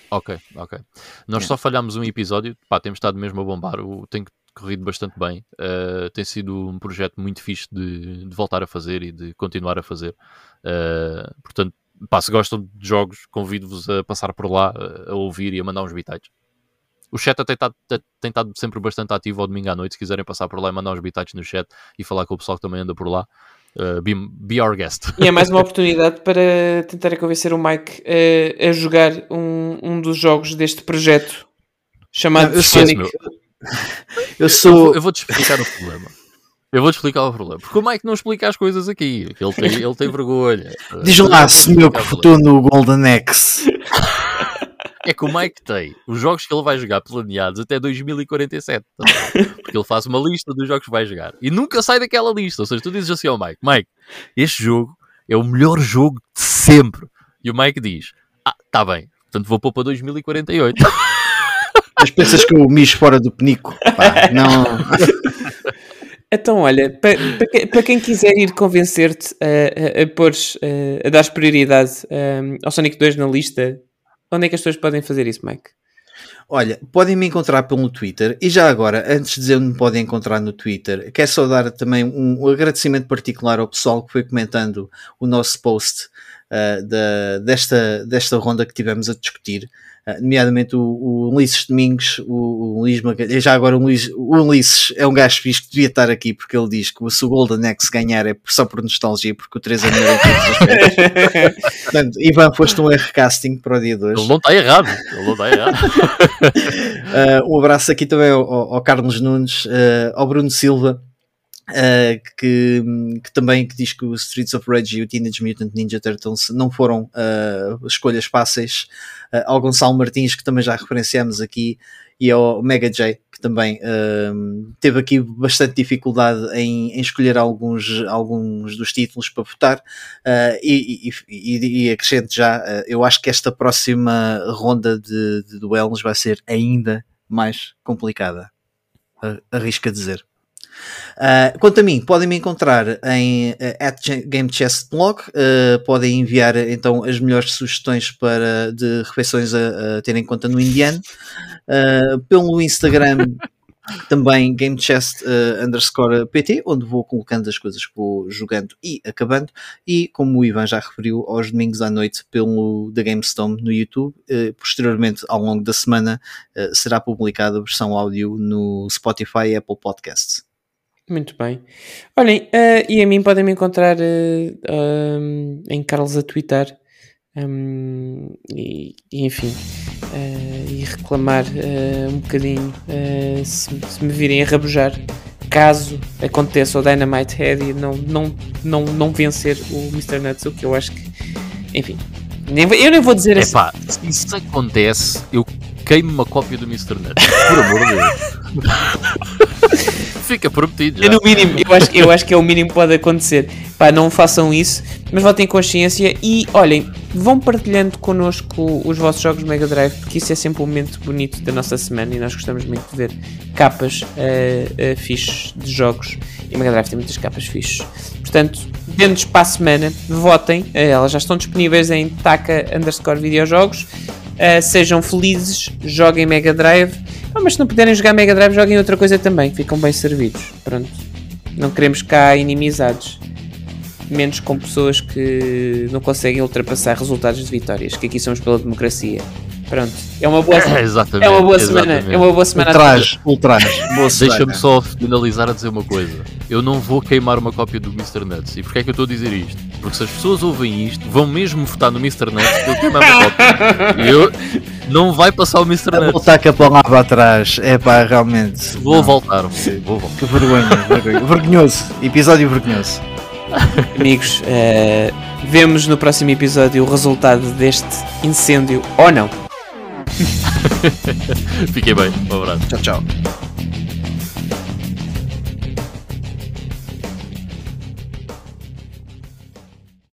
Ok, ok. Nós só falhámos um episódio, pá, temos estado mesmo a bombar, o, tem corrido bastante bem. Uh, tem sido um projeto muito fixe de, de, voltar a fazer e de continuar a fazer. Portanto, pá, se gostam de jogos, convido-vos a passar por lá, a, a ouvir e a mandar uns bitites. O chat tem estado, tem estado sempre bastante ativo ao domingo à noite. Se quiserem passar por lá e mandar uns bitites no chat e falar com o pessoal que também anda por lá, uh, be, be our guest. E é mais uma oportunidade para tentar convencer o Mike a, a jogar um, um dos jogos deste projeto chamado Eu Sonic. meu. Eu Eu, sou. vou- eu vvou-te explicar o problema. Eu vou-te explicar o problema. Porque o Mike não explica as coisas aqui. Ele tem, ele tem vergonha. Diz Eu lá, vou senhor que explicar o problema. votou no Golden Axe. É que o Mike tem os jogos que ele vai jogar planeados até 2047. tá? Porque ele faz uma lista dos jogos que vai jogar. E nunca sai daquela lista. Ou seja, tu dizes assim ao Mike: Mike, este jogo é o melhor jogo de sempre. E o Mike diz: Ah, tá bem. Portanto, vou pôr para 2048. Mas pensas que eu mijo fora do penico? Pá, não. Então, olha, para, para que- para quem quiser ir convencer-te a, a, a, pôres, a, a dar prioridade um, ao Sonic 2 na lista, onde é que as pessoas podem fazer isso, Mike? Olha, podem me encontrar pelo Twitter e já agora, antes de dizer onde me podem encontrar no Twitter, quero só dar também um, agradecimento particular ao pessoal que foi comentando o nosso post ah, da- desta, desta ronda que tivemos a discutir, nomeadamente o, o Ulisses Domingos, o, o Luís Magalhães, já agora o, Luís, o Ulisses é um gajo fixe que devia estar aqui porque ele diz que se o Golden Axe ganhar é só por nostalgia, porque o 3 é melhor em todos os. Portanto, Ivan, foste um erro casting para o dia de hoje. Ele não está errado. Ele não está errado. Uh, um abraço aqui também ao, ao- ao Carlos Nunes, uh, ao Bruno Silva, uh, que, que também que diz que o Streets of Rage e o Teenage Mutant Ninja Turtles não foram uh, escolhas fáceis, uh, ao Gonçalo Martins, que também já referenciamos aqui, e ao Mega J, que também teve aqui bastante dificuldade em, em escolher alguns, alguns dos títulos para votar. E, e, e, acrescento já, eu acho que esta próxima ronda de, de duelos vai ser ainda mais complicada. A- Arrisco a dizer. Uh, quanto a mim, podem me encontrar em uh, at GameChessBlog, uh, podem enviar então as melhores sugestões para, de refeições a, a ter em conta no indiano. Uh, pelo Instagram também GameChest uh, underscore PT, onde vou colocando as coisas que vou jogando e acabando. E como o Ivan já referiu, aos domingos à noite pelo The GameStone no YouTube. Uh, posteriormente, ao longo da semana, uh, será publicada a versão áudio no Spotify e Apple Podcasts. Muito bem. Olhem, eh, e a mim podem me encontrar eh, um, em Carlos a Twitter um, e, e, enfim eh, e reclamar um bocadinho se, se me virem a rabujar caso aconteça o Dynamite Head e não, não, não, não vencer o Mr. Nuts, o que eu acho que enfim, nem eu nem vou dizer É assim. se isso acontece, eu queimo uma cópia do Mr. Nuts. Por amor de Deus. Fica prometido. Já. É no mínimo, eu acho, eu acho que é o mínimo que pode acontecer. Pá, não façam isso, mas votem consciência e olhem, vão partilhando connosco os vossos jogos Mega Drive, porque isso é sempre um momento bonito da nossa semana e nós gostamos muito de ver capas uh, uh, fixes de jogos e Mega Drive tem muitas capas fixes. Portanto, dentro para a semana, votem, uh, elas já estão disponíveis em taca underscore videojogos. Uh, sejam felizes, joguem Mega Drive. Ah, mas se não puderem jogar Mega Drive, joguem outra coisa também, ficam bem servidos. Pronto. Não queremos cá inimizades. Menos com pessoas que não conseguem ultrapassar resultados de vitórias, que aqui somos pela democracia. Pronto. É uma boa, exatamente. é uma boa semana. exatamente. É uma boa semana. Ultraje, ultraje. Deixa-me semana. só finalizar a dizer uma coisa. Eu não vou queimar uma cópia do Mr. Nuts. E porquê é que eu estou a dizer isto? Porque se as pessoas ouvem isto, vão mesmo votar no Mr. Nuts eu queimar uma cópia. E eu não vai passar o Mr. Nuts. voltar com a palavra atrás. É pá, realmente. Vou não. voltar. Vou voltar. Que vergonha, vergonha. Vergonhoso. Episódio vergonhoso. Amigos, eh, vemos no próximo episódio o resultado deste incêndio ou não. Fiquem bem. Um abraço. Tchau, tchau.